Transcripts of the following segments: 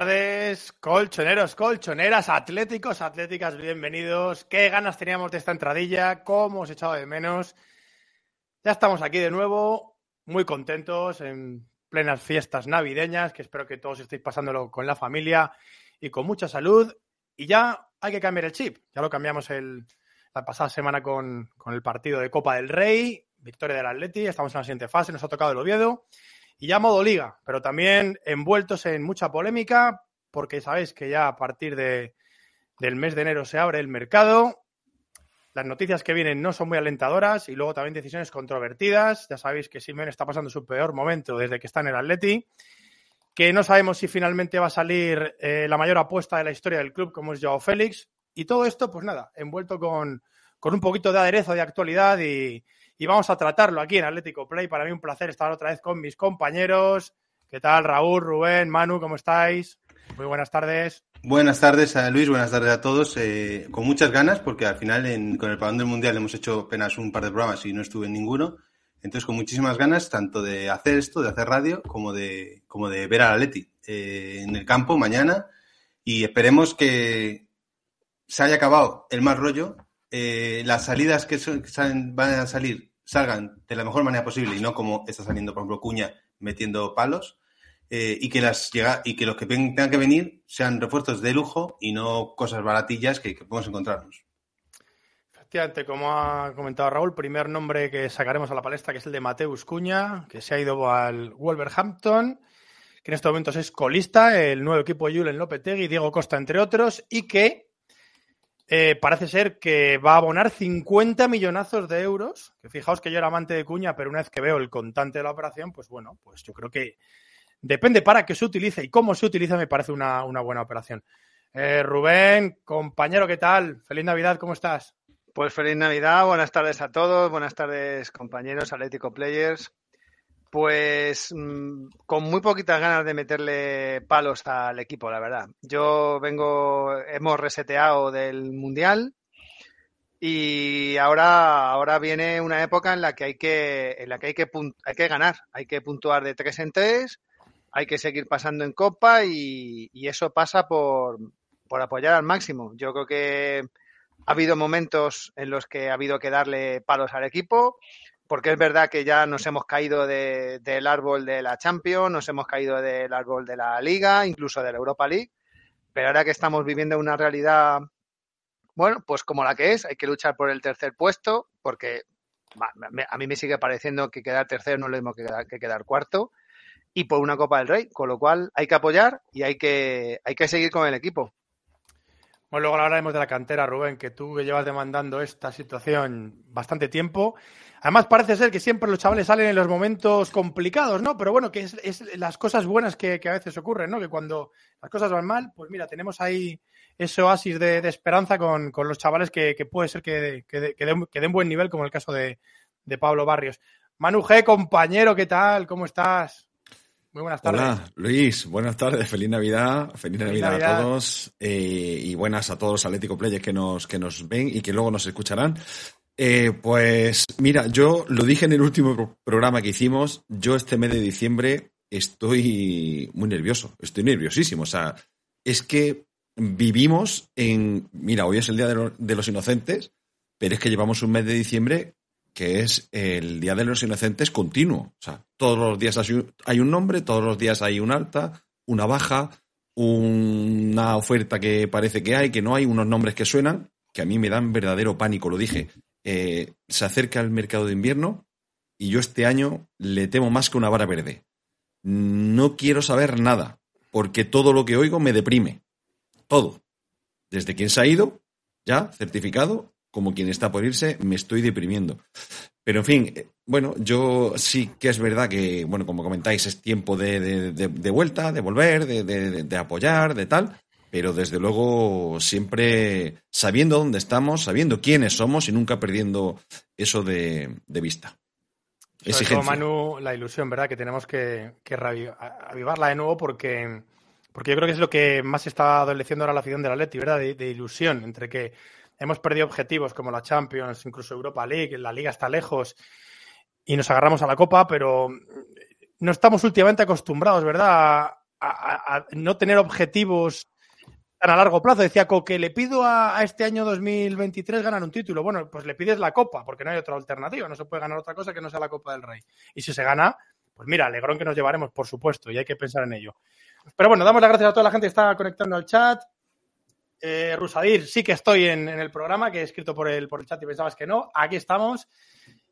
Buenas tardes, colchoneros, colchoneras, atléticos, atléticas, bienvenidos. Qué ganas teníamos de esta entradilla, cómo os he echado de menos. Ya estamos aquí de nuevo, muy contentos en plenas fiestas navideñas, que espero que todos estéis pasándolo con la familia y con mucha salud. Y ya hay que cambiar el chip. Ya lo cambiamos el, la pasada semana con, con el partido de Copa del Rey, victoria del Atleti, estamos en la siguiente fase, nos ha tocado el Oviedo y ya modo liga, pero también envueltos en mucha polémica, porque sabéis que ya a partir de, del mes de enero se abre el mercado. Las noticias que vienen no son muy alentadoras y luego también decisiones controvertidas. Ya sabéis que Simeone está pasando su peor momento desde que está en el Atleti, que no sabemos si finalmente va a salir eh, la mayor apuesta de la historia del club, como es Joao Félix. Y todo esto, pues nada, envuelto con, con un poquito de aderezo de actualidad y, y vamos a tratarlo aquí en Atlético Play. Para mí un placer estar otra vez con mis compañeros. ¿Qué tal, Raúl, Rubén, Manu? ¿Cómo estáis? Muy buenas tardes. Buenas tardes Luis, buenas tardes a todos. Eh, con muchas ganas, porque al final con el Pagón del Mundial hemos hecho apenas un par de programas y no estuve en ninguno. Entonces, con muchísimas ganas, tanto de hacer esto, de hacer radio, como de, como de ver al Atleti eh, en el campo mañana. Y esperemos que se haya acabado el mal rollo. Eh, las salidas que, son, que salen, van a salir salgan de la mejor manera posible y no como está saliendo, por ejemplo, Cuña metiendo palos. Eh, y que las llega y que los que tengan que venir sean refuerzos de lujo y no cosas baratillas que, podemos encontrarnos. Efectivamente, como ha comentado Raúl, primer nombre que sacaremos a la palestra, que es el de Mateus Cuña, que se ha ido al Wolverhampton, que en estos momentos es colista, el nuevo equipo de Julen Lopetegui, Diego Costa, entre otros, y que eh, parece ser que va a abonar 50 millonazos de euros. Que fijaos que yo era amante de Cuña, pero una vez que veo el contante de la operación, pues bueno, pues yo creo que depende para qué se utilice y cómo se utiliza, me parece una, una buena operación. Eh, Rubén, compañero, ¿qué tal? Feliz Navidad, ¿cómo estás? Pues feliz Navidad, buenas tardes a todos, buenas tardes compañeros Atlético Players. Pues mmm, con muy poquitas ganas de meterle palos al equipo, la verdad. Yo vengo, hemos reseteado del Mundial y ahora, ahora viene una época en la que hay que, en la que hay que, hay que ganar, hay que puntuar de tres en tres, hay que seguir pasando en Copa y, y eso pasa por, por apoyar al máximo. Yo creo que ha habido momentos en los que ha habido que darle palos al equipo porque es verdad que ya nos hemos caído de, del árbol de la Champions, nos hemos caído del árbol de la Liga, incluso de la Europa League, pero ahora que estamos viviendo una realidad, bueno, pues como la que es, hay que luchar por el tercer puesto, porque a mí me sigue pareciendo que quedar tercero no es lo mismo que quedar, que quedar cuarto, y por una Copa del Rey, con lo cual hay que apoyar y hay que, hay que seguir con el equipo. Bueno, luego hablaremos de la cantera, Rubén, que tú llevas demandando esta situación bastante tiempo. Además, parece ser que siempre los chavales salen en los momentos complicados, ¿no? Pero bueno, que es, las cosas buenas que, a veces ocurren, ¿no? Que cuando las cosas van mal, pues mira, tenemos ahí ese oasis de, de esperanza con, con, los chavales que, que puede ser que, que, den, que den buen nivel, como el caso de, de Pablo Barrios. Manu G, compañero, ¿qué tal? ¿Cómo estás? Muy buenas tardes. Hola, Luis. Buenas tardes. Feliz Navidad. Feliz, Feliz Navidad, Navidad, a todos. Eh, y buenas a todos los Atlético Players que nos, que nos ven y que luego nos escucharán. Eh, pues mira, yo lo dije en el último programa que hicimos, yo este mes de diciembre estoy muy nervioso, estoy nerviosísimo, o sea, es que vivimos en, mira, hoy es el Día de los Inocentes, pero es que llevamos un mes de diciembre que es el Día de los Inocentes continuo, o sea, todos los días hay un nombre, todos los días hay un alta, una baja, una oferta que parece que hay, que no hay, unos nombres que suenan, que a mí me dan verdadero pánico, lo dije eh, se acerca el mercado de invierno y yo este año le temo más que una vara verde. No quiero saber nada, porque todo lo que oigo me deprime. Todo. Desde quien se ha ido, ya certificado, como quien está por irse, me estoy deprimiendo. Pero en fin, eh, bueno, yo sí que es verdad que, bueno, como comentáis, es tiempo de, de, de, de vuelta, de volver, de, apoyar, de tal pero desde luego siempre sabiendo dónde estamos, sabiendo quiénes somos y nunca perdiendo eso de, de vista. Sobre todo, Manu, la ilusión, ¿verdad? Que tenemos que, que avivarla de nuevo porque, porque yo creo que es lo que más está adoleciendo ahora la afición del Atleti, ¿verdad? De, ilusión, entre que hemos perdido objetivos como la Champions, incluso Europa League, la Liga está lejos y nos agarramos a la Copa, pero no estamos últimamente acostumbrados, ¿verdad? a, no tener objetivos tan a largo plazo. Decía que le pido a, este año 2023 ganar un título. Bueno, pues le pides la Copa, porque no hay otra alternativa. No se puede ganar otra cosa que no sea la Copa del Rey. Y si se gana, pues mira, alegrón que nos llevaremos, por supuesto, y hay que pensar en ello. Pero bueno, damos las gracias a toda la gente que está conectando al chat. Eh, Rusadir, sí que estoy en, el programa, que he escrito por el, por el chat y pensabas que no. Aquí estamos.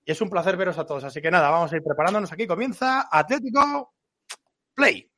Y es un placer veros a todos. Así que nada, vamos a ir preparándonos. Aquí comienza Atlético Play.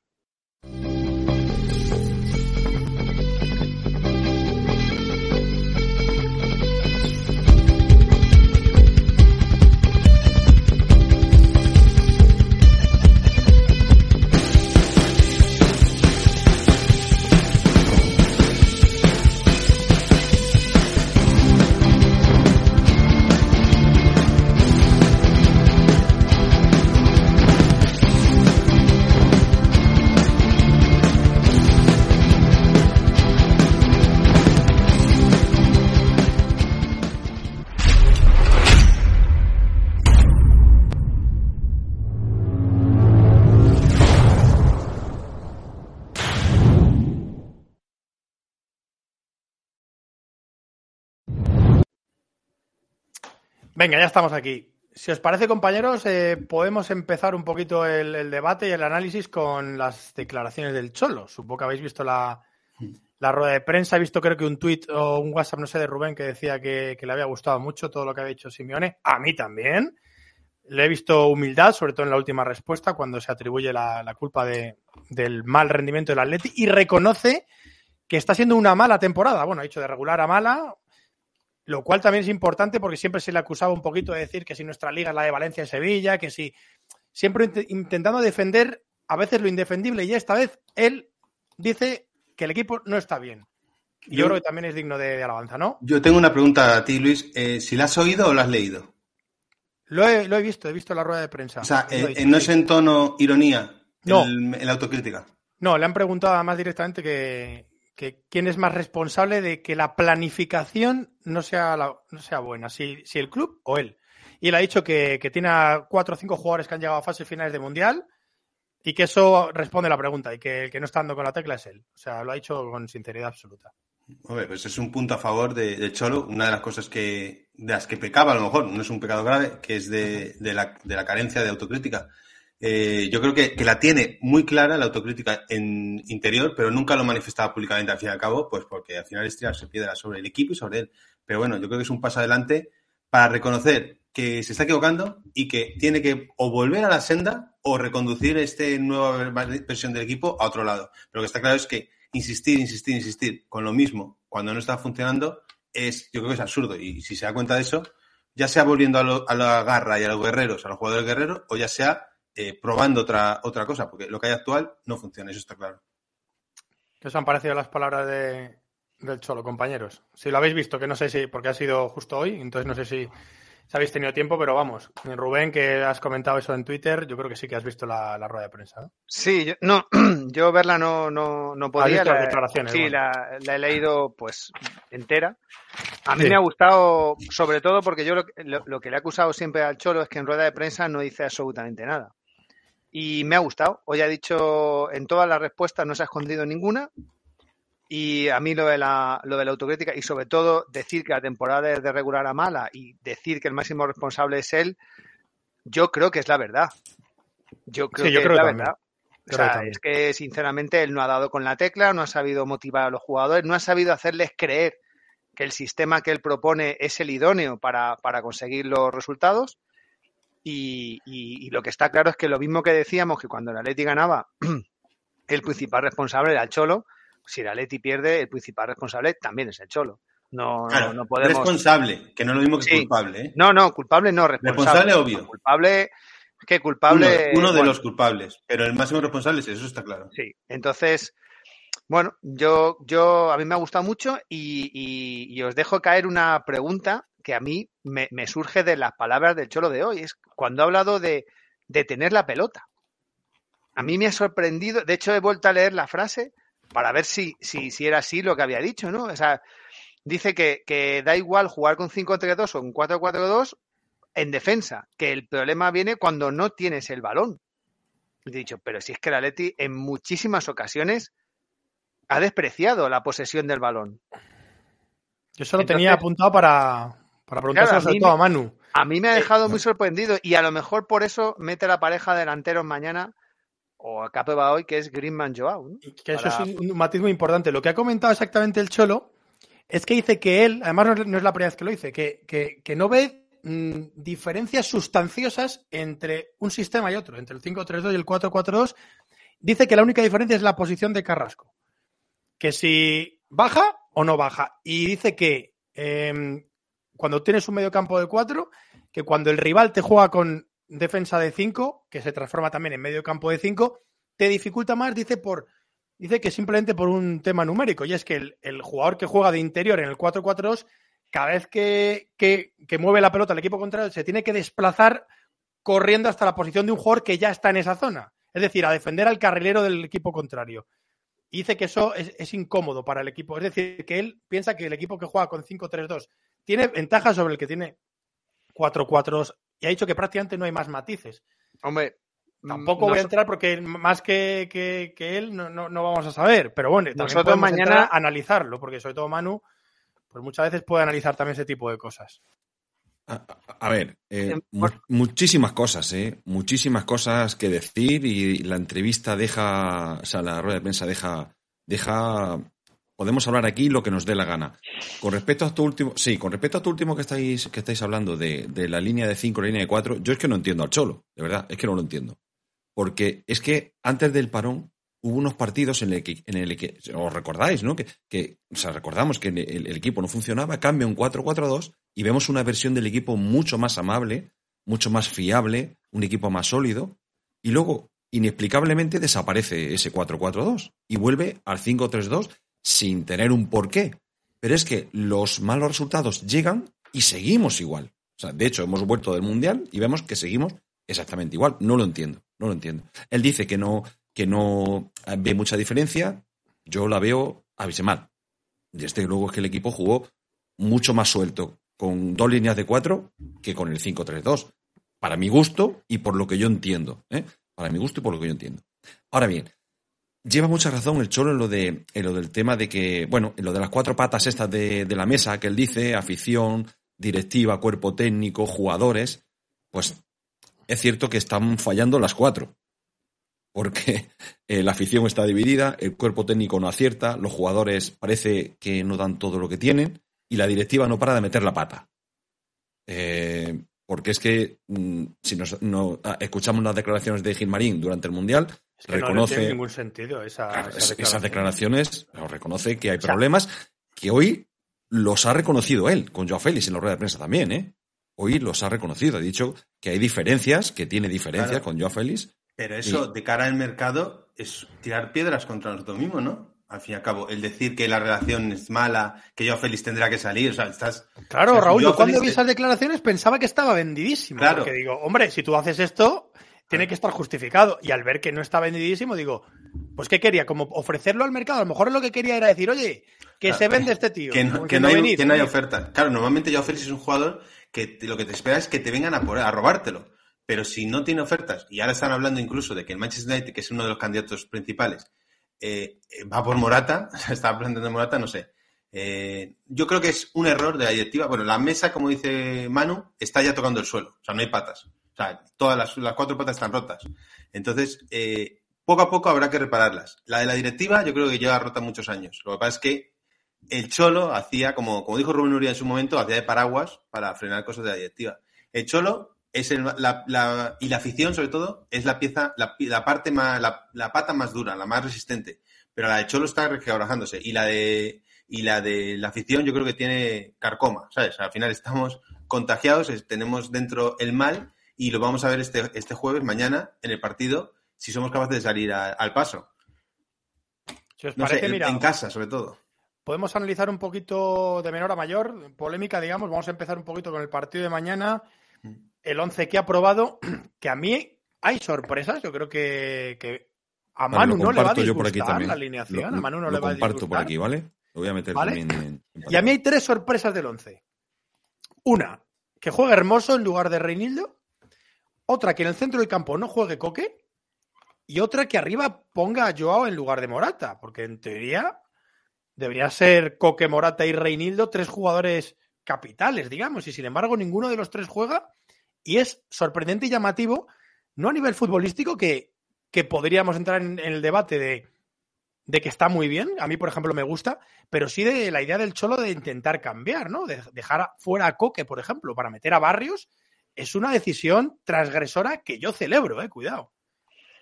Venga, ya estamos aquí. Si os parece, compañeros, eh, podemos empezar un poquito el, debate y el análisis con las declaraciones del Cholo. Supongo que habéis visto la, rueda de prensa. He visto creo que un tuit o un WhatsApp, no sé, de Rubén que decía que, le había gustado mucho todo lo que había dicho Simeone. A mí también. Le he visto humildad, sobre todo en la última respuesta, cuando se atribuye la, culpa del mal rendimiento del Atleti y reconoce que está siendo una mala temporada. Bueno, ha dicho de regular a mala, lo cual también es importante porque siempre se le acusaba un poquito de decir que si nuestra liga es la de Valencia y Sevilla, que si siempre intentando defender a veces lo indefendible y esta vez él dice que el equipo no está bien. Y yo, creo que también es digno de, alabanza, ¿no? Yo tengo una pregunta a ti, Luis. Eh, ¿Si la has oído o la has leído? Lo he, visto, he visto la rueda de prensa. O sea, eh, ¿no es en tono ironía no. la autocrítica? No, le han preguntado más directamente que, que quién es más responsable de que la planificación no sea, no sea buena, si, si, el club o él. Y él ha dicho que, tiene a cuatro o cinco jugadores que han llegado a fases finales de Mundial y que eso responde a la pregunta y que el que no está dando con la tecla es él. O sea, lo ha dicho con sinceridad absoluta. pues es un punto a favor de, Cholo. Una de las cosas que, de las que pecaba, a lo mejor, no es un pecado grave, que es de, de, la, de la carencia de autocrítica. Eh, yo creo que, que, la tiene muy clara la autocrítica en interior, pero nunca lo manifestaba públicamente al fin y al cabo, pues porque al final es tirarse piedra sobre el equipo y sobre él. Pero bueno, yo creo que es un paso adelante para reconocer que se está equivocando y que tiene que o volver a la senda o reconducir esta nueva versión del equipo a otro lado. Pero lo que está claro es que insistir, insistir, insistir con lo mismo cuando no está funcionando es, yo creo que es absurdo. Y si se da cuenta de eso, ya sea volviendo a la garra y a los guerreros, a los jugadores guerreros, o ya sea eh, probando otra, otra cosa, porque lo que hay actual no funciona, eso está claro. ¿Qué os han parecido las palabras de, del Cholo, compañeros? Si lo habéis visto, que no sé si, porque ha sido justo hoy, entonces no sé si, habéis tenido tiempo, pero vamos, Rubén, que has comentado eso en Twitter, yo creo que sí que has visto la, rueda de prensa. ¿no? Sí, yo, no, yo verla no, no, no podía. las declaraciones, sí, la, he leído pues entera. A mí me ha gustado, sobre todo porque yo lo, que le he acusado siempre al Cholo es que en rueda de prensa no dice absolutamente nada y me ha gustado. Hoy ha dicho en todas las respuestas, no se ha escondido ninguna. Y a mí lo de, la, lo de la autocrítica y sobre todo decir que la temporada es de regular a mala y decir que el máximo responsable es él, yo creo que es la verdad. Yo creo que es la verdad. O sea, es que sinceramente él no ha dado con la tecla, no ha sabido motivar a los jugadores, no ha sabido hacerles creer que el sistema que él propone es el idóneo para, para conseguir los resultados y, lo que está claro es que lo mismo que decíamos que cuando el Atleti ganaba, el principal responsable era el Cholo. Si el Atleti pierde, el principal responsable también es el Cholo. No, no, podemos. Responsable, que no es lo mismo que culpable. ¿eh? No, no, culpable no, responsable. Responsable, obvio. culpable, que culpable. Uno, de los culpables, pero el máximo responsable es eso, está claro. Sí, entonces, bueno, yo, yo a mí me ha gustado mucho y os dejo caer una pregunta que a mí me, surge de las palabras del Cholo de hoy. Es cuando ha hablado de, tener la pelota. A mí me ha sorprendido, de hecho he vuelto a leer la frase para ver si, si, si era así lo que había dicho, ¿no? O sea, dice que, que da igual jugar con 5-3-2 o con 4-4-2 en defensa, que el problema viene cuando no tienes el balón. He dicho, pero si es que el Atleti en muchísimas ocasiones ha despreciado la posesión del balón. Yo solo tenía apuntado para, para preguntárselo sobre todo a Manu. A mí me ha dejado muy sorprendido y a lo mejor por eso mete la pareja de delanteros mañana o a va hoy, que es Greenman Joao. Que eso es un, matiz muy importante. Lo que ha comentado exactamente el Cholo es que dice que él, además no es, la primera vez que lo dice, que, que, no ve mm, diferencias sustanciosas entre un sistema y otro, entre el 5-3-2 y el 4-4-2. Dice que la única diferencia es la posición de Carrasco. Que si baja o no baja. Y dice que em, cuando tienes un medio campo de 4, que cuando el rival te juega con defensa de 5, que se transforma también en medio campo de 5, te dificulta más, dice, por dice que simplemente por un tema numérico, y es que el, jugador que juega de interior en el 4-4-2, cada vez que, que, mueve la pelota el equipo contrario, se tiene que desplazar corriendo hasta la posición de un jugador que ya está en esa zona. Es decir, a defender al carrilero del equipo contrario. Dice que eso es, es, incómodo para el equipo. Es decir, que él piensa que el equipo que juega con 5-3-2 tiene ventajas sobre el que tiene 4-4-2 y ha dicho que prácticamente no hay más matices. Hombre, tampoco voy a entrar porque más que, que, él no, no, vamos a saber, pero bueno, nosotros mañana analizarlo, porque sobre todo Manu, pues muchas veces puede analizar también ese tipo de cosas. A, ver, eh, muchísimas cosas, ¿eh? Muchísimas cosas que decir y la entrevista deja, o sea, la rueda de prensa deja, deja podemos hablar aquí lo que nos dé la gana. Con respecto a tu último, sí, con respecto a tu último que estáis, que estáis hablando de, la línea de 5, la línea de 4, yo es que no entiendo al Cholo, de verdad, es que no lo entiendo. Porque es que antes del parón hubo unos partidos en el que, en el que os recordáis, ¿no? Que, que recordamos que el, equipo no funcionaba, cambia un 4-4-2 y vemos una versión del equipo mucho más amable, mucho más fiable, un equipo más sólido, y luego, inexplicablemente, desaparece ese 4-4-2 y vuelve al 5-3-2 sin tener un porqué. Pero es que los malos resultados llegan y seguimos igual. O sea, de hecho, hemos vuelto del Mundial y vemos que seguimos exactamente igual. No lo entiendo, no lo entiendo. Él dice que no, que no ve mucha diferencia. Yo la veo abismal. Desde luego es que el equipo jugó mucho más suelto con dos líneas de cuatro que con el 5-3-2. Para mi gusto y por lo que yo entiendo. ¿eh? Para mi gusto y por lo que yo entiendo. Ahora bien, lleva mucha razón el Cholo en lo, de, en lo del tema de que, bueno, en lo de las cuatro patas estas de, de la mesa que él dice, afición, directiva, cuerpo técnico, jugadores, pues es cierto que están fallando las cuatro. Porque eh, la afición está dividida, el cuerpo técnico no acierta, los jugadores parece que no dan todo lo que tienen y la directiva no para de meter la pata. Eh, porque es que mm, si nos, no, ah, escuchamos las declaraciones de Gilmarín durante el Mundial, reconoce. No tiene ningún sentido esas declaraciones, reconoce que hay problemas que hoy los ha reconocido él, con Joao Félix en la rueda de prensa también, ¿eh? Hoy los ha reconocido, ha dicho que hay diferencias, que tiene diferencias con Joao Félix. Pero eso, de cara al mercado, es tirar piedras contra nosotros mismos, ¿no? Al fin y al cabo, el decir que la relación es mala, que Joao Félix tendrá que salir, o sea, estás... Claro, Raúl, yo cuando vi esas declaraciones pensaba que estaba vendidísimo. Claro. Porque digo, hombre, si tú haces esto, tiene que estar justificado. Y al ver que no está vendidísimo, digo, pues ¿qué quería? Como ofrecerlo al mercado. A lo mejor lo que quería era decir, oye, que se vende este tío. Que no, que no, hay, que no hay oferta. Claro, normalmente Joao Félix es un jugador que lo que te espera es que te vengan a, por, a robártelo. Pero si no tiene ofertas, y ahora están hablando incluso de que el Manchester United, que es uno de los candidatos principales, eh, va por Morata, está planteando Morata, no sé. Eh, yo creo que es un error de la directiva. Bueno, la mesa, como dice Manu, está ya tocando el suelo. O sea, no hay patas todas las, cuatro patas están rotas. Entonces, eh, poco a poco habrá que repararlas. La de la directiva yo creo que lleva rota muchos años. Lo que pasa es que el Cholo hacía, como, como dijo Rubén Uría en su momento, hacía de paraguas para frenar cosas de la directiva. El Cholo es la, y la afición, sobre todo, es la pieza, la, parte más, la, pata más dura, la más resistente. Pero la de Cholo está requebrajándose. Y la de, y la de la afición yo creo que tiene carcoma, ¿sabes? Al final estamos contagiados, tenemos dentro el mal y lo vamos a ver este, este jueves, mañana, en el partido, si somos capaces de salir al paso. Si os parece, en, en casa, sobre todo. Podemos analizar un poquito de menor a mayor, polémica, digamos. Vamos a empezar un poquito con el partido de mañana. El 11 que ha probado, que a mí hay sorpresas. Yo creo que, a Manu no le va a disgustar la alineación. a Manu no le va a comparto por aquí, ¿vale? Lo voy a meter también en, Y a mí hay tres sorpresas del 11. Una, que juega hermoso en lugar de Reinildo. Otra, que en el centro del campo no juegue Coque. y otra que arriba ponga a Joao en lugar de Morata, porque en teoría debería ser Coque, Morata y Reinildo tres jugadores capitales, digamos, y sin embargo ninguno de los tres juega y es sorprendente y llamativo, no a nivel futbolístico, que, que podríamos entrar en, el debate de, de, que está muy bien, a mí por ejemplo me gusta, pero sí de la idea del Cholo de intentar cambiar, ¿no? De dejar fuera a Coque, por ejemplo, para meter a Barrios, es una decisión transgresora que yo celebro, eh, cuidado.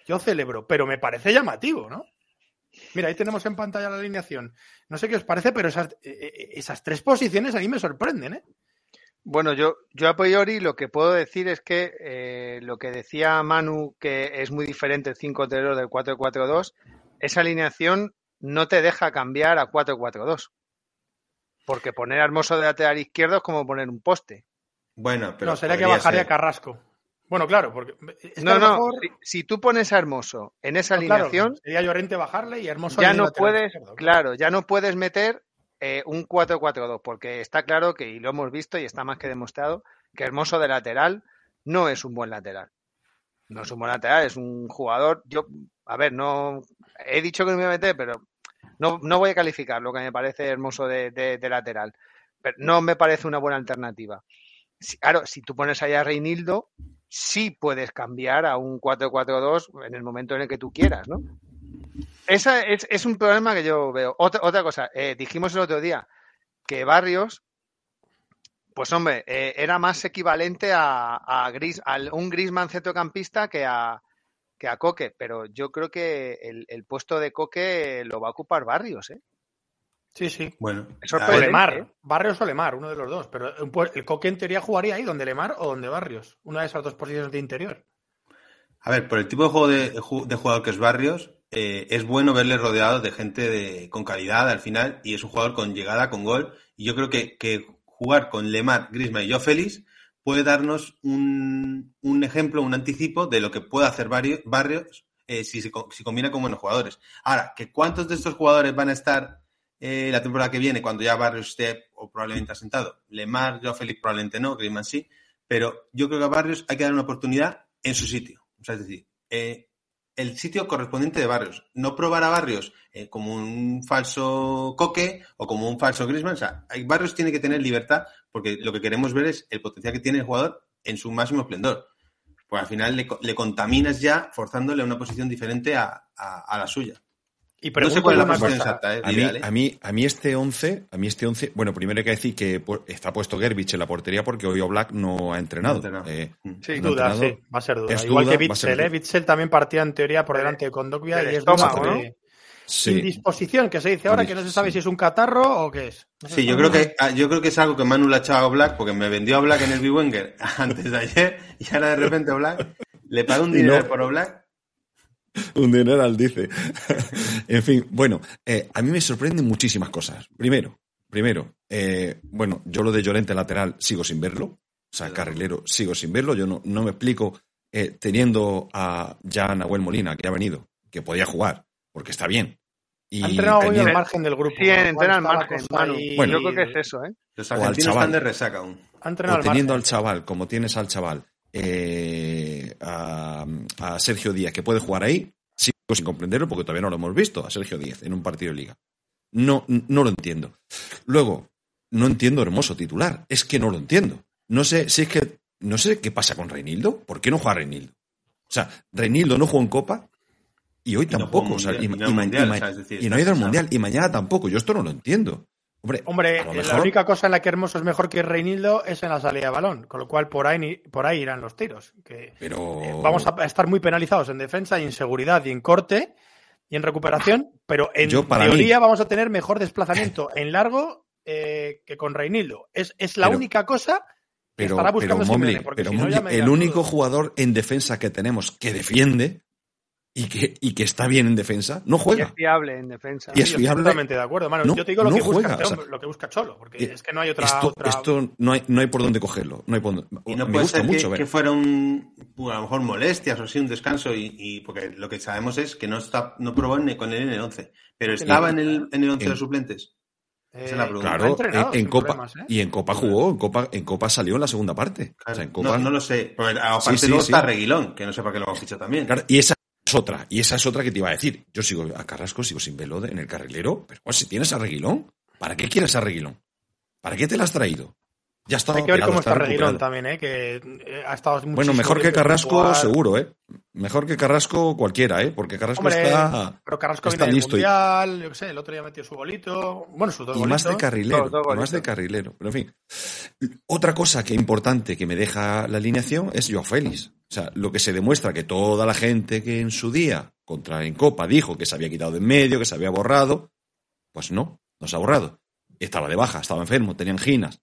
Yo celebro, pero me parece llamativo, ¿no? Mira, ahí tenemos en pantalla la alineación. No sé qué os parece, pero esas, esas tres posiciones a mí me sorprenden, ¿eh? Bueno, yo, yo a priori lo que puedo decir es que eh, lo que decía Manu, que es muy diferente el 5-3 del 4-4-2, esa alineación no te deja cambiar a 4-4-2. Porque poner a Hermoso de lateral izquierdo es como poner un poste. Bueno, pero. No, sería que bajaría ser. Carrasco. Bueno, claro, porque. Es no, no, mejor... si, si, tú pones a Hermoso en esa no, alineación. Claro, sería Llorente bajarle y Hermoso. Ya no puedes, claro, ya no puedes meter eh, un 4-4-2, porque está claro que, y lo hemos visto y está más que demostrado, que Hermoso de lateral no es un buen lateral. No es un buen lateral, es un jugador. Yo, a ver, no. He dicho que no me voy a meter, pero no, no voy a calificar lo que me parece hermoso de, lateral. Pero no me parece una buena alternativa. Claro, si tú pones allá a Reinildo, sí puedes cambiar a un 4-4-2 en el momento en el que tú quieras, ¿no? Esa es, es, un problema que yo veo. Otra, otra cosa, eh, dijimos el otro día que Barrios, pues hombre, eh, era más equivalente a, a, Gris, a un Grisman centrocampista que a, que a Coque, pero yo creo que el, el, puesto de Coque lo va a ocupar Barrios, ¿eh? Sí, sí. Bueno, o Lemar, ¿eh? Barrios o Lemar, uno de los dos. Pero el Coque en teoría jugaría ahí, donde Lemar o donde Barrios. Una de esas dos posiciones de interior. A ver, por el tipo de juego de, de jugador que es Barrios, eh, es bueno verle rodeado de gente de, con calidad al final y es un jugador con llegada, con gol. Y yo creo que, jugar con Lemar, Griezmann y yo Félix puede darnos un, un, ejemplo, un anticipo de lo que puede hacer Barrios, barrios eh, si, si, si, combina con buenos jugadores. Ahora, que cuántos de estos jugadores van a estar eh, la temporada que viene cuando ya Barrios esté o probablemente asentado. Lemar, yo Félix probablemente no, Griezmann sí. Pero yo creo que a Barrios hay que dar una oportunidad en su sitio. O sea, es decir, eh, el sitio correspondiente de Barrios. No probar a Barrios eh, como un falso Coque o como un falso Griezmann. O sea, Barrios tiene que tener libertad porque lo que queremos ver es el potencial que tiene el jugador en su máximo esplendor. Pues al final le, le contaminas ya forzándole a una posición diferente a la suya. Y no sé cuál es la posición exacta, eh, a, mí, a, mí, a mí este 11, a mí este 11, bueno, primero hay que decir que está puesto Gerbich en la portería porque hoy Black no ha entrenado. No eh, sí, no duda, entrenado. sí, va a ser duda. Es Igual duda, que Bitzel, ¿eh? Bitzel también partía en teoría por delante de Kondogbia y es duda ¿no? Sí. Indisposición, que se dice ahora, que no se sabe si es un catarro o qué es. No sí, yo creo que yo creo que es algo que Manu le ha echado a Black porque me vendió a Black en el Biwenger antes de ayer y ahora de repente a Black le paga un dinero no. por Black un dineral, dice. en fin, bueno, eh, a mí me sorprenden muchísimas cosas. Primero, primero, eh, bueno, yo lo de Llorente lateral sigo sin verlo. O sea, carrilero sigo sin verlo. Yo no, no me explico eh, teniendo a ya Nahuel Molina, que ha venido, que podía jugar, porque está bien. Y ha entrenado hoy al margen del grupo. Sí, entrena al margen, Manu. Bueno, yo creo que es eso, ¿eh? Los argentinos están de resaca aún. O teniendo al chaval, como tienes al chaval, eh, a, a, Sergio Díaz, que puede jugar ahí, sigo sin comprenderlo porque todavía no lo hemos visto a Sergio Díaz en un partido de liga. No, no lo entiendo. Luego, no entiendo Hermoso titular. Es que no lo entiendo. No sé si es que. No sé qué pasa con Reinildo. ¿Por qué no juega Reinildo? O sea, Reinildo no jugó en Copa y hoy tampoco. Y, no ha ido al Mundial y mañana tampoco. Yo esto no lo entiendo. Hombre, Hombre mejor... la única cosa en la que Hermoso es mejor que Reinildo es en la salida de balón, con lo cual por ahí, por ahí irán los tiros. Que, pero... eh, vamos a estar muy penalizados en defensa y en seguridad y en corte y en recuperación, pero en Yo, teoría mí... vamos a tener mejor desplazamiento en largo eh, que con Reinildo. Es, es la pero, única cosa que pero, estará buscando pero, Momli, pero el único jugador en defensa que tenemos que defiende y que, y que está bien en defensa, no juega. Y es fiable en defensa. Y es fiable. Totalmente de acuerdo, mano. No, Yo te digo lo, no que juega, busca, o sea, lo que busca Cholo, porque es que no hay otra. Esto, otra... esto no, hay, no hay por dónde cogerlo. No hay por dónde... Y no Me puede gusta ser mucho que, ver. que fuera un, a lo mejor molestias o así, un descanso, y, y, porque lo que sabemos es que no está, no probó ni con él en el 11, pero estaba en el, en el 11 de los suplentes. Eh. Claro, en, en Copa ¿eh? y en Copa jugó, en Copa, en Copa salió en la segunda parte. Claro, o sea, en Copa, no, no, lo sé. Porque aparte Sí, sí, luego sí. está Reguilón, que no sé para qué lo hemos fichado también. Claro, y esa es otra. Y esa es otra que te iba a decir. Yo sigo a Carrasco, sigo sin velo en el carrilero. Pero si tienes a Reguilón, ¿para qué quieres a Reguilón? ¿Para qué te la has traído? Ya está Hay que ver cómo está, Reguilón también, ¿eh? que eh, ha estado Bueno, mejor que Carrasco, seguro, ¿eh? Mejor que Carrasco cualquiera, ¿eh? Porque Carrasco está. Pero Carrasco está listo mundial, yo qué sé, el otro día metió su golito. Bueno, sus dos y más de carrilero. más de carrilero. Pero en fin. Otra cosa que importante que me deja la alineación es Joao Félix. O sea, lo que se demuestra que toda la gente que en su día, contra en Copa, dijo que se había quitado de en medio, que se había borrado, pues no, no se ha borrado. Estaba de baja, estaba enfermo, tenía anginas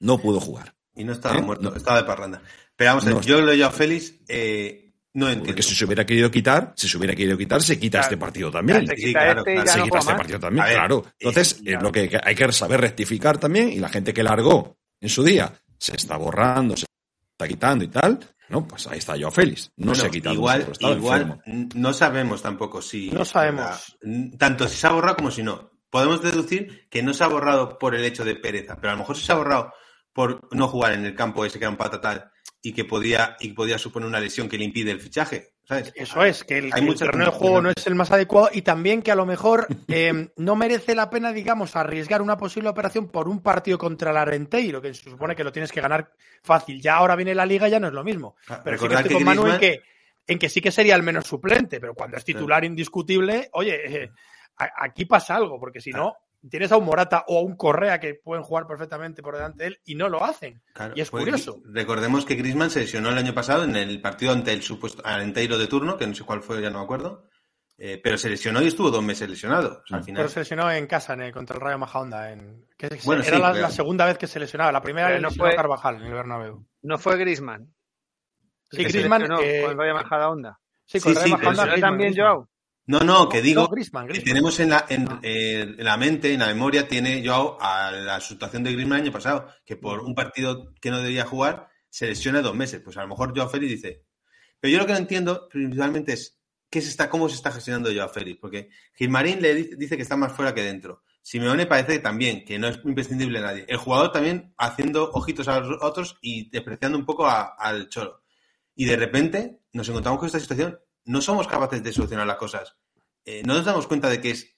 no pudo jugar. Y no estaba ¿Eh? muerto, estaba de parranda. Pero vamos a ver, yo lo yo a Félix, eh, no entiendo. Porque si se hubiera querido quitar, si se hubiera querido quitar, se quita este partido también. Se quita, este, se quita este partido también, claro. Entonces, es lo que hay que saber rectificar también, y la gente que largó en su día se está borrando, se está quitando y tal, no, pues ahí está yo Félix. No se ha quitado. Igual, igual no sabemos tampoco si. No sabemos. tanto si se ha borrado como si no. Podemos deducir que no se ha borrado por el hecho de pereza, pero a lo mejor si se ha borrado por no jugar en el campo ese que era un patatal y que podía, y podía suponer una lesión que le impide el fichaje. ¿sabes? Eso es, que el, el terreno de juego no es el más adecuado y también que a lo mejor eh, no merece la pena, digamos, arriesgar una posible operación por un partido contra el Arenteiro, que se supone que lo tienes que ganar fácil. Ya ahora viene la liga, ya no es lo mismo. Ah, pero sí que estoy con Manu en que, en que sí que sería el menos suplente, pero cuando es titular indiscutible, oye, eh, aquí pasa algo, porque si no, tienes a un Morata o a un Correa que pueden jugar perfectamente por delante de él y no lo hacen. y es pues, curioso. Recordemos que Grisman se lesionó el año pasado en el partido ante el supuesto Arenteiro de turno, que no sé cuál fue, ya no me acuerdo. Eh, pero se lesionó y estuvo dos meses lesionado. al final. Pero se lesionó en casa, en el, contra el Rayo Majahonda. En, bueno, era la, segunda vez que se lesionaba. La primera no fue Carvajal en el Bernabéu. No fue Grisman. Sí, Grisman. Eh, con el Rayo Majahonda. Sí, con el Rayo Majahonda. también Joao. No, no, que digo, que tenemos en la, en, eh, la mente, en la memoria, tiene yo a la situación de Griezmann el año pasado, que por un partido que no debía jugar se lesiona dos meses. Pues a lo mejor Joao Félix dice. Pero yo lo que no entiendo principalmente es qué se está, cómo se está gestionando Joao Félix, porque Gilmarín le dice, que está más fuera que dentro. Simeone parece también que no es imprescindible nadie. El jugador también haciendo ojitos a los otros y despreciando un poco al Cholo. Y de repente nos encontramos con esta situación no somos capaces de solucionar las cosas. Eh, no nos damos cuenta de que es,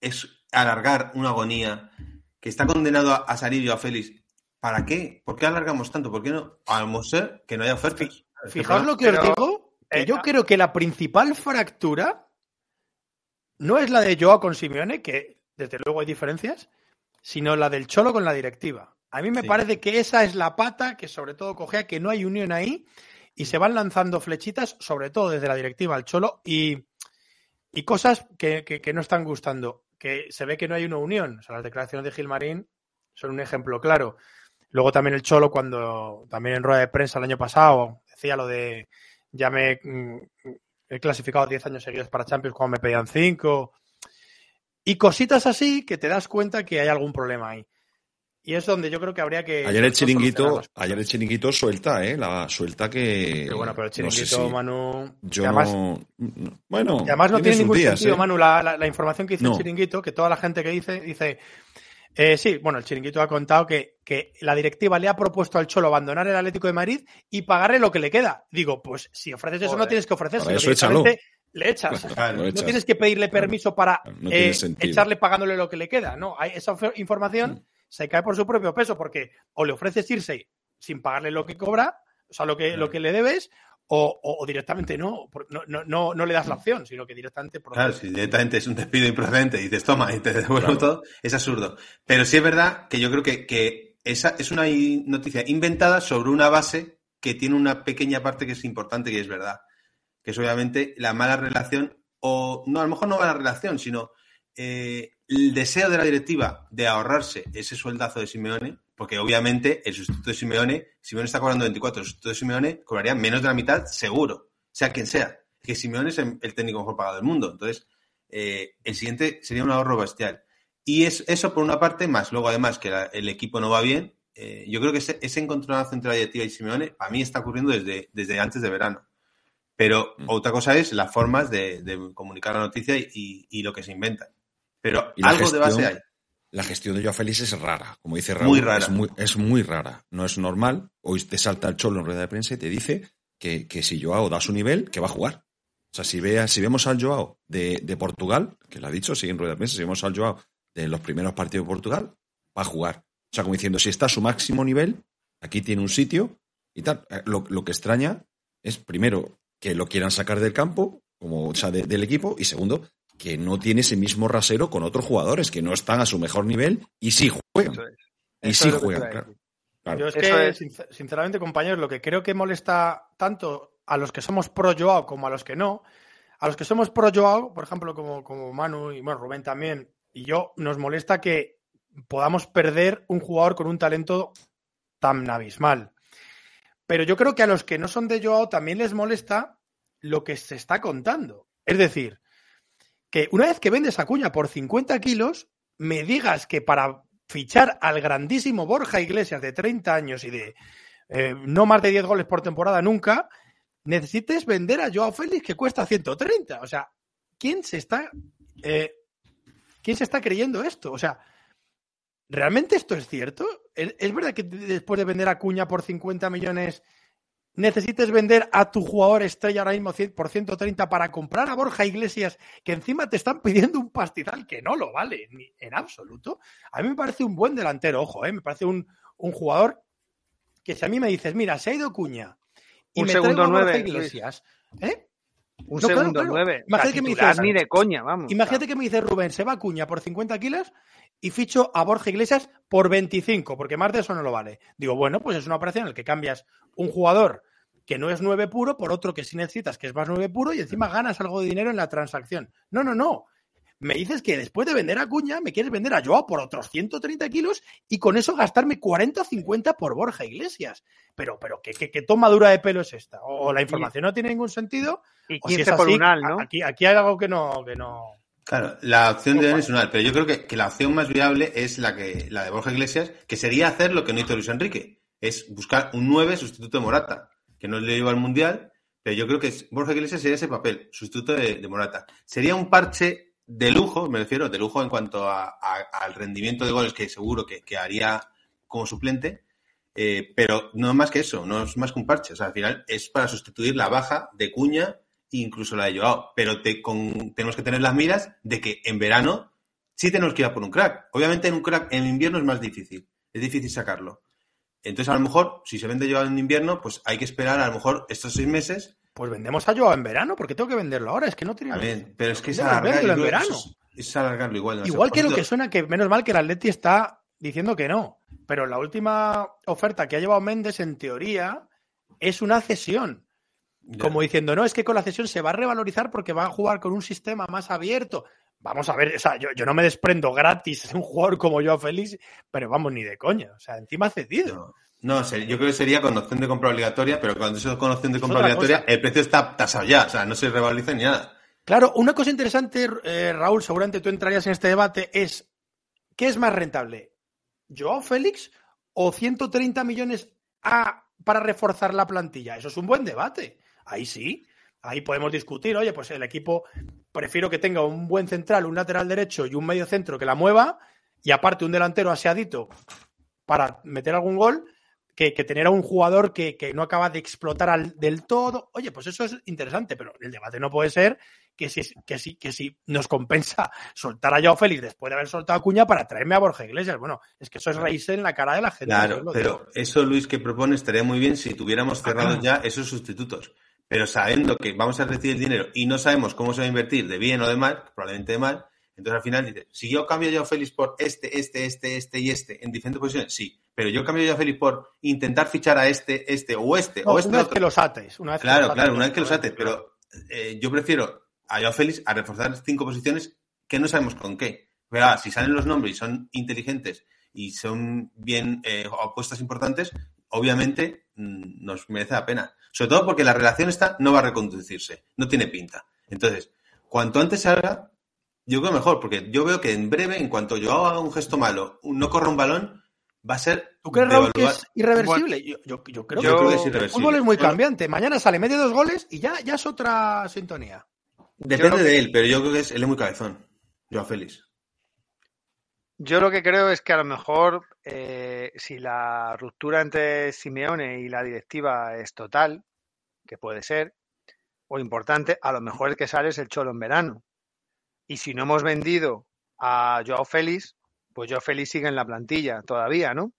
es alargar una agonía que está condenado a, salir yo a Félix. ¿Para qué? ¿Por qué alargamos tanto? ¿Por qué no? A lo ser que no haya ofertas. Fijaos lo que os digo, que yo creo que la principal fractura no es la de Joao con Simeone, que desde luego hay diferencias, sino la del Cholo con la directiva. A mí me parece que esa es la pata que sobre todo cogea que no hay unión ahí y se van lanzando flechitas, sobre todo desde la directiva al Cholo, y, cosas que, no están gustando, que se ve que no hay una unión. O sea, las declaraciones de Gilmarín son un ejemplo claro. Luego también el Cholo, cuando también en rueda de prensa el año pasado decía lo de ya me mm, he clasificado 10 años seguidos para Champions cuando me pedían 5. Y cositas así que te das cuenta que hay algún problema ahí. Y es donde yo creo que habría que. Ayer el chiringuito, ayer el chiringuito suelta, ¿eh? La suelta que. Pero bueno, pero el chiringuito, Manu. Yo además, Bueno. además no tiene ningún sentido, ¿eh? Manu, la, la, información que dice el chiringuito, que toda la gente que dice, dice. Eh, sí, bueno, el chiringuito ha contado que, que, la directiva le ha propuesto al Cholo abandonar el Atlético de Madrid y pagarle lo que le queda. Digo, pues si ofreces eso no tienes que ofrecerse. Eso échalo. Le echas. no tienes que pedirle permiso para eh, echarle pagándole lo que le queda. No, hay esa información. Se cae por su propio peso porque o le ofreces irse sin pagarle lo que cobra, o sea, lo que, lo que le debes, o, directamente no, no, no, no, le das la opción, sino que directamente... Claro, si directamente es un despido improcedente y dices, toma, y te devuelvo todo, es absurdo. Pero sí es verdad que yo creo que, que esa es una noticia inventada sobre una base que tiene una pequeña parte que es importante y es verdad, que es obviamente la mala relación, o no, a lo mejor no mala relación, sino eh, el deseo de la directiva de ahorrarse ese sueldazo de Simeone, porque obviamente el sustituto de Simeone, Simeone está cobrando 24, el sustituto de Simeone cobraría menos de la mitad seguro, sea quien sea, que Simeone es el técnico mejor pagado del mundo. Entonces, eh, el siguiente sería un ahorro bestial. Y es eso por una parte, más luego además que el equipo no va bien, eh, yo creo que ese, ese encontronazo entre la directiva y Simeone para mí está ocurriendo desde, desde antes de verano. Pero mm. otra cosa es las formas de, comunicar la noticia y, lo que se inventan. Pero algo de base hay. La gestión de Joao Félix es rara, como dice Raúl. Muy rara. Es muy, rara. No es normal. Hoy te salta el cholo en rueda de prensa y te dice que, que si Joao da su nivel, que va a jugar. O sea, si, vea, si vemos al Joao de, de Portugal, que lo ha dicho, sigue en rueda de prensa, si vemos al Joao de los primeros partidos de Portugal, va a jugar. O sea, como diciendo, si está a su máximo nivel, aquí tiene un sitio y tal. Eh, lo, lo que extraña es, primero, que lo quieran sacar del campo, como, o sea, de, del equipo, y segundo, que no tiene ese mismo rasero con otros jugadores que no están a su mejor nivel y sí juegan. Eso es. Y Eso sí juegan, claro. Yo es que, es. sincer- sinceramente, compañeros, lo que creo que molesta tanto a los que somos pro Joao como a los que no, a los que somos pro Joao, por ejemplo, como, como Manu y bueno, Rubén también, y yo, nos molesta que podamos perder un jugador con un talento tan abismal. Pero yo creo que a los que no son de Joao también les molesta lo que se está contando. Es decir, que una vez que vendes a Cuña por 50 kilos, me digas que para fichar al grandísimo Borja Iglesias de 30 años y de eh, no más de 10 goles por temporada nunca, necesites vender a Joao Félix que cuesta 130. O sea, ¿quién se está, eh, ¿quién se está creyendo esto? O sea, ¿realmente esto es cierto? ¿Es, verdad que después de vender a Cuña por 50 millones necesites vender a tu jugador estrella ahora mismo por 130 para comprar a Borja Iglesias, que encima te están pidiendo un pastizal que no lo vale ni en absoluto? A mí me parece un buen delantero, ojo, ¿eh? me parece un, un jugador que si a mí me dices, mira, se ha ido Cuña y Un me segundo traigo a Borja. Iglesias, ¿eh? Un No, segundo claro. nueve. Imagínate que me dices- ni de coña, vamos. Imagínate que me dice Rubén, se va Cuña por 50 kilos y ficho a Borja Iglesias por 25, porque más de eso no lo vale. Digo, bueno, pues es una operación en la que cambias un jugador que no es 9 puro por otro que sí necesitas, que es más 9 puro, y encima ganas algo de dinero en la transacción. No, no, no. Me dices que después de vender a Cuña, me quieres vender a Joao por otros 130 kilos y con eso gastarme 40 o 50 por Borja Iglesias. Pero, pero, ¿qué, qué, qué toma dura de pelo es esta? O, o la información no tiene ningún sentido, Y o si 15 es por un al, ¿no? aquí, aquí hay algo que no, que no. Claro, la opción de Dan es una, pero yo creo que, que la opción más viable es la que la de Borja Iglesias, que sería hacer lo que no hizo Luis Enrique, es buscar un 9 sustituto de Morata, que no le lleva al Mundial, pero yo creo que Borja Iglesias sería ese papel, sustituto de, de Morata. Sería un parche de lujo, me refiero, de lujo en cuanto a- a- al rendimiento de goles que seguro que, que haría como suplente, eh, pero no más que eso, no es más que un parche. O sea, al final es para sustituir la baja de Cuña incluso la de Joao. Pero te- con- tenemos que tener las miras de que en verano sí tenemos que ir a por un crack. Obviamente en un crack en invierno es más difícil, es difícil sacarlo. Entonces, a lo mejor, si se vende Joao en invierno, pues hay que esperar a lo mejor estos seis meses. Pues vendemos a Joao en verano, porque tengo que venderlo ahora. Es que no tiene. También, pero es que es Vendemos, alargar, véndelo en verano. es, es alargarlo igual. Igual que lo que suena que menos mal que el Atleti está diciendo que no. Pero la última oferta que ha llevado Méndez, en teoría, es una cesión. Como diciendo, no, es que con la cesión se va a revalorizar porque va a jugar con un sistema más abierto. Vamos a ver, o sea, yo, yo no me desprendo gratis de un jugador como yo, Félix, pero vamos, ni de coña. O sea, encima ha cedido. No, no yo creo que sería con opción de compra obligatoria, pero cuando eso es con opción de compra obligatoria, el precio está tasado ya, o sea, no se revaloriza ni nada. Claro, una cosa interesante, eh, Raúl, seguramente tú entrarías en este debate, es ¿qué es más rentable? ¿Joao Félix o 130 millones a, para reforzar la plantilla? Eso es un buen debate. Ahí sí, ahí podemos discutir, oye, pues el equipo prefiero que tenga un buen central, un lateral derecho y un medio centro que la mueva y aparte un delantero aseadito para meter algún gol que, que tener a un jugador que, que no acaba de explotar al- del todo. Oye, pues eso es interesante, pero el debate no puede ser que si, que si, que si nos compensa soltar a Joao Félix después de haber soltado a Cuña para traerme a Borja Iglesias. Bueno, es que eso es reírse en la cara de la gente. Claro, pero eso, Luis, que propone estaría muy bien si tuviéramos cerrados ya esos sustitutos. Pero sabiendo que vamos a recibir el dinero y no sabemos cómo se va a invertir, de bien o de mal, probablemente de mal, entonces al final dice, si yo cambio yo Félix por este, este, este, este y este en diferentes posiciones, sí. Pero yo cambio yo a Félix por intentar fichar a este, este o este No, o este una vez que los ates. Una vez que Claro, los claro, ates, una vez que los ates, pero eh, yo prefiero a Joao Félix a reforzar cinco posiciones que no sabemos con qué. Pero ah, si salen los nombres y son inteligentes y son bien eh, apuestas importantes, obviamente mm, nos merece la pena. Sobre todo porque la relación esta no va a reconducirse, no tiene pinta. Entonces, cuanto antes salga, yo creo mejor, porque yo veo que en breve, en cuanto yo haga un gesto malo, no corra un balón, va a ser. ¿Tú crees, Raúl, que es irreversible? Yo, yo- yo creo Yo que creo que es el irreversible. fútbol es muy Bueno, cambiante. Mañana sale medio dos goles y ya, ya es otra sintonía. Depende Yo de él, pero yo creo que es, él es muy cabezón. Joao Félix. Yo lo que creo es que a lo mejor eh, si la ruptura entre Simeone y la directiva es total, que puede ser, o importante, a lo mejor el que sale es el Cholo en verano. Y si no hemos vendido a Joao Félix, pues Joao Félix sigue en la plantilla todavía, ¿no?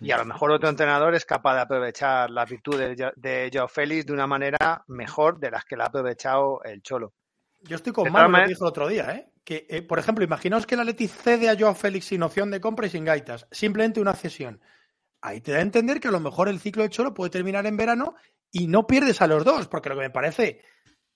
Y a lo mejor otro entrenador es capaz de aprovechar la virtud de, Joao Félix de una manera mejor de las que la ha aprovechado el Cholo. Yo estoy con Manu, lo dijo el otro día, ¿eh? Que, eh, por ejemplo, imaginaos que la Leti cede a Joao Félix sin opción de compra y sin gaitas, simplemente una cesión. Ahí te da a entender que a lo mejor el ciclo de Cholo puede terminar en verano y no pierdes a los dos, porque lo que me parece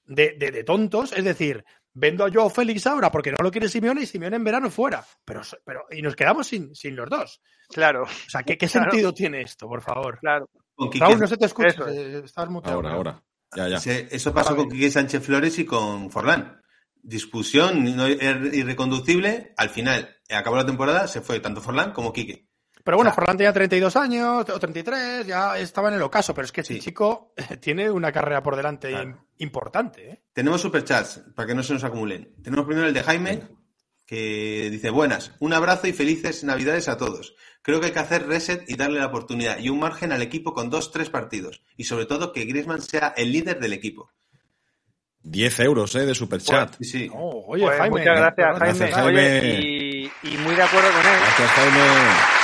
de, de, tontos es decir, vendo a Joao Félix ahora porque no lo quiere Simeone y Simeone en verano fuera. Pero, pero y nos quedamos sin, sin los dos. Claro. O sea, ¿qué, qué sentido tiene esto, por favor? Claro. Raúl, no se te escucha. Estás mutado. Ahora, ahora. Ya, ya. Eso pasó con Quique Sánchez Flores y con Forlán. Discusión irreconducible. Al final, acabó la temporada, se fue tanto Forlán como Quique. Pero bueno, Forlán tenía 32 años o 33, ya estaba en el ocaso, pero es que este chico tiene una carrera por delante importante. ¿eh? Tenemos superchats para que no se nos acumulen. Tenemos primero el de Jaime, que dice, buenas, un abrazo y felices navidades a todos. Creo que hay que hacer reset y darle la oportunidad y un margen al equipo con dos, tres partidos. Y sobre todo que Griezmann sea el líder del equipo. 10 euros ¿eh? de superchat. Pues, sí, oh, oye, pues Jaime, muchas gracias, Jaime. y, y, muy de acuerdo con él. Gracias, Jaime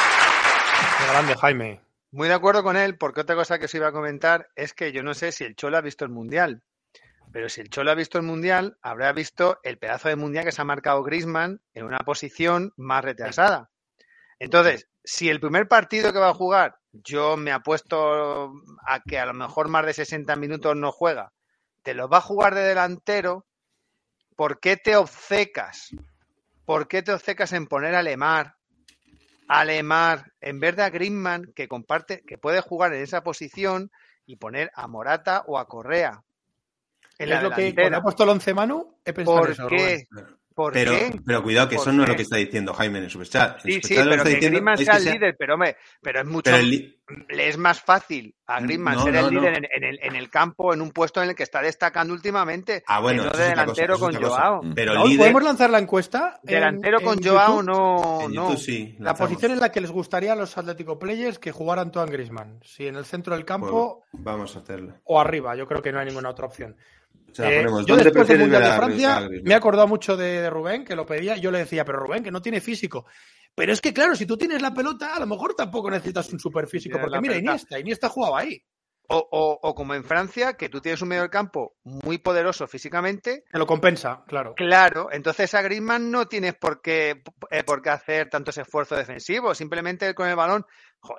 grande, Jaime. Muy de acuerdo con él, porque otra cosa que os iba a comentar es que yo no sé si el Cholo ha visto el Mundial, pero si el Cholo ha visto el Mundial, habrá visto el pedazo de Mundial que se ha marcado Grisman en una posición más retrasada. Entonces, si el primer partido que va a jugar, yo me apuesto a que a lo mejor más de 60 minutos no juega, te lo va a jugar de delantero, ¿por qué te obcecas? ¿Por qué te obcecas en poner a Lemar, Alemar, en vez de a Griezmann, que comparte, que puede jugar en esa posición y poner a Morata o a Correa. es lo que cuando ha puesto el once Manu, he pensado ¿Por eso, qué? ¿Por pero, qué? pero cuidado, que eso no es lo que está diciendo Jaime en el superchat. Sí, sí, pero que Griezmann sea el líder, pero, hombre, pero es mucho. Le es más fácil a Griezmann ser el líder en, el, en, el, campo, en un puesto en el que está destacando últimamente. Ah, bueno, que no de delantero con Joao. Pero ¿Podemos lanzar la encuesta? Delantero con Joao no. no. Sí, la posición en la que les gustaría a los Atlético Players que jugaran Antoine Griezmann. Si en el centro del campo. Pues vamos a hacerlo. O arriba, yo creo que no hay ninguna otra opción. Eh, yo después del Mundial de Francia me he acordado mucho de, Rubén, que lo pedía, yo le decía, pero Rubén, que no tiene físico. Pero es que, claro, si tú tienes la pelota, a lo mejor tampoco necesitas un super físico, porque mira, Iniesta, Iniesta jugaba ahí. O, o, como en Francia, que tú tienes un medio del campo muy poderoso físicamente. Te lo compensa, claro. Claro, entonces a Griezmann no tienes por qué, eh, por qué hacer tantos esfuerzos defensivos. Simplemente con el balón.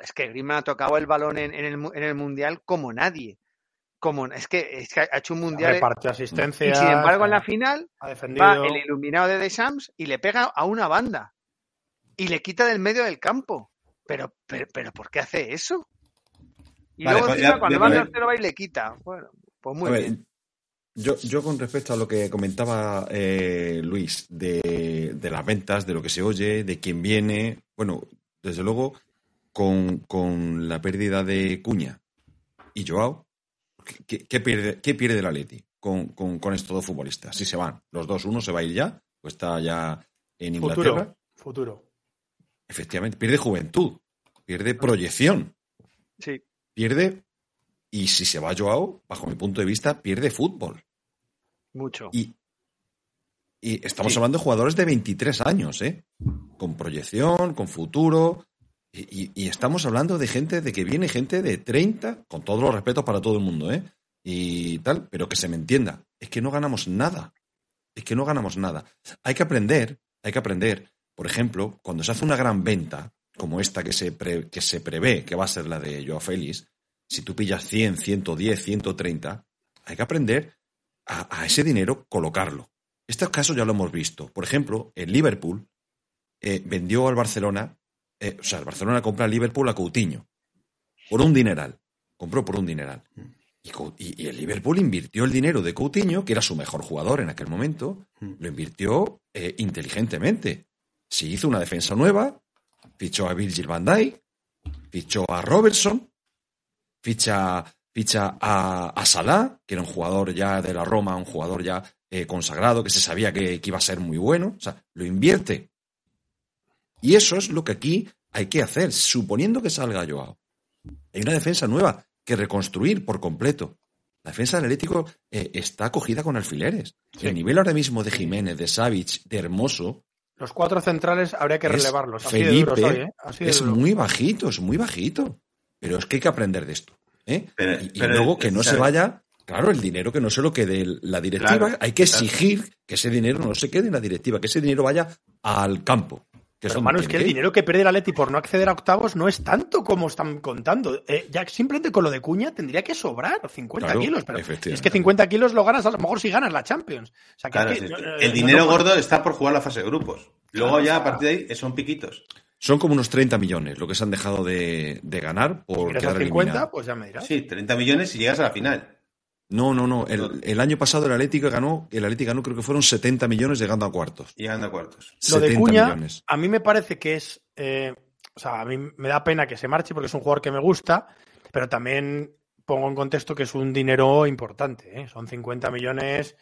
es que Griezmann ha tocado el balón en, el, en el Mundial como nadie como es que, ha hecho un mundial. Asistencia. Y sin embargo, en la final va el iluminado de Deschamps y le pega a una banda y le quita del medio del campo. Pero, pero, pero ¿por qué hace eso? Y luego pues cuando va al va y le quita. Bueno, pues muy bien. Yo, yo con respecto a lo que comentaba eh, Luis de, de, las ventas, de lo que se oye, de quién viene, bueno, desde luego con, con la pérdida de Cuña y Joao, ¿qué, pierde, qué pierde el Atleti con, con, estos dos futbolistas? Si se van, los dos, uno se va a ir ya, o está ya en Inglaterra. Futuro. Efectivamente, pierde juventud, pierde proyección. Sí. Pierde, y si se va Joao, bajo mi punto de vista, pierde fútbol. Mucho. Y, y estamos hablando de jugadores de 23 años, ¿eh? Con proyección, con futuro, y, estamos hablando de gente, de que viene gente de 30, con todos los respetos para todo el mundo, ¿eh? Y tal, pero que se me entienda, es que no ganamos nada. Es que no ganamos nada. Hay que aprender, hay que aprender. Por ejemplo, cuando se hace una gran venta, como esta que se, que se prevé que va a ser la de Joao Félix, si tú pillas 100, 110, 130, hay que aprender a, ese dinero colocarlo. Estos casos ya lo hemos visto. Por ejemplo, el Liverpool eh, vendió al Barcelona eh, o sea, el Barcelona compra al Liverpool a Coutinho por un dineral. Compró por un dineral. Y, el Liverpool invirtió el dinero de Coutinho, que era su mejor jugador en aquel momento, lo invirtió eh, inteligentemente. Se hizo una defensa nueva, fichó a Virgil van fichó a Robertson, ficha, ficha a, Salah, que era un jugador ya de la Roma, un jugador ya eh, consagrado, que se sabía que, que, iba a ser muy bueno. O sea, lo invierte y eso es lo que aquí hay que hacer, suponiendo que salga Joao. Hay una defensa nueva que reconstruir por completo. La defensa del Atlético eh, está cogida con alfileres. El nivel ahora mismo de Jiménez, de Savic, de Hermoso. Los cuatro centrales habría que relevarlos. Felipe ¿eh? es muy bajito, es muy bajito. Pero es que hay que aprender de esto. ¿eh? y, luego que no se vaya Claro, el dinero que no se lo quede la directiva, hay que exigir que ese dinero no se quede en la directiva, que ese dinero vaya al campo. Que hermano, es que el dinero que pierde el Atleti por no acceder a octavos no es tanto como están contando. Eh, ya simplemente con lo de Cuña tendría que sobrar 50 kilos. Pero es que 50 kilos lo ganas a lo mejor si ganas la Champions. el dinero gordo está por jugar la fase de grupos. Luego ya a partir de ahí son piquitos. Son como unos 30 millones lo que se han dejado de, ganar por quedar 50, pues ya me dirás. Sí, 30 millones y llegas a la final. No, no, no. El, año pasado el Atlético ganó, el Atlético ganó creo que fueron 70 millones llegando a cuartos. Llegando a cuartos. Lo de Cuña, a mí me parece que es, eh, o sea, a mí me da pena que se marche porque es un jugador que me gusta, pero también pongo en contexto que es un dinero importante, ¿eh? son 50 millones.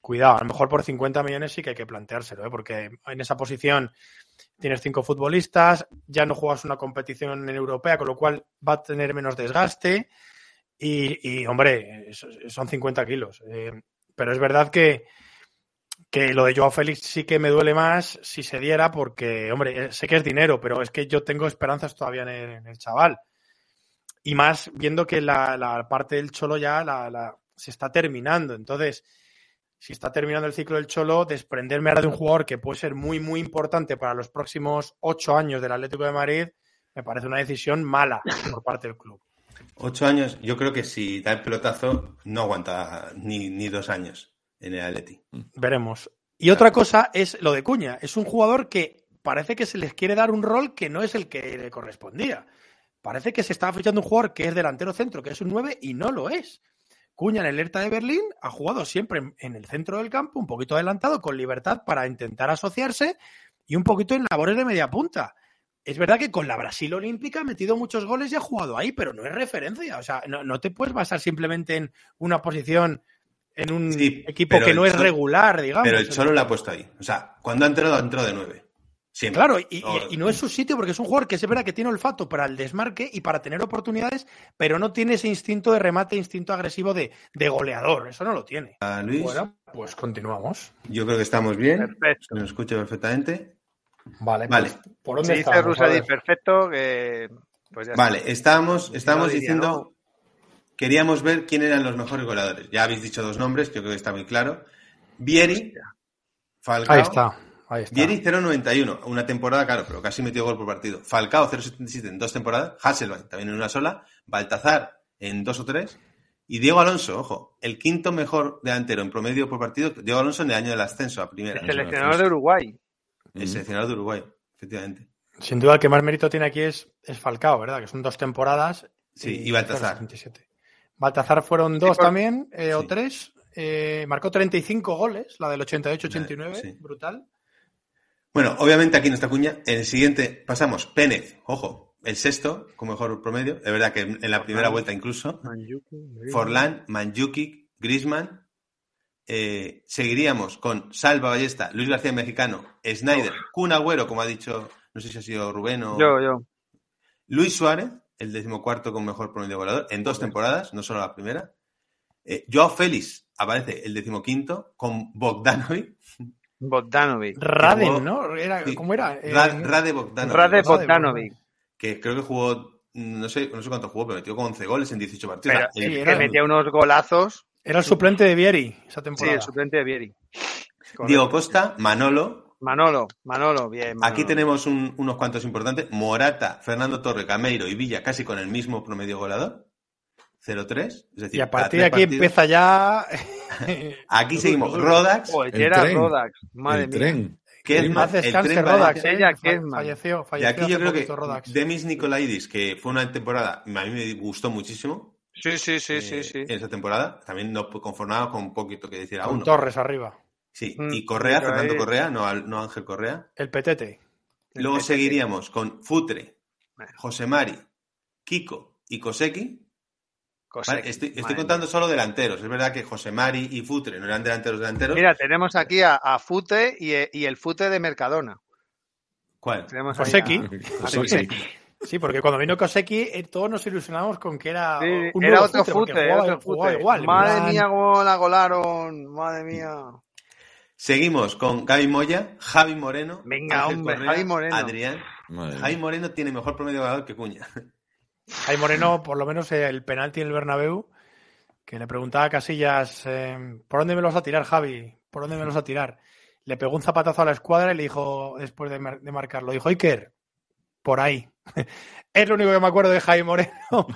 Cuidado, a lo mejor por 50 millones sí que hay que planteárselo, ¿eh? porque en esa posición tienes cinco futbolistas, ya no juegas una competición en europea, con lo cual va a tener menos desgaste. Y, hombre, son 50 kilos. Eh, pero es verdad que, que lo de Joao Félix sí que me duele más si se diera, porque, hombre, eh, sé que es dinero, pero es que yo tengo esperanzas todavía en el, chaval. Y más viendo que la, parte del Cholo ya la, se está terminando. Entonces, si está terminando el ciclo del Cholo, desprenderme ahora de un jugador que puede ser muy, muy importante para los próximos ocho años del Atlético de Madrid, me parece una decisión mala por parte del club. Ocho años, yo creo que si da el pelotazo, no aguanta ni, dos años en el Atleti. Veremos. Y otra cosa es lo de Cuña. Es un jugador que parece que se les quiere dar un rol que no es el que le correspondía. Parece que se está fichando un jugador que es delantero centro, que es un 9 y no lo es. Cuña en el Hertha de Berlín ha jugado siempre en el centro del campo, un poquito adelantado, con libertad para intentar asociarse y un poquito en labores de media punta es verdad que con la Brasil Olímpica ha metido muchos goles y ha jugado ahí, pero no es referencia. O sea, no, te puedes basar simplemente en una posición en un equipo que no es regular, digamos. Pero el Cholo lo ha puesto ahí. O sea, cuando ha entrado, ha entrado de nueve. Siempre. Claro, y, no es su sitio porque es un jugador que es verdad que tiene olfato para el desmarque y para tener oportunidades, pero no tiene ese instinto de remate, instinto agresivo de, goleador. Eso no lo tiene. Luis. Bueno, pues continuamos. Yo creo que estamos bien. Perfecto. Se nos escucha perfectamente. Vale, vale. Pues, ¿por dónde dice Rusadi perfecto, pues vale, estábamos, estábamos diciendo, queríamos ver quién eran los mejores goleadores. Ya habéis dicho dos nombres, yo creo que está muy claro. Vieri, Falcao. Ahí está. Ahí está. Vieri 0.91, una temporada, claro, pero casi metió gol por partido. Falcao 0.77 en dos temporadas, Hasselbank también en una sola, Baltazar en dos o tres, y Diego Alonso, ojo, el quinto mejor delantero en promedio por partido, Diego Alonso en el año del ascenso a primera. El seleccionador de Uruguay. El seleccionador de Uruguay, efectivamente. Sin duda, el que más mérito tiene aquí es, es Falcao, ¿verdad? Que son dos temporadas. Sí, y, Baltazar. Baltazar fueron dos también, eh, o tres. Eh, marcó 35 goles, la del 88-89, brutal. Bueno, obviamente aquí no está Cuña. En el siguiente pasamos Pérez, ojo, el sexto con mejor promedio. Es verdad que en la primera vuelta incluso. Forlán, Manjukic, Grisman, eh, seguiríamos con Salva Ballesta, Luis García Mexicano, Snyder, Kun Agüero, como ha dicho, no sé si ha sido Rubén o. Yo, yo. Luis Suárez, el decimocuarto con mejor promedio volador, en dos temporadas, no solo la primera. Eh, Joao Félix aparece el decimoquinto con Bogdanovic. Bogdanovic. Raden, ¿no? ¿Cómo era? Eh, Rade Bogdanovic. Rade Bogdanovic. Que creo que jugó, no sé, no sé cuánto jugó, pero metió con 11 goles en 18 partidos. que metía unos golazos. Era el suplente de Vieri esa temporada. Sí, el suplente de Vieri. Diego Costa, Manolo. Manolo, Manolo, bien. Aquí tenemos unos cuantos importantes. Morata, Fernando Torre, Cameiro y Villa casi con el mismo promedio goleador. 0-3. Es decir, y a partir de aquí empieza ya. aquí seguimos. Rodax. Oh, era Rodax. Madre el tren. ¿Qué es más descanso que Rodax? Ella, ¿qué es Falleció, falleció. Y aquí yo creo que Rodax. Demis Nicolaidis, que fue una temporada, a mí me gustó muchísimo. Sí, sí, sí, sí, eh, sí. En esa temporada también no conformaba con un poquito que decir a uno. Torres arriba. Sí, mm, y Correa, Fernando Correa, no, no Ángel Correa. El petete. Luego seguiríamos con Futre, José Mari, Kiko y Koseki. estoy, contando solo delanteros. Es verdad que José Mari y Futre no eran delanteros delanteros. Mira, tenemos aquí a, Futre y, el Futre de Mercadona. ¿Cuál? Tenemos Koseki. Sí, porque cuando vino Koseki, eh, todos nos ilusionamos con que era Sí, un era nuevo otro fute, porque fute, jugaba- otro jugaba fute. igual. Madre plan- mía, cómo la golaron. Madre mía. Seguimos con Gaby Moya, Javi Moreno, Venga, Ángel hombre, Correa, Javi Moreno. Adrián. Madre Javi. Moreno tiene mejor promedio de goleador que Cuña. Jaime Moreno, por lo menos eh, el penalti en el Bernabéu, que le preguntaba a Casillas, eh, ¿por dónde me los vas a tirar, Javi? ¿Por dónde me los vas a tirar? Le pegó un zapatazo a la escuadra y le dijo, después de, mar- de marcarlo, dijo, Iker, por ahí. es lo único que me acuerdo de Jaime Moreno.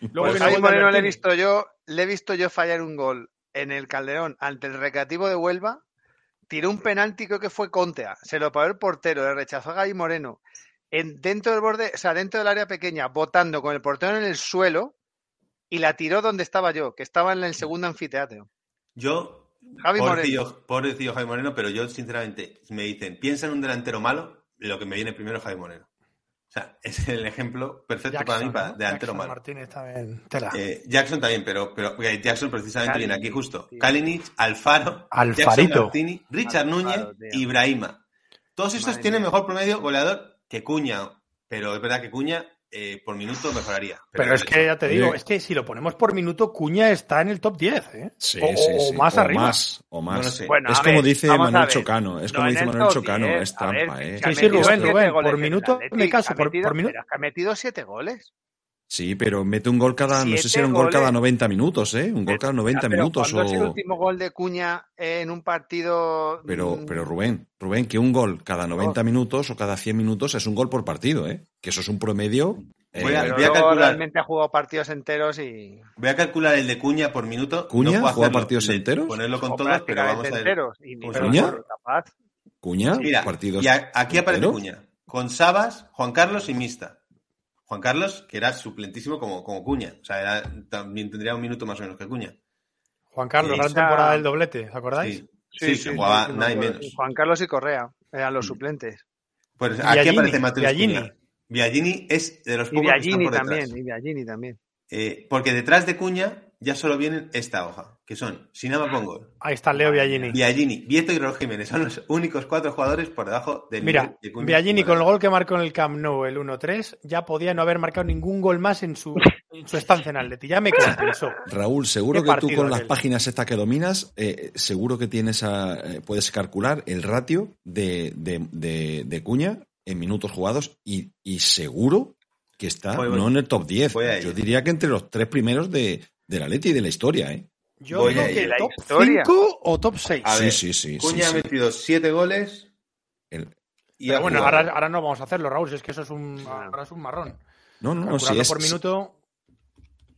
Luego Pues de Moreno le he visto yo, le he visto yo fallar un gol en el Calderón ante el Recreativo de Huelva. Tiró un penalti, creo que fue Contea. Se lo pagó el portero, le rechazó a Gaby Moreno. En, dentro del borde, o sea, dentro del área pequeña, botando con el portero en el suelo y la tiró donde estaba yo, que estaba en el segundo anfiteatro. Yo, Javi pobrecillo, pobrecillo Javi Moreno, pero yo sinceramente, si me dicen, piensa en un delantero malo, lo que me viene primero es Javi Moreno. Sea, es el ejemplo perfecto para mí para ¿no? delantero Jackson. Martínez también, tela. Eh, Jackson también, pero, pero Jackson precisamente Kalinic, viene aquí justo. sí. Kalinic, Alfaro, Alfarito. Jackson Martini, Richard Alfaro, Núñez, tío. Ibrahima. Todos estos Madre tienen mía. mejor promedio goleador que Cuña, pero es verdad que Cuña eh, por minuto mejoraría. Pero es que ya te digo, es que si lo ponemos por minuto, Cuña está en el top 10, ¿eh? Sí, o, sí, o más arriba. Más, o más. Bueno, es como ver, dice Manuel. Chocano. Es No como dice el Manuel Chocano. 10, Es a ver, trampa, ¿eh? Sí, sí, Rubén, Rubén, por minuto, hazme caso, por- metido- por minuto. pero ha metido siete goles. Sí, pero mete un gol cada, no sé si era un gol cada goles. 90 minutos, ¿eh? Un gol cada 90 Pero minutos ¿cuándo es el o... último gol de Cuña en un partido? Pero, mm, pero Rubén, Rubén, que un gol cada 90 minutos o cada 100 minutos es un gol por partido, ¿eh? Que eso es un promedio. eh, Voy a- voy a calcular. realmente ha jugado partidos enteros y. Voy a calcular el de Cuña por minuto. ¿Cuña puedo juega partidos de enteros? Ponerlo con o todos, pero vamos a enteros. Y ni ¿Cuña? Cuña, Mira, partidos. y a- aquí aparece enteros. Cuña. Con Sabas, Juan Carlos y Mista. Juan Carlos, que era suplentísimo como, como Cuña. O sea, era- también tendría un minuto más o menos que Cuña. Juan Carlos, gran esa- temporada del doblete, ¿os acordáis? Sí, sí, que jugaba sí, nada y me acuerdo. menos. Juan Carlos y Correa eran los suplentes. Pues aquí Biagini, aparece Mateus Biagini. Cuña. Biagini es de los Y pocos que están por detrás. también. Y Biagini también. Eh, porque detrás de Cuña ya solo vienen esta hoja, que son Sinama Pongol, Ahí está Leo Biagini. Biagini, Vieto y Raúl Jiménez. Son los únicos cuatro jugadores por debajo del Mira, de Cuña. Biagini con el gol que marcó en el Camp Nou, el 1-3, ya podía no haber marcado ningún gol más en su, en su estancia en Atleti. Ya me compensó. Raúl, seguro ¿Qué que tú con las aquel? páginas estas que dominas, eh, seguro que tienes a- eh, puedes calcular el ratio de, de, de- de Cuña en minutos jugados y, y seguro que está Voy, voy. no en el top 10. Voy a Yo diría que entre los tres primeros de, de la Leti y de la historia, ¿eh? Yo Voy digo a que ir. La top historia. 5 o top 6. A sí, ver, sí, sí. Cuña sí, ha metido siete goles El- y bueno, ahora, ahora no vamos a hacerlo, Raúl, si es que eso es un, ahora es un marrón. No, no, no, si es, por minuto,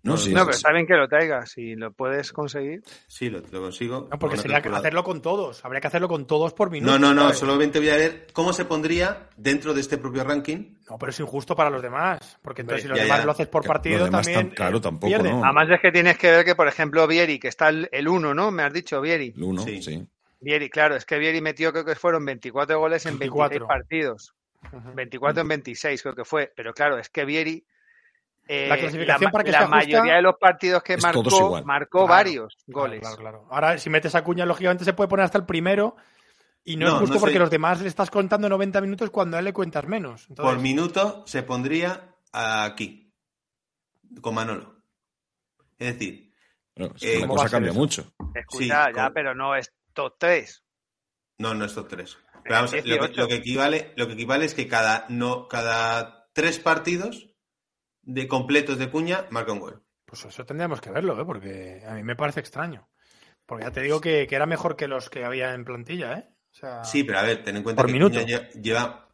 no, sí, No, pero está bien que lo traigas. Si lo puedes conseguir. Sí, lo, lo consigo. no, porque Con sería otro hacerlo con todos. Habría que hacerlo con todos por minuto. No, no, no, ¿sabes? solamente voy a ver cómo se pondría dentro de este propio ranking. No, pero es injusto para los demás. Porque entonces si los Ya, demás ya. lo haces por Que partido los demás también. tam- claro, eh, tampoco. ¿no? Además es que tienes que ver que, por ejemplo, Vieri, que está el 1, ¿no? Me has dicho, Vieri. el uno, Sí. sí. Vieri, claro, es que Vieri metió, creo que fueron 24 goles en 24. 26 partidos. Ujú. 24 en 26 creo que fue. Pero claro, es que Vieri... eh, La clasificación para que la sea justa- mayoría de los partidos que Es marcó, marcó Claro, varios Claro, goles. Claro, claro. Ahora, si metes a Cuña, lógicamente se puede poner hasta el primero. Y no, No, es justo no sé. porque los demás le estás contando 90 minutos cuando a él le cuentas menos. Entonces, Por minuto se pondría aquí, con Manolo. Es decir, Bueno, es Eh, que la ¿cómo va cosa cambia eso? mucho. Escucha, Sí, ya, con- pero no es top 3. no, no estos tres. Pero vamos, lo, que, 18. lo que equivale, lo que equivale es que cada, no, cada tres partidos de completos de Cuña marca un gol. pues eso tendríamos que verlo, ¿eh? porque a mí me parece extraño. Porque ya te digo que, que era mejor que los que había en plantilla, ¿eh? O sea, Sí, pero a ver, ten en cuenta Por que minuto. Cuña lle- lleva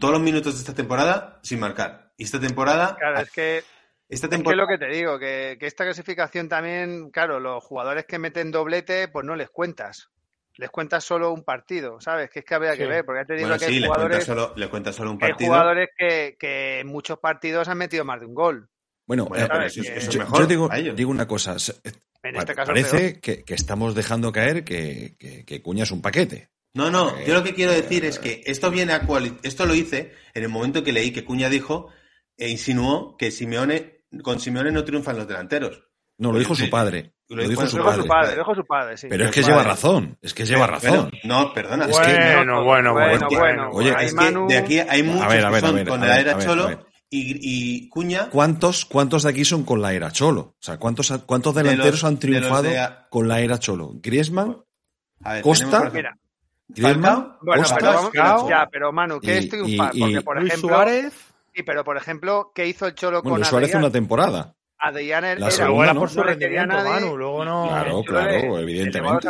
todos los minutos de esta temporada sin marcar. Y esta temporada, Claro, es que esta Es que es temporada lo que te digo, que, que esta clasificación también, claro, los jugadores que meten doblete, pues no les cuentas. Les cuentas solo un partido, ¿sabes? Que es que habría Sí. que ver, porque ya te digo bueno, que sí, hay le cuenta, jugadores, solo, le cuenta solo un que hay partido. jugadores que, que en muchos partidos han metido más de un gol. Bueno, Bueno, eh, eso, yo, mejor yo digo, una cosa. En pa- este caso parece que, que estamos dejando caer que, que- que Cuña es un paquete. No, no, Eh, yo lo que quiero decir es que esto viene a esto lo hice en el momento que leí que Cuña dijo e insinuó que Simeone con Simeone no triunfan los delanteros. No, lo dijo su padre. Lo dijo su padre. dijo su padre, sí. Pero es que lleva razón. Es que lleva Bueno, razón. no, perdona. Es que- bueno, bueno, bueno, bueno. Oye, ahí es que Manu- de aquí hay muchos A ver, a ver, que a son ver, con la era a ver, Cholo y, y Cuña. ¿Cuántos, ¿Cuántos de aquí son con la era Cholo? O sea, ¿cuántos, cuántos De delanteros los- han triunfado de a- con la era Cholo? Griezmann, A ver, Costa, Griezmann, bueno, Costa, pero ya, pero Manu, ¿qué Y- es triunfar? Porque, por Luis ejemplo, Suárez. sí, pero por ejemplo, ¿qué hizo el Cholo bueno, con Suárez una temporada. Adrián era, segunda, era ¿no? por su rendimiento, nadie, Manu. Luego no. Claro, claro, evidentemente.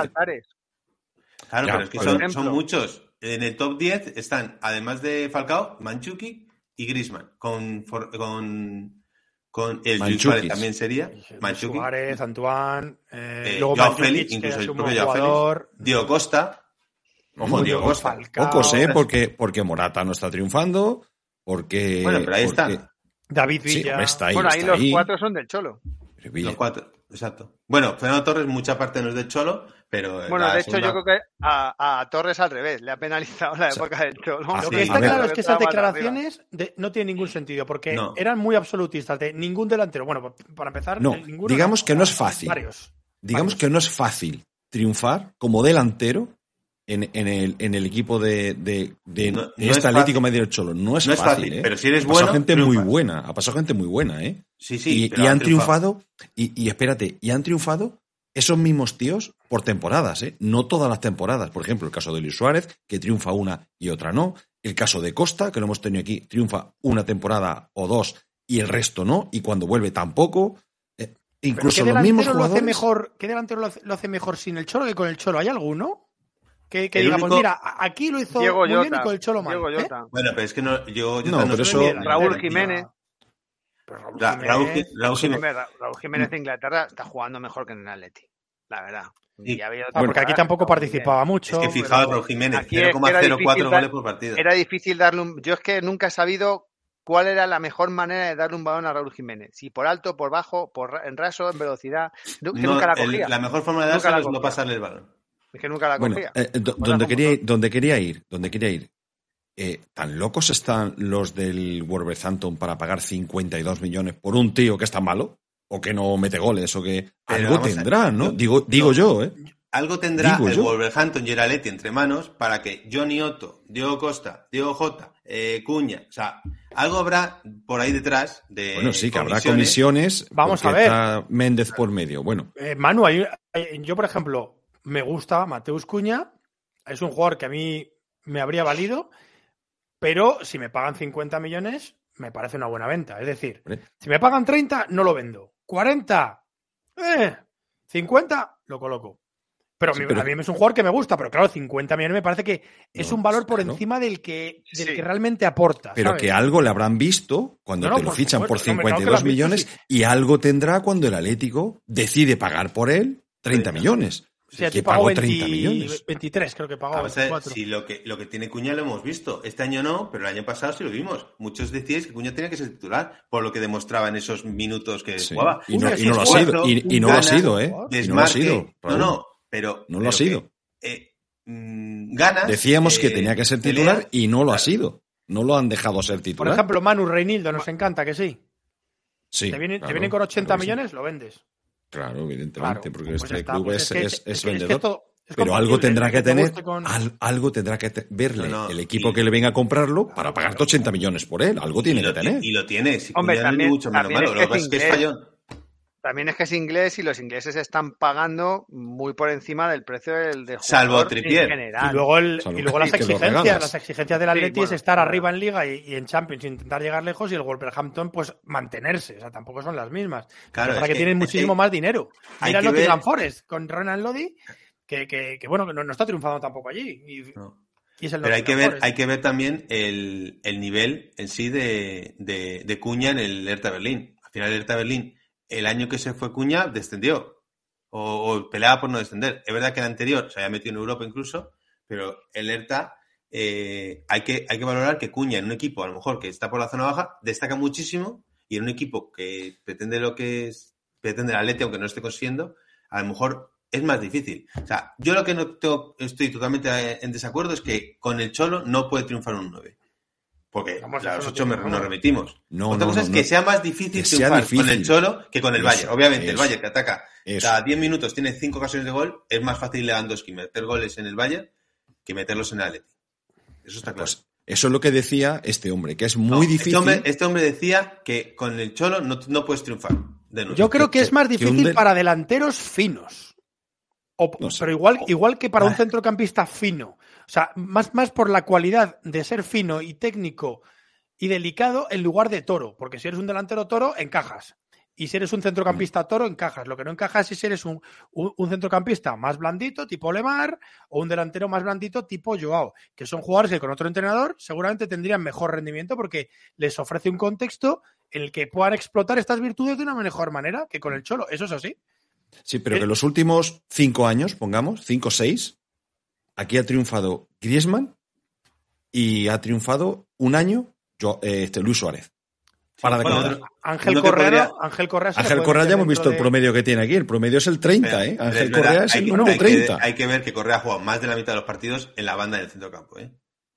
Claro, Ya, pero es que son, ejemplo. son muchos. En el top 10 están, además de Falcao, Manchuki y Grisman. Con, con, con el Luis. Suárez también sería. Manchuki. Suárez, Antoine. eh, eh, luego Joao Félix, incluso el propio Joao Félix. jugador. Diego Costa. Ojo, Diego Costa. Falcao. Pocos, ¿eh? Porque, porque Morata no está triunfando, porque... Bueno, pero ahí porque- está. David Sí, Villa. hombre, está ahí, Bueno, ahí está los ahí. cuatro son del Cholo. Los cuatro, exacto. Bueno, Fernando Torres, mucha parte no es de Cholo, pero. Bueno, de hecho, segunda- yo creo que a, a Torres al revés, le ha penalizado la O sea, época del Cholo. Ah, Lo sí, que está claro es que esas declaraciones de- no tienen ningún sentido, porque No. eran muy absolutistas de ningún delantero. Bueno, para empezar, No, ninguno, digamos que no es fácil. Varios. Digamos Varios. que no es fácil triunfar como delantero en, en el, en el equipo de, de, de- No- este es Atlético del Cholo. No es No es fácil, fácil, ¿eh? pero si eres ha pasado bueno, gente muy buena, ha pasado gente muy buena, ¿eh? Sí, sí. y, pero y han triunfado, y, y espérate, y han triunfado esos mismos tíos por temporadas, ¿eh? No todas las temporadas. Por ejemplo, el caso de Luis Suárez, que triunfa una y otra no. El caso de Costa, que lo hemos tenido aquí, triunfa una temporada o dos y el resto no, y cuando vuelve tampoco. Eh, incluso ¿qué los mismos delantero lo hace jugadores. mejor? ¿Qué delantero lo hace, lo hace mejor sin el Cholo que con el Cholo? ¿Hay alguno? Que, que El diga, pues único- mira, aquí lo hizo Diego muy bien y Jota. con el Cholo mal. ¿eh? Bueno, pero es que no. Yo, yo No, pero eso- Raúl Jiménez. Pero Raúl Ra- Raúl, Jiménez- Ji- Raúl Jiménez. Raúl de Inglaterra está jugando mejor que en el Atleti, la verdad. Sí. Y Ah, porque aquí tampoco que participaba Es mucho. que pero fijaos, Raúl Jiménez, aquí es que era 0,04 difícil goles por partido. Era difícil darle un... Yo es que nunca he sabido cuál era la mejor manera de darle un balón a Raúl Jiménez. Si por alto, por bajo, por en raso, en velocidad. Que No, nunca la el- cogía. la mejor forma de dárselo es no pasarle el balón. Es que nunca la Bueno, cogía. eh, do- Pues donde, como quería, ir- donde quería ir, donde quería ir. Eh, ¿Tan locos están los del Wolverhampton para pagar 52 millones por un tío que está malo? ¿O que no mete goles? ¿O que Pero algo tendrán, no? Digo, digo no. yo, ¿eh? Algo tendrá Digo el yo. Wolverhampton y el entre manos para que Johnny Otto, Diego Costa, Diego Jota, eh, Cuña, o sea, algo habrá por ahí detrás de Bueno, sí, que habrá comisiones. Vamos a ver. está Méndez por medio. Bueno, Eh, Manu, hay- hay- yo por ejemplo, me gusta Mateus Cuña, es un jugador que a mí me habría valido, pero si me pagan 50 millones, me parece una buena venta. Es decir, si me pagan 30, no lo vendo. 40, eh, 50, lo coloco. Pero, Sí, a mí- pero- a mí es un jugador que me gusta, pero claro, 50 millones me parece que es No, un valor por claro. encima del que, del Sí. que realmente aporta. pero ¿sabes? que algo le habrán visto cuando No, no, te lo fichan por supuesto, no, hombre, claro que lo 52 han visto, millones sí. y algo tendrá cuando el Atlético decide pagar por él 30 30. millones. O sea, que pagó pagó 30 20 millones. 23, creo que pagó. A ver, 24. si lo que, lo que tiene Cuña lo hemos visto. Este año no, pero el año pasado sí lo vimos. Muchos decíais que Cuña tenía que ser titular por lo que demostraba en esos minutos que Sí. jugaba. Y, no, y lo ha sido. Y, y no lo ha sido, ¿eh? Y no lo ha Desmarque. sido. no, Raúl. no, pero. No lo ha sido. que, eh, mm, ganas. Decíamos que eh, tenía que ser titular y no lo ha sido. No lo han dejado ser Por titular. ejemplo, Manu Reinildo, nos encanta que sí. sí, te, vienen, claro, te vienen con 80 claro que sí. millones, lo vendes. Claro, evidentemente, Claro, porque pues este está, club pues es, que- es- es vendedor. esto es pero algo tendrá que te tener, guste con- al- algo tendrá que te- verle No, no, el equipo y- que le venga a comprarlo para pagarte 80 millones por él. Algo tiene y que tener. Y lo tiene. Si Hombre, es también- mucho menos también malo. es Lo que es es que es fallón. También es que es inglés y los ingleses están pagando muy por encima del precio del de Salvo jugador Trippier. en general. Y luego, el, Salvo y luego las exigencias, las exigencias del Sí, Atleti es estar claro. arriba en Liga y, y en Champions, intentar llegar lejos, y el Wolverhampton, pues mantenerse. O sea, tampoco son las mismas. Claro, para es que, tienen muchísimo que más dinero. hay Mira Nottingham ver- Forest con Ronan Lodi, que, que, que, bueno, que no, no está triunfando tampoco allí. Y, No. y es el Pero hay que ver, Forest. hay que ver también el, el nivel en sí de, de, de Cuña en el Hertha Berlín. Al final el Hertha Berlín, el año que se fue Cuña, descendió. O, peleaba por no descender. Es verdad que el anterior se había metido en Europa incluso, pero el Hertha eh, hay, que, hay que valorar que Cuña en un equipo, a lo mejor que está por la zona baja, destaca muchísimo y en un equipo que pretende lo que es, pretende el Atleti, aunque no esté consiguiendo, a lo mejor es más difícil. O sea, yo lo que no estoy totalmente eh, en desacuerdo es que con el Cholo no puede triunfar un 9. Porque Vamos, a los no 8 tiene- nos remitimos. No, Otra no, cosa no, es no. que sea más difícil Que sea triunfar con el Cholo que con el Bayern. Obviamente, el. Bayern que ataca Eso. cada 10 minutos tiene 5 ocasiones de gol, es más fácil Lewandowski meter goles en el Bayern que meterlos en el Atleti. Eso está claro. Pues Eso es lo que decía este hombre, que es muy No, difícil. Este hombre, este hombre decía que con el Cholo no, no puedes triunfar. De nuevo. Yo creo que que- es más difícil de- para delanteros finos. O- No sé. Pero igual, igual que para un Ah. centrocampista fino. O sea, más, más por la cualidad de ser fino y técnico y delicado en lugar de toro. Porque si eres un delantero toro, encajas. Y si eres un centrocampista toro, encajas. Lo que no encajas es si eres un, un- un centrocampista más blandito, tipo Lemar, o un delantero más blandito, tipo Joao, que son jugadores que con otro entrenador seguramente tendrían mejor rendimiento porque les ofrece un contexto en el que puedan explotar estas virtudes de una mejor manera que con el Cholo. Eso es así. Sí, pero Eh, que los últimos cinco años, pongamos, cinco o seis, aquí ha triunfado Griezmann y ha triunfado un año yo, eh, este, Luis Suárez. Para de bueno, contar. otro- Ángel Correa, podría- Ángel Correa, Ángel Correa ya hemos visto el promedio que tiene aquí. El promedio es el 30, ¿eh? Ángel es verdad, Correa es el que- número hay que- 30. hay que ver que Correa ha jugado más de la mitad de los partidos en la banda del centrocampo. ¿eh?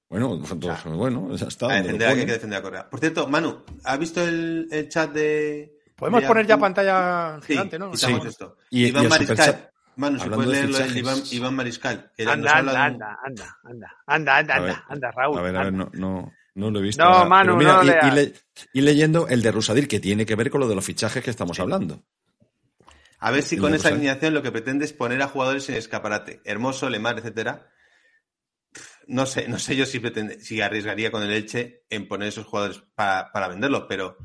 Bueno, pues, bueno, ya está. Hay que defender a Correa. Por cierto, Manu, ¿has visto el, el chat de. Podemos de poner ya pantalla Sí, gigante, ¿no? Sí. esto. Y- y Iván el Mariscal. Manu, si Hablando puedes de leerlo, es fichajes. Iván, Iván Mariscal. que Anda, anda, de anda, anda, anda, anda, anda, ver, anda, anda, Raúl. A ver, a ver, no, no, no lo he visto. No, Manu, no y- leas. y, le- y leyendo el de Rusadir, que tiene que ver con lo de los fichajes que estamos hablando. A ver si El con esa alineación lo que pretende es poner a jugadores en escaparate. Hermoso, Lemar, etcétera. No sé, no sé yo si pretende, si arriesgaría con el Elche en poner esos jugadores para, para venderlos, pero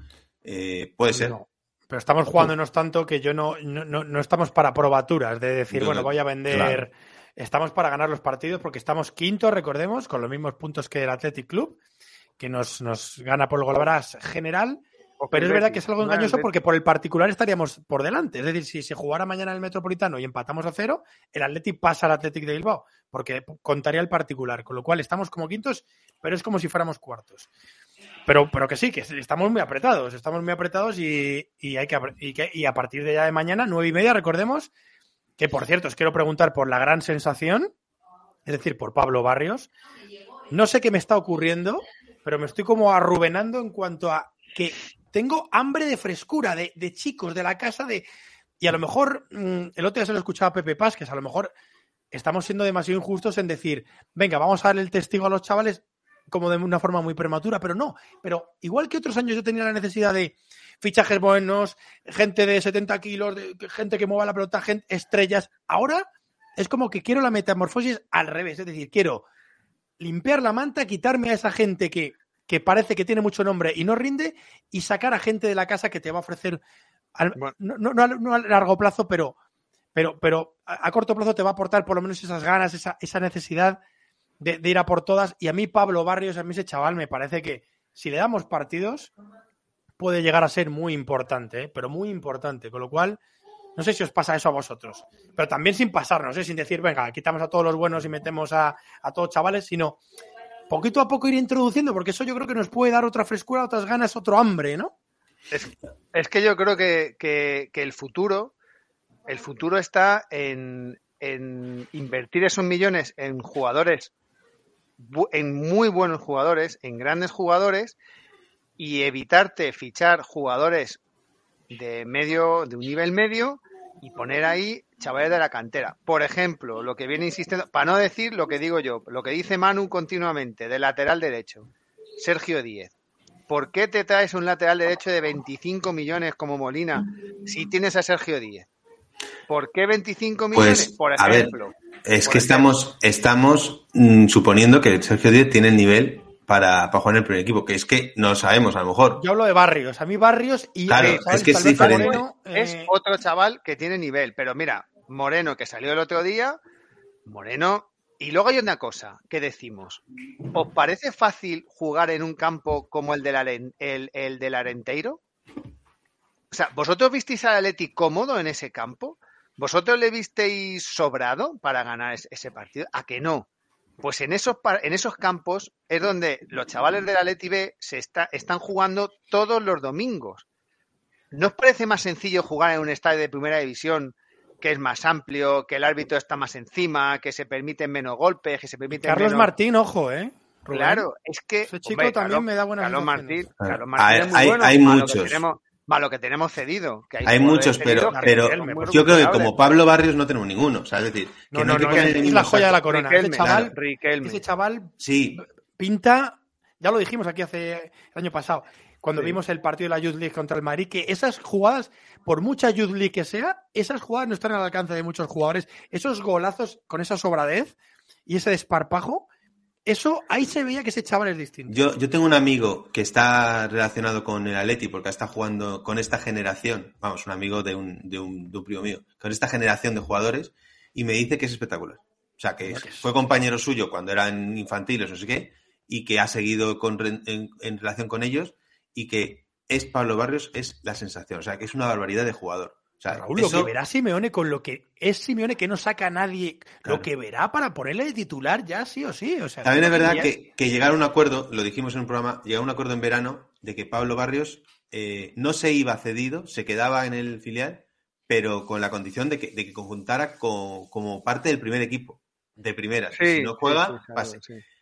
eh, puede ser. No. Pero estamos jugándonos tanto que yo no, no, no- no estamos para probaturas, de decir, Yo bueno, no- voy a vender. claro. Estamos para ganar los partidos porque estamos quinto, recordemos, con los mismos puntos que el Athletic Club, que nos, nos gana por el golabras general. Pero es verdad que es algo engañoso porque por el particular estaríamos por delante. Es decir, si se jugara mañana el Metropolitano y empatamos a cero, el Athletic pasa al Athletic de Bilbao, porque contaría el particular. Con lo cual estamos como quintos, pero es como si fuéramos cuartos. Pero, pero que sí, que estamos muy apretados, estamos muy apretados y, y hay que, y, que- y a partir de ya de mañana, nueve y media, recordemos, que por cierto, os quiero preguntar por la gran sensación, es decir, por Pablo Barrios. No sé qué me está ocurriendo, pero me estoy como arrubenando en cuanto a que tengo hambre de frescura, de, de chicos, de la casa, de... Y a lo mejor, mm, el otro día se lo escuchaba a Pepe Paz, que a lo mejor estamos siendo demasiado injustos en decir, venga, vamos a darle el testigo a los chavales como de una forma muy prematura, pero no. Pero igual que otros años yo tenía la necesidad de fichajes buenos, gente de 70 kilos, de- gente que mueva la pelota, gente, estrellas, ahora es como que quiero la metamorfosis al revés, es decir, quiero limpiar la manta, quitarme a esa gente que, que parece que tiene mucho nombre y no rinde y sacar a gente de la casa que te va a ofrecer, al- Bueno. no, no- no a, no a largo plazo, pero, pero, pero a, a corto plazo te va a aportar por lo menos esas ganas, esa, esa necesidad de, ir a por todas. Y a mí Pablo Barrios, a mí ese chaval me parece que si le damos partidos puede llegar a ser muy importante, ¿eh? pero muy importante. Con lo cual, no sé si os pasa eso a vosotros, pero también sin pasarnos, ¿eh? sin decir, venga, quitamos a todos los buenos y metemos a, a todos chavales, sino poquito a poco ir introduciendo, porque eso yo creo que nos puede dar otra frescura, otras ganas, otro hambre, ¿no? Es, es que yo creo que, que- que el futuro, el futuro está en, en invertir esos millones en jugadores, en muy buenos jugadores, en grandes jugadores, y evitarte fichar jugadores de medio, de un nivel medio, y poner ahí chavales de la cantera. Por ejemplo, lo que viene insistiendo, para no decir lo que digo yo, lo que dice Manu continuamente, de lateral derecho, Sergio Díez. ¿Por qué te traes un lateral derecho de 25 millones como Molina si tienes a Sergio Díez? ¿Por qué 25 millones? Pues, Por a ver, ejemplo. Es Por que ejemplo. estamos, estamos mm, suponiendo que Sergio Díez tiene el nivel para, para jugar en el primer equipo, que es que no sabemos, a lo mejor. Yo hablo de Barrios, a mí Barrios y Claro, eh, es que es Alberto diferente. Moreno, es eh, otro chaval que tiene nivel. Pero mira, Moreno que salió el otro día, Moreno. Y luego hay una cosa que decimos. ¿Os parece fácil jugar en un campo como el del, Aren- el, el del Arenteiro? O sea, ¿vosotros visteis al Atleti cómodo en ese campo? ¿Vosotros le visteis sobrado para ganar es- ese partido? ¿A que no? Pues en esos, par- en esos campos es donde los chavales del Atleti B se está, están jugando todos los domingos. ¿No os parece más sencillo jugar en un estadio de primera división que es más amplio, que el árbitro está más encima, que se permiten menos golpes, que se permiten Carlos menos... Martín, ojo, ¿eh? Rubén. Claro, es que Ese chico hombre, también Carlos- me da buenas Carlos. Martín. Carlos Martín Hay- es muy hay- bueno, hay más lo muchos. que tenemos, más lo que tenemos cedido. Que hay, Hay muchos, pero, pero yo creo que como Pablo Barrios no tenemos ninguno. O sea, es decir, que No, no, no, es, la joya de la corona. Riquelme, ese chaval, claro, Riquelme. ese chaval Sí, pinta Ya lo dijimos aquí hace el año pasado, cuando vimos el partido de la Youth League contra el Madrid, que esas jugadas, por mucha Youth League que sea, esas jugadas no están al alcance de muchos jugadores. Esos golazos con esa sobradez y ese desparpajo, eso ahí se veía que ese chaval es distinto. Yo, yo tengo un amigo que está relacionado con el Atleti porque está jugando con esta generación, vamos, un amigo de un, de un, de un primo mío, con esta generación de jugadores y me dice que es espectacular. O sea, que fue compañero suyo cuando eran infantiles, no sé qué, y que ha seguido con, en, en, relación con ellos y que es Pablo Barrios, es la sensación. O sea, que es una barbaridad de jugador. O sea, Raúl, eso... lo que verá Simeone con lo que es Simeone que no saca a nadie, claro. lo que verá para ponerle de titular ya sí o sí. O sea, También es verdad que, que, llegar a un acuerdo, lo dijimos en un programa, llegar a un acuerdo en verano de que Pablo Barrios eh, no se iba cedido, se quedaba en el filial, pero con la condición de que, de que conjuntara con, como parte del primer equipo, de primera. Sí, si no juega, sí, sí, claro, pase.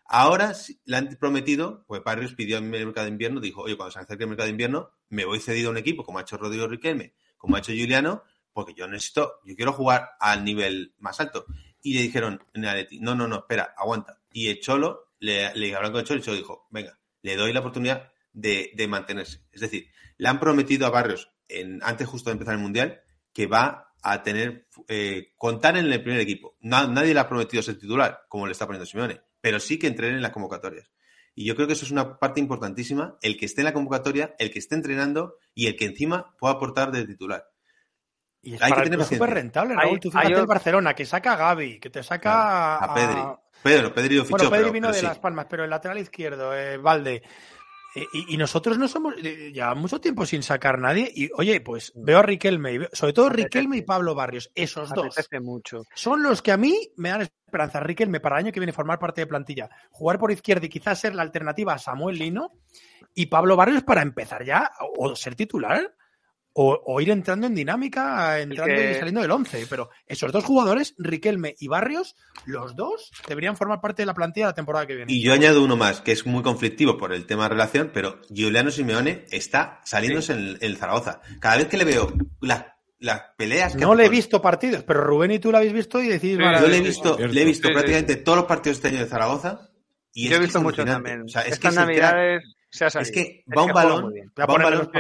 Ahora le han prometido, pues Barrios pidió en el mercado de invierno, dijo, oye, cuando se acerque el mercado de invierno, me voy cedido a un equipo, como ha hecho Rodrigo Riquelme, como ha hecho Juliano, porque yo necesito, yo quiero jugar al nivel más alto. Y le dijeron en no, no, no, espera, aguanta. Y el Cholo, le, le hablaron con el Cholo y el Cholo dijo, venga, le doy la oportunidad de, de mantenerse. Es decir, le han prometido a Barrios, en, antes justo de empezar el Mundial, que va a tener, eh, contar en el primer equipo. Nadie le ha prometido ser titular, como le está poniendo Simeone, pero sí que entrenen en las convocatorias. Y yo creo que eso es una parte importantísima, el que esté en la convocatoria, el que esté entrenando y el que encima pueda aportar de titular. Y es Hay para que tener súper rentable, Raúl. Hay, Tú fíjate el Barcelona, que saca a Gaby, que te saca a, a Pedri. Pedro, Pedri lo fichó, bueno, Pedri pero, vino pero de sí. Las Palmas, pero el lateral izquierdo, eh, Valde. Eh, y, y, nosotros no somos, eh, ya mucho tiempo sin sacar nadie. Y oye, pues veo a Riquelme, sobre todo Riquelme y Pablo Barrios, esos dos. Mucho. Son los que a mí me dan esperanza. Riquelme para el año que viene formar parte de plantilla, jugar por izquierda y quizás ser la alternativa a Samuel Lino. Y Pablo Barrios para empezar ya, o ser titular. O, o, ir entrando en dinámica, entrando que... y saliendo del 11. Pero esos dos jugadores, Riquelme y Barrios, los dos deberían formar parte de la plantilla de la temporada que viene. Y yo añado uno más, que es muy conflictivo por el tema de relación, pero Giuliano Simeone está saliéndose sí. en, en, Zaragoza. Cada vez que le veo las, las peleas... Que no le he visto partidos, pero Rubén y tú lo habéis visto y decís... Sí, yo le he visto, le he visto prácticamente todos los partidos este año de Zaragoza. Y yo he visto mucho también. O sea, es Estas que navidades... Es que va un balón. Va un balón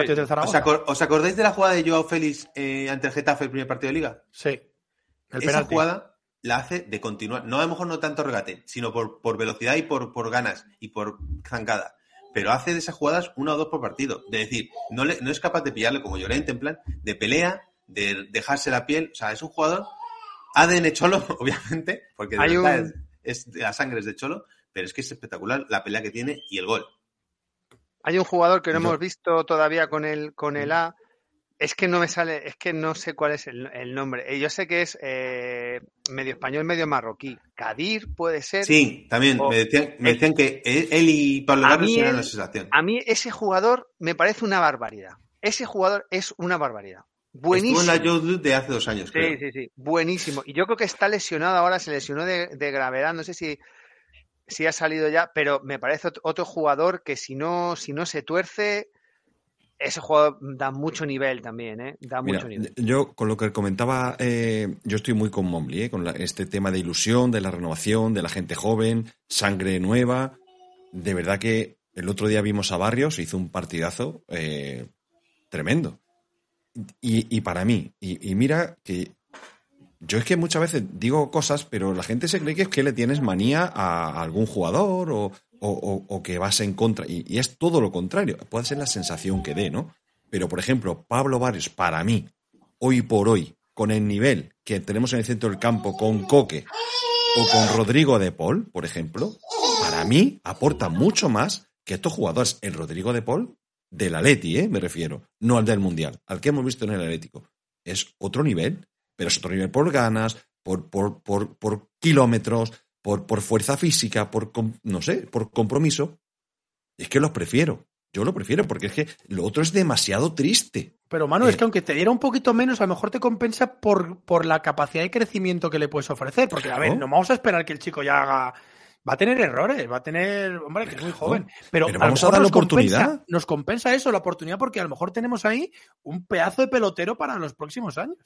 ¿Os, acor ¿Os, acordáis de la jugada de Joao Félix eh, ante el Getafe el primer partido de liga? Sí. El Esa penalti. jugada la hace de continuar. No a lo mejor no tanto regate, sino por, por velocidad y por, por, ganas y por zancada. Pero hace de esas jugadas una o dos por partido. De decir, no, le, no es capaz de pillarle como Llorente, en plan, de pelea, de dejarse la piel. O sea, es un jugador ADN cholo, obviamente, porque de Hay verdad un... es, es, la sangre es de cholo, pero es que es espectacular la pelea que tiene y el gol. Hay un jugador que no Yo... hemos visto todavía con el, con el A. Es que no me sale, es que no sé cuál es el, el nombre. Yo sé que es eh, medio español, medio marroquí. Kadir puede ser. Sí, también. O, me, decían, me decían, que él y Pablo eran la sensación. A mí ese jugador me parece una barbaridad. Ese jugador es una barbaridad. Buenísimo. Estuvo en la Youth de hace dos años, sí, creo. Sí, sí, Buenísimo. Y yo creo que está lesionado ahora, se lesionó de, de gravedad. No sé si sí ha salido ya, pero me parece otro jugador que si no, si no se tuerce, ese jugador da mucho nivel también, ¿eh? Da Mira, mucho nivel. Yo, con lo que comentaba, eh, yo estoy muy con Mombly, ¿eh? con la, este tema de ilusión, de la renovación, de la gente joven, sangre nueva. De verdad que el otro día vimos a Barrios, hizo un partidazo eh, tremendo. Y, y, para mí, y, y mira que yo es que muchas veces digo cosas, pero la gente se cree que es que le tienes manía a algún jugador o, o, que vas en contra. Y, es todo lo contrario. Puede ser la sensación que dé, ¿no? Pero, por ejemplo, Pablo Barrios, para mí, hoy por hoy, con el nivel que tenemos en el centro del campo con Coque o con Rodrigo de Paul, por ejemplo, para mí aporta mucho más que estos jugadores. El Rodrigo de Paul del Atleti, ¿eh? me refiero, no al del Mundial, al que hemos visto en el Atlético. Es otro nivel pero es otro nivel por ganas, por, por, por, por kilómetros, por, por, fuerza física, por, no sé, por compromiso. Es que los prefiero. Yo lo prefiero porque es que lo otro es demasiado triste. Pero, Manu, eh, es que aunque te diera un poquito menos, a lo mejor te compensa por, por la capacidad de crecimiento que le puedes ofrecer. Porque, claro. a ver, no vamos a esperar que el chico ya haga Va a tener errores, va a tener, hombre, que es muy joven. Pero, Pero a lo vamos a dar la nos compensa- oportunidad. nos compensa eso, la oportunidad, porque a lo mejor tenemos ahí un pedazo de pelotero para los próximos años.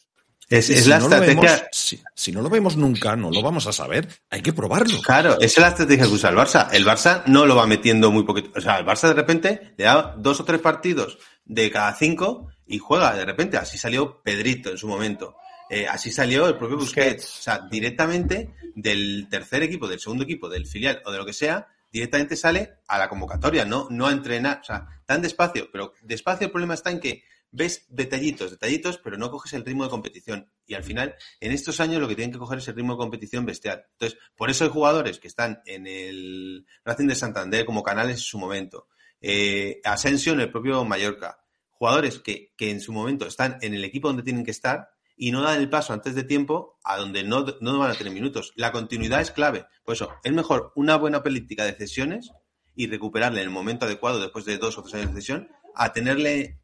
Es, Y es si la no estrategia. vemos- si, si no lo vemos nunca, no lo vamos a saber. Hay que probarlo. Claro, esa es la estrategia que usa el Barça. El Barça no lo va metiendo muy poquito. O sea, el Barça de repente le da dos o tres partidos de cada cinco y juega de repente. Así salió Pedrito en su momento. Eh, así salió el propio Busquets. O sea, directamente del tercer equipo, del segundo equipo, del filial o de lo que sea, directamente sale a la convocatoria, no, no a entrenar. O sea, tan despacio. Pero despacio el problema está en que ves detallitos, detallitos, pero no coges el ritmo de competición. Y al final, en estos años lo que tienen que coger es el ritmo de competición bestial. Entonces, por eso hay jugadores que están en el Racing de Santander como canales en su momento. Eh, Asensio en el propio Mallorca. Jugadores que, que en su momento están en el equipo donde tienen que estar y no dan el paso antes de tiempo a donde no, no van a tener minutos. La continuidad es clave. Por eso, es mejor una buena política de cesiones y recuperarle en el momento adecuado después de dos o tres años de cesión a tenerle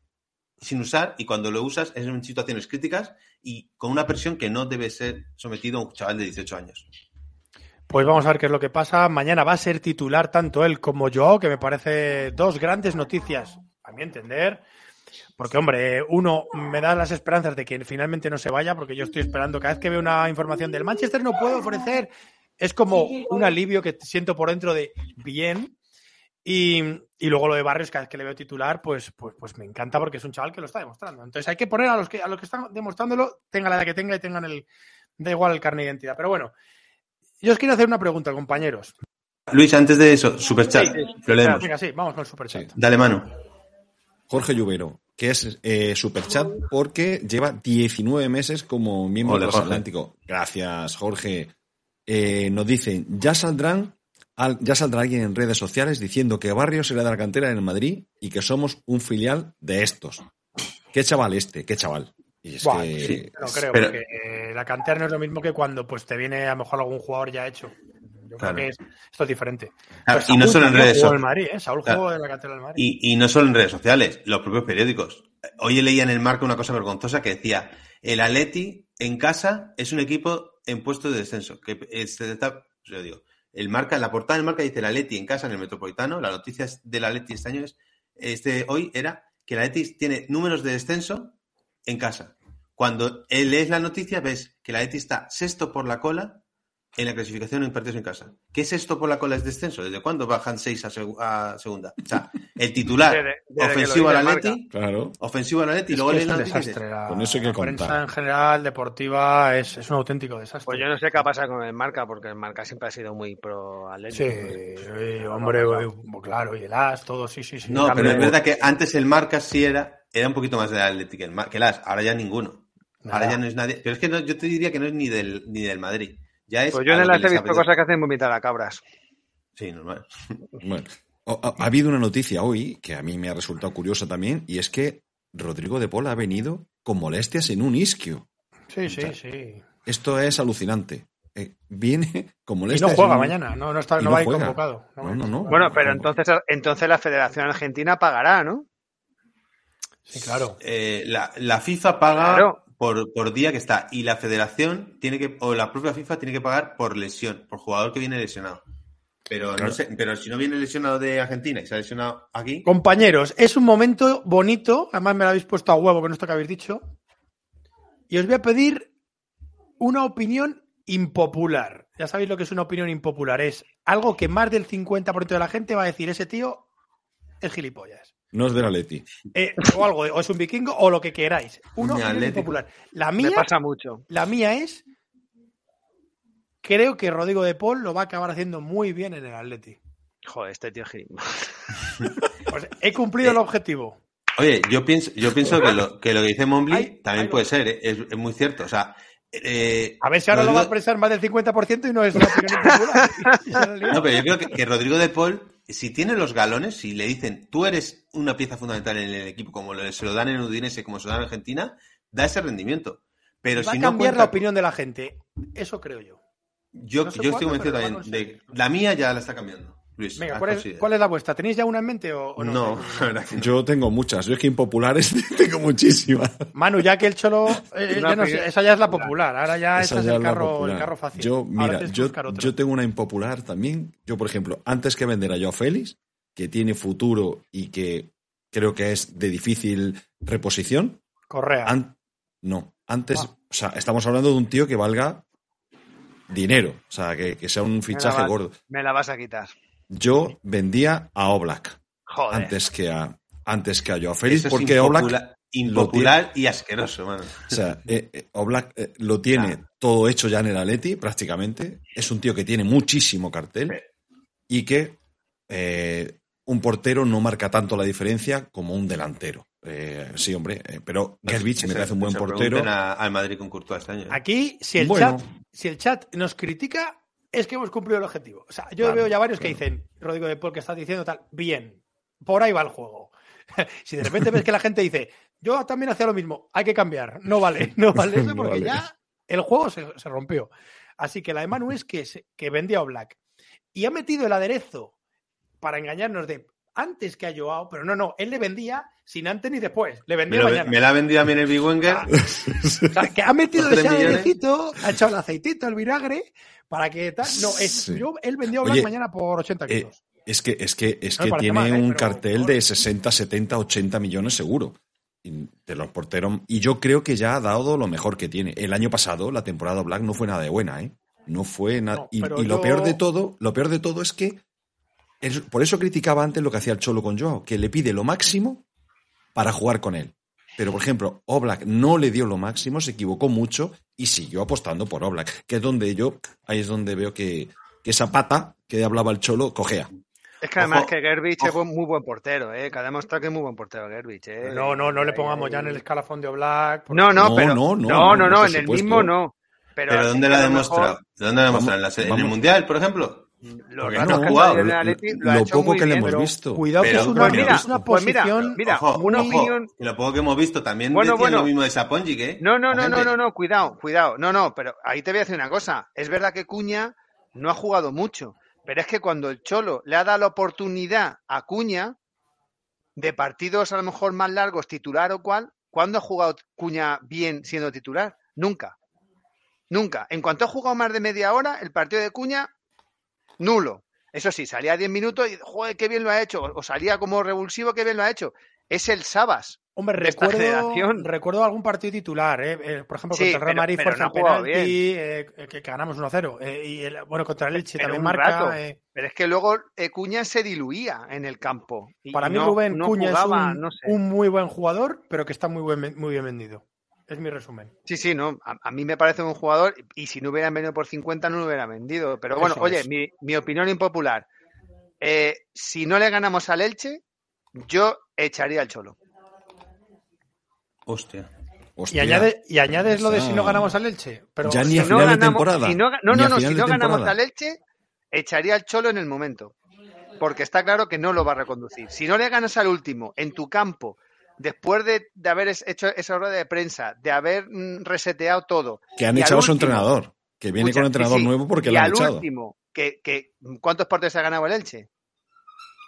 sin usar y cuando lo usas es en situaciones críticas y con una presión que no debe ser sometido a un chaval de 18 años. Pues vamos a ver qué es lo que pasa. Mañana va a ser titular tanto él como yo, que me parece dos grandes noticias, a mi entender. Porque, hombre, uno me da las esperanzas de que finalmente no se vaya, porque yo estoy esperando cada vez que veo una información del Manchester no puedo ofrecer. Es como un alivio que siento por dentro de bien. Y, y luego lo de Barrios, cada vez que le veo titular, pues, pues, pues me encanta porque es un chaval que lo está demostrando. Entonces hay que poner a los que, a los que están demostrándolo, tenga la edad que tenga y tengan el, da igual el carne de identidad. Pero bueno, yo os quiero hacer una pregunta, compañeros. Luis, antes de eso, superchat, Sí, lo leemos. Venga, sí, vamos con el superchat. Sí. Dale mano. Jorge Lluvero, que es eh, superchat porque lleva 19 meses como miembro Ole, del Jorge. Atlántico. Gracias, Jorge. Eh, nos dicen, ya saldrán, al- ya saldrá alguien en redes sociales diciendo que Barrios será de la cantera en el Madrid y que somos un filial de estos. ¿Qué chaval este? ¿Qué chaval? Y es Buah, que sí. No creo, Pero- porque eh, la cantera no es lo mismo que cuando pues te viene a lo mejor algún jugador ya hecho. Yo Claro. creo que es, esto es diferente. Claro, Pues y no solo en redes jugó so- en el Madrid, ¿eh? Madrid. Y, no solo en redes sociales, los propios periódicos. Hoy leía en el marco una cosa vergonzosa que decía, el Atleti en casa es un equipo en puesto de descenso. Que es- está, yo digo, el marca, la portada del marca dice el Atleti en casa en el Metropolitano. La noticia del Atleti este año es, este hoy era que el Atleti tiene números de descenso en casa. Cuando lees la noticia ves que el Atleti está sexto por la cola en la clasificación en partidos en casa. ¿Qué es esto por la cola es descenso? ¿Desde cuándo bajan seis a, segu- a segunda? O sea, el titular Desde- desde ofensivo al el Atleti, Claro. ofensivo al Atleti, y Es luego dices, desastre. La, Con eso hay que la prensa contar. en general, deportiva, es, es un auténtico desastre. Pues yo no sé qué ha pasado con el Marca, porque el Marca siempre ha sido muy pro Atlético. Sí, hombre, claro, y el As, todo, sí, sí, sí. No, pero es verdad que antes el Marca sí era, era un poquito más del Atleti que el, que el AS, ahora ya ninguno. Ahora ya no es nadie. Pero es que no- yo te diría que no es ni del, ni del Madrid. Ya es Pues yo en el he visto cosas que hacen vomitar a cabras. Sí, normal. Bueno, ha, ha habido una noticia hoy que a mí me ha resultado curiosa también y es que Rodrigo de Paul ha venido con molestias en un isquio. Sí, sí, sí. Esto es alucinante. Eh, viene con Y molestias. no juega en un- mañana, no, no, está, y no no va a ir convocado. No, no, no. Bueno, pero entonces, entonces la Federación Argentina pagará, ¿no? Sí, claro. Eh, la, la FIFA paga Claro. Por, por día que está y la federación tiene que, o la propia FIFA tiene que pagar por lesión, por jugador que viene lesionado. Pero Claro. no sé, pero si no viene lesionado de Argentina y se ha lesionado aquí, Compañeros, es un momento bonito, además me lo habéis puesto a huevo con esto que habéis dicho, y os voy a pedir una opinión impopular. Ya sabéis lo que es una opinión impopular, es algo que más del 50% de la gente va a decir, ese tío es gilipollas. No es del Atleti. Eh, o algo, o es un vikingo, o lo que queráis. Opinión Atlético. impopular. La Me mía, pasa mucho. la mía es, creo que Rodrigo de Paul lo va a acabar haciendo muy bien en el Atleti. Joder, este tío es gilipollas. Pues he cumplido el objetivo. Oye, yo pienso, yo pienso que lo que, lo que dice Mombly también puede lo- ser, ¿eh? es, es muy cierto. O sea, eh, A ver si ahora lo va a expresar más del 50% y no es una opinión lío. No, pero yo creo que, que Rodrigo de Paul, si tiene los galones, si le dicen tú eres una pieza fundamental en el equipo, como se lo dan en Udinese, como se lo dan en Argentina, da ese rendimiento. Pero va si a no cambiar cuenta- la opinión de la gente. Eso creo yo. Yo, no sé yo estoy convencido también de la mía ya la está cambiando. Luis, Venga, ¿cuál es, cuál es la vuestra? ¿Tenéis ya una en mente o, o no? No, la verdad que no. Yo tengo muchas. Yo es que impopulares tengo muchísimas. Manu, ya que el Cholo. eh, Una ya no esa ya es la popular. Ahora ya Esa esa es ya el es carro, el carro fácil. Yo, mira, yo, yo tengo una impopular también. Yo, por ejemplo, antes que vender a Joao Félix, que tiene futuro y que creo que es de difícil reposición, Correa. an- no, antes, Ah. o sea, estamos hablando de un tío que valga dinero, o sea, que, que sea un fichaje vas- gordo. Me la vas a quitar. Yo vendía a Oblak Joder. antes que a antes que a Joao Félix, Eso es porque Oblak impopula- impopular y asqueroso, mano. O sea, eh, eh, Oblak eh, lo tiene Ah. todo hecho ya en el Atleti, prácticamente. Es un tío que tiene muchísimo cartel y que eh, un portero no marca tanto la diferencia como un delantero. Eh, sí, hombre, eh, pero Gervich me parece un buen portero. pregunten a- al Madrid con Courtois este año. Aquí, si el, Bueno. chat, si el chat nos critica, es que hemos cumplido el objetivo. O sea, yo Claro, veo ya varios que dicen, Rodrigo de Paul, que estás diciendo tal, bien, por ahí va el juego. si de repente ves que la gente dice, yo también hacía lo mismo, hay que cambiar, no vale, no vale eso No porque vale. ya el juego se, se rompió. Así que la de Manu es que, que vendía a Black y ha metido el aderezo para engañarnos de antes que a Joao, pero no, no, él le vendía sin antes ni después, le Me, vendía lo- mañana. me la ha vendido a mí en el Big Wenger. Ah, o sea, que ha metido ese airecito, ha echado el aceitito, el vinagre, para que tal. No, es, Sí. yo, él vendió a Black Oye, mañana por 80 eh, kilos. Es que, es que, es No me que tiene mal, ¿eh? un Pero, cartel de 60, 70, 80 millones seguro. Y De los porteros. Y yo creo que ya ha dado lo mejor que tiene. El año pasado, la temporada Black no fue nada de buena, ¿eh? No fue nada. No, y y lo peor de todo, lo peor de todo es que. es- por eso criticaba antes lo que hacía el Cholo con Joao, que le pide lo máximo para jugar con él. Pero, por ejemplo, Oblak no le dio lo máximo, se equivocó mucho y siguió apostando por Oblak, que es donde yo, ahí es donde veo que, que esa pata que hablaba el Cholo cojea. Es que además Ojo, que Gerbich es ojo. muy buen portero, ¿eh? Que ha demostrado que es muy buen portero Gerbich, ¿eh? No, no, no le Ahí, pongamos ya en el escalafón de porque- No, no, No, pero. no, No, no, no, no, en el mismo no. Pero, ¿Pero así dónde la a ha lo demostrado? mejor ¿De dónde la demostrado? ¿En, en el. Mundial, por ejemplo? Ratos no, que el lo- Atleti lo poco que le hemos pero visto. Cuidado que Pero- es una, pues mira, es una pues mira, posición. mira, Ojo, una ojo, opinión- que lo poco que hemos visto también Bueno, decían bueno. lo mismo de Sapongic, ¿eh? No, no, no, no, no, no, cuidado, cuidado. No, no, pero ahí te voy a decir una cosa. Es verdad que Cuña no ha jugado mucho, pero es que cuando el Cholo le ha dado la oportunidad a Cuña de partidos a lo mejor más largos, titular o cual, ¿cuándo ha jugado Cuña bien siendo titular? Nunca. Nunca. En cuanto ha jugado más de media hora, el partido de Cuña, nulo. Eso sí, salía a 10 minutos y, joder, qué bien lo ha hecho. O salía como revulsivo, qué bien lo ha hecho. Es el Sabas. Hombre, recuerdo, recuerdo algún partido titular, ¿eh? Eh, por ejemplo, Sí, contra el Real Madrid no penalti, eh, que, que ganamos 1-0. eh, y el- bueno, contra el Elche también marca. Pero es que luego Cuña se diluía en el campo. Y para mí, no- Rubén no Cuña jugaba, es un, no sé. un muy buen jugador, pero que está muy, buen- muy bien vendido. Es mi resumen. Sí, sí, no. A, a mí me parece un jugador y si no hubieran venido por 50 no lo hubieran vendido. Pero bueno, Eso oye, mi, mi opinión impopular. Eh, si no le ganamos al Elche, yo echaría al Cholo. Hostia. Y, añade, y añades lo de si no ganamos al Elche. Pero Ya ni Si a no final de ganamos, temporada. si no, no, no, a no, si no ganamos al Elche, echaría al Cholo en el momento. Porque está claro que no lo va a reconducir. Si no le ganas al último en tu campo, después de, de haber hecho esa rueda de prensa, de haber mm, reseteado todo, que han echado a su último- entrenador. Que viene Escucha, con un entrenador sí, nuevo porque y lo han al echado. último, que, que, ¿cuántos partidos ha ganado el Elche?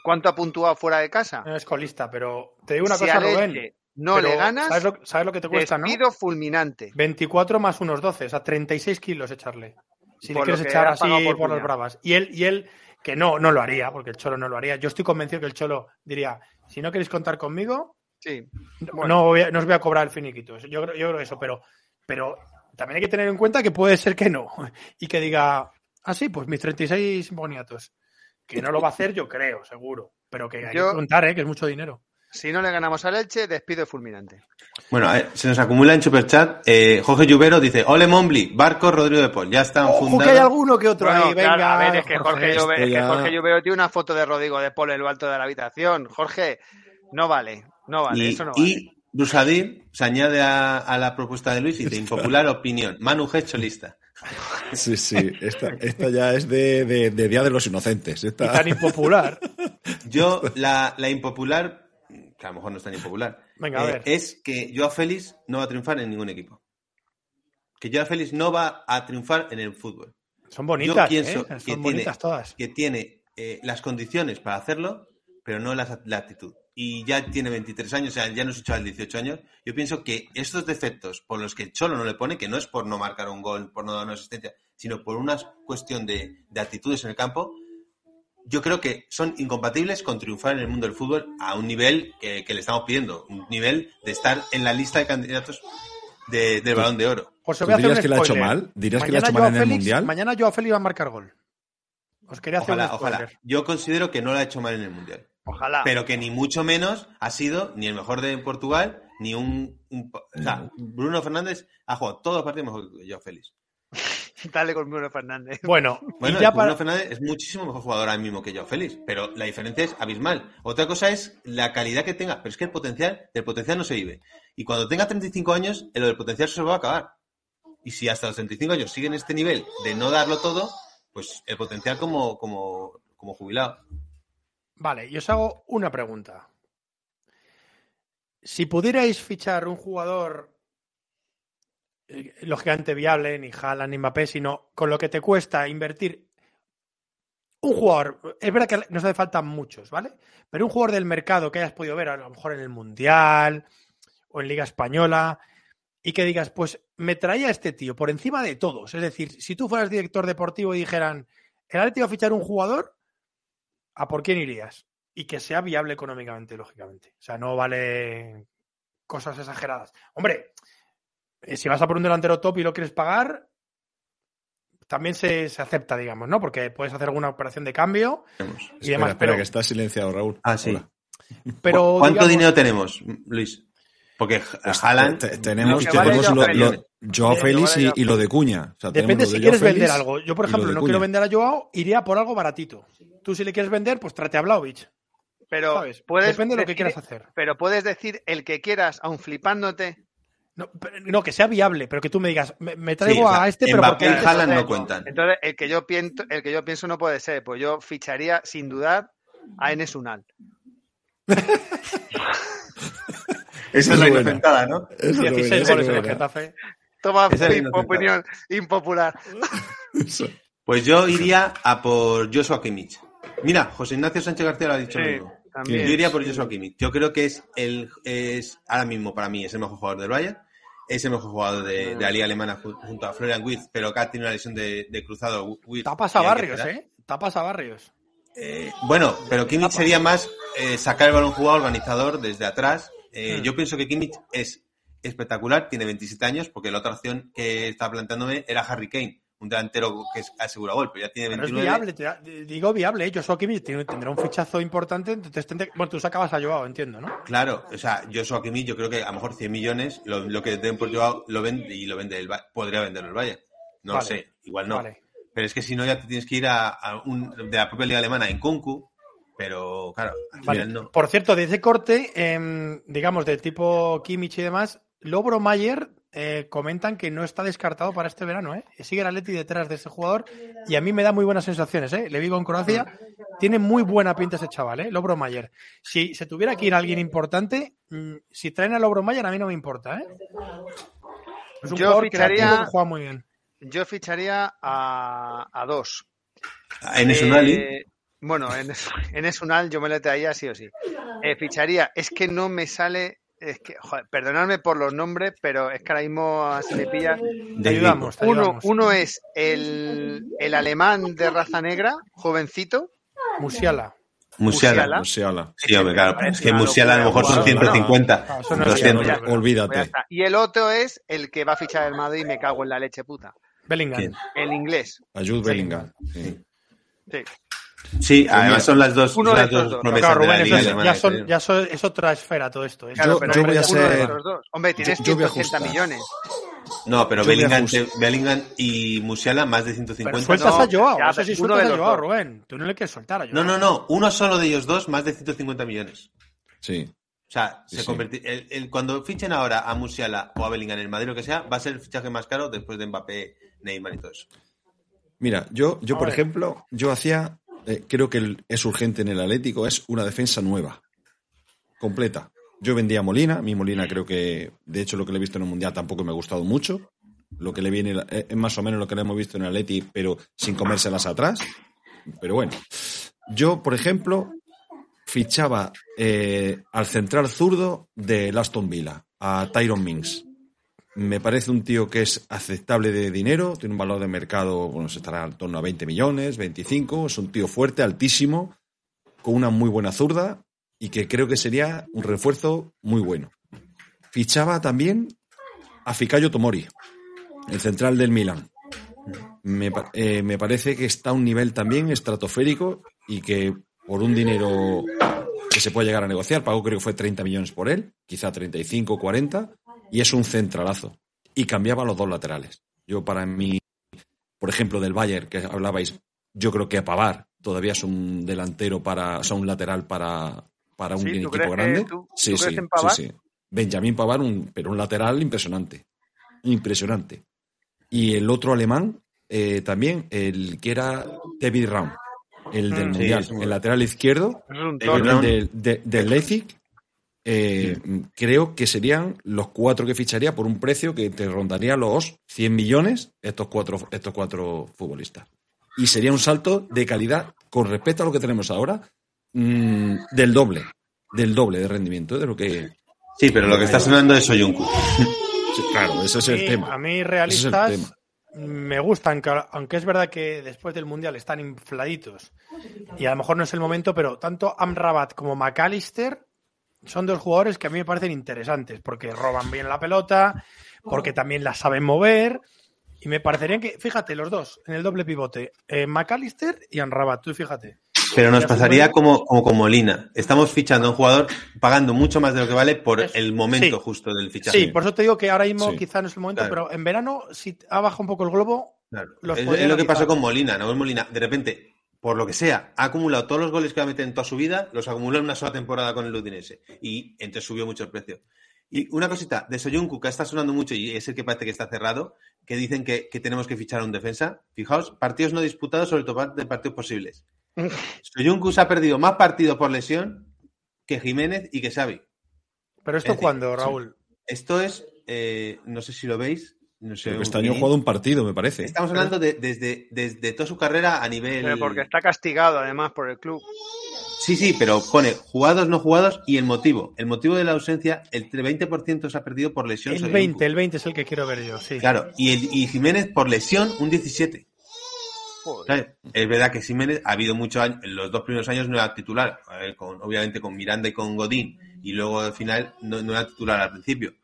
¿Cuánto ha puntuado fuera de casa? no es colista, pero te digo una si cosa, Rubén. Elche no pero le ganas, ¿sabes lo, sabes lo que te cuesta, no? fulminante. 24 más unos 12, o sea, 36 kilos echarle. Si Por le quieres echar ha así por, por las bravas. Y él, y él, que no, no lo haría, porque el Cholo no lo haría. Yo estoy convencido que el Cholo diría, si no queréis contar conmigo, Sí. no- Bueno. no, voy a- no os voy a cobrar el finiquito. Yo, creo- yo creo eso, pero, pero también hay que tener en cuenta que puede ser que no. Y que diga, ah, sí, pues mis 36 boniatos. Que no lo va a hacer, yo creo, seguro. Pero que hay Yo- que contar, ¿eh? que es mucho dinero. Si no le ganamos al Elche, despido fulminante. Bueno, a ver, se nos acumula en Superchat. Eh, Jorge Lluvero dice, Ole Mombli, Barco Rodrigo de Paul, ya están Ojo que hay fundados. alguno que otro Bueno, ahí, claro, venga. a ver, es que Jorge, esto Llove- es que Jorge tiene una foto de Rodrigo de Paul en lo alto de la habitación. Jorge, no vale, no vale, y, eso no vale. y Brusadil se añade a, a la propuesta de Luis y dice, impopular opinión, Manu G. cholista. Sí, sí. Esta, esta ya es de, de- de Día de los Inocentes. Esta- Y tan impopular. Yo, la, la impopular, que a lo mejor no es tan impopular, Venga, a eh, ver. es que Joao Félix no va a triunfar en ningún equipo. Que Joao Félix no va a triunfar en el fútbol. Son bonitas, pienso ¿eh? que Son tiene- todas. Que tiene eh, las condiciones para hacerlo, pero no la, la, actitud. Y ya tiene 23 años, o sea, ya no es al 18 años. Yo pienso que estos defectos por los que el Cholo no le pone, que no es por no marcar un gol, por no dar una asistencia, sino por una cuestión de, de actitudes en el campo, yo creo que son incompatibles con triunfar en el mundo del fútbol a un nivel que, que le estamos pidiendo, un nivel de estar en la lista de candidatos de, del balón de oro. José, voy a ¿Dirías que lo ha hecho mal? ¿Dirías que lo ha hecho mal en el Mundial? Mañana Joao Félix va a marcar gol. Os quería hacer ojalá, un ojalá. Yo considero que no lo ha hecho mal en el Mundial. Ojalá. Pero que ni mucho menos ha sido ni el mejor de Portugal, ni un... un o sea, Bruno Fernández ha jugado todos los partidos mejor que Joao Félix. Dale con Bruno Fernández. Bueno, bueno ya Bruno para... Fernández es muchísimo mejor jugador ahora mismo que Joao Félix, pero la diferencia es abismal. Otra cosa es la calidad que tenga, pero es que el potencial, del potencial no se vive. Y cuando tenga 35 años, lo del potencial se va a acabar. Y si hasta los 35 años siguen este nivel de no darlo todo, pues el potencial como, como, como jubilado. Vale, y os hago una pregunta. Si pudierais fichar un jugador eh, lógicamente viable, ni Haaland ni Mbappé, sino con lo que te cuesta invertir un jugador, es verdad que nos hace falta muchos, ¿vale? Pero un jugador del mercado que hayas podido ver a lo mejor en el Mundial o en Liga Española y que digas, pues me traía este tío por encima de todos. Es decir, si tú fueras director deportivo y dijeran, el Atlético va a fichar un jugador, ¿a por quién irías? Y que sea viable económicamente, lógicamente. O sea, no vale cosas exageradas. Hombre, eh, si vas a por un delantero top y lo quieres pagar, también se, se, acepta, digamos, ¿no? Porque puedes hacer alguna operación de cambio y espera, demás. Espera, pero, que está silenciado, Raúl. Ah, sí. Hola. pero ¿Cuánto digamos, dinero tenemos, Luis? Porque Pues, Haaland... te- tenemos vale tenemos lo, lo- Joao Félix y, lo de Cuña. O sea, tenemos Depende si de quieres vender algo. Yo, por ejemplo, no Cuña. quiero vender a Joao, iría por algo baratito. Tú, si le quieres vender, pues trate a Vlaovic. Pero ¿Sabes? puedes Depende de lo que quieras hacer. Pero puedes decir el que quieras, aun flipándote. No, pero- no, que sea viable, pero que tú me digas, me, me Sí, traigo o sea, a este, pero porque y antes- Haaland no cuentan. Entonces, el que yo pienso, el que yo pienso no puede ser. Pues yo ficharía sin dudar a Enes Unal. Esa es la buena. inocentada, ¿no? Eso es lo 16 bueno, goles en el. Getafe. Toma opinión impopular. Pues yo iría a por Joshua Kimmich. Mira, José Ignacio Sánchez García lo ha dicho Sí, mismo. Yo iría por Joshua Kimmich. Yo creo que es el es ahora mismo para mí es el mejor jugador del Bayern, es el mejor jugador de, de la liga alemana ju- junto a Florian Wirtz, pero acá tiene una lesión de, de cruzado. Wirtz, Tapas y a barrios. ¿eh? Tapas a barrios. Eh, bueno, pero Kimmich sería más eh, sacar el balón jugado organizador desde atrás. Eh, Hmm. Yo pienso que Kimmich es espectacular, tiene 27 años, porque la otra opción que estaba planteándome era Harry Kane, un delantero que es asegura gol, pero ya tiene Pero es 29. viable, digo viable. ¿eh? Joshua Kimmich tiene- tendrá un fichazo importante. Entonces tendré- bueno, tú sacabas a Joao, entiendo, ¿no? Claro, o sea, Joshua Kimmich yo creo que a lo mejor 100 millones, lo, lo que den por Joao lo vende y lo vende el podría venderlo el Bayern. No Vale. sé, igual no. Vale. Pero es que si no ya te tienes que ir a, a un de la propia liga alemana en Kunku, pero claro, al Vale. final no. Por cierto, de ese corte, em, digamos, del tipo Kimmich y demás, Lobro Mayer eh, comentan que no está descartado para este verano, ¿eh? Sigue el Atleti detrás de ese jugador y a mí me da muy buenas sensaciones, ¿eh? Le vivo en Croacia, tiene muy buena pinta ese chaval, ¿eh? Lobro Mayer. Si se tuviera que ir alguien importante, mm, si traen a Lobro Mayer a mí no me importa, ¿eh? Es un Yo jugador ficharía- creativo que juega muy bien. Yo ficharía a, a dos. En eso Unali, Eh, bueno, en, en Esunal yo me lo traía sí o sí. Eh, ficharía, es que no me sale, es que, joder, perdonadme por los nombres, pero es que ahora mismo se me pilla. Te ayudamos, te Uno, ayudamos. uno es el, el alemán de raza negra, jovencito. Musiala. Musiala. Musiala. Musiala. Sí, hombre, claro, es que Musiala a lo mejor son bueno, 150, no, eso no es 200. viable. Pues ya Olvídate. Y el otro es el que va a fichar el Madrid y me cago en la leche puta. Bellingham. ¿Quién? El inglés. A Jude Bellingham. Sí. Sí. Sí, además son las dos, Uno de las estos dos dos. promesas Claro, de la Rubén, eso es, alemana. ya, son, ya son- es otra esfera todo esto. ¿eh? Claro, Yo- pero yo voy a uno de ser-. Hombre, tienes yo- yo voy a 180 ajustar. millones. No, pero Bellingham, Bellingham y Musiala más de Pero 150. sueltas no, a Joao, ya, eso sí pero uno sueltas de a los Joao, dos. Rubén. Tú no le quieres soltar a Joao. No, no, no, uno solo de ellos dos más de 150 millones. Sí. O sea, Sí, se sí. converti- el- el- cuando fichen ahora a Musiala o a Bellingham en el Madrid, lo que sea, va a ser el fichaje más caro después de Mbappé, Neymar y todo eso. Mira, yo, yo por ejemplo, yo hacía, eh, creo que es urgente en el Atlético, es una defensa nueva, completa. Yo vendía Molina, mi Molina creo que, de hecho, lo que le he visto en el Mundial tampoco me ha gustado mucho. Lo que le viene eh, es más o menos lo que le hemos visto en el Atleti, pero sin comérselas atrás. Pero bueno. Yo, por ejemplo, fichaba eh, al central zurdo de Aston Villa, a Tyron Mings. Me parece un tío que es aceptable de dinero, tiene un valor de mercado, bueno, se estará en torno a 20 millones, 25, es un tío fuerte, altísimo, con una muy buena zurda y que creo que sería un refuerzo muy bueno. Fichaba también a Ficayo Tomori, el central del Milan. Me, eh, me, parece que está a un nivel también estratosférico y que por un dinero que se puede llegar a negociar, pagó creo que fue 30 millones por él, quizá 35 o 40, y es un centralazo. Y cambiaba los dos laterales. Yo para mí, por ejemplo, del Bayern, que hablabais, yo creo que Pavar todavía es un delantero para, o sea, un lateral para, para un equipo grande. sí, sí, sí, sí. Benjamín Pavar, un, pero un lateral impresionante. Impresionante. Y el otro alemán, eh, también, el que era David Raum, el del mm, Mundial, el lateral izquierdo, del, de, Leipzig, eh, creo que serían los cuatro que ficharía por un precio que te rondaría los 100 millones estos cuatro, estos cuatro futbolistas. Y sería un salto de calidad con respecto a lo que tenemos ahora, mmm, del doble, del doble de rendimiento de lo que... Sí, pero lo que está sonando es Soyuncu. claro, ese es el tema. A mí realistas me gustan, aunque es verdad que después del Mundial están infladitos y a lo mejor no es el momento, pero tanto Amrabat como McAllister son dos jugadores que a mí me parecen interesantes porque roban bien la pelota, porque también la saben mover y me parecerían que, fíjate, los dos en el doble pivote, eh, McAllister y Amrabat, tú fíjate. Pero nos pasaría como, como con Molina. Estamos fichando a un jugador pagando mucho más de lo que vale por el momento justo del fichaje. Sí, por eso te digo que ahora mismo quizá no es el momento, pero en verano, si ha bajado un poco el globo. es, lo que pasó con Molina, ¿no? Molina, de repente, por lo que sea, ha acumulado todos los goles que va a meter en toda su vida, los acumuló en una sola temporada con el Udinese. Y entonces subió mucho el precio. Y una cosita, de Soyuncu, que está sonando mucho y es el que parece que está cerrado, que dicen que, tenemos que fichar a un defensa. Fijaos, partidos no disputados sobre todo de partidos posibles. Soyuncu se ha perdido más partidos por lesión que Jiménez y que Xavi. ¿Pero esto cuándo, Raúl? Esto es, eh, no sé si lo veis, no sé, este año ha jugado un partido, me parece. Estamos hablando de, desde, desde toda su carrera a nivel. Pero porque está castigado, además, por el club. Sí, sí, pero pone jugados, no jugados y el motivo. El motivo de la ausencia, el 20% se ha perdido por lesión. El 20, el 20 es el que quiero ver yo, sí. Claro, y, el, y Jiménez por lesión, un 17. Es verdad que Jiménez ha habido muchos años, en los dos primeros años no era titular, con, obviamente con Miranda y con Godín, y luego al final no, era titular al principio.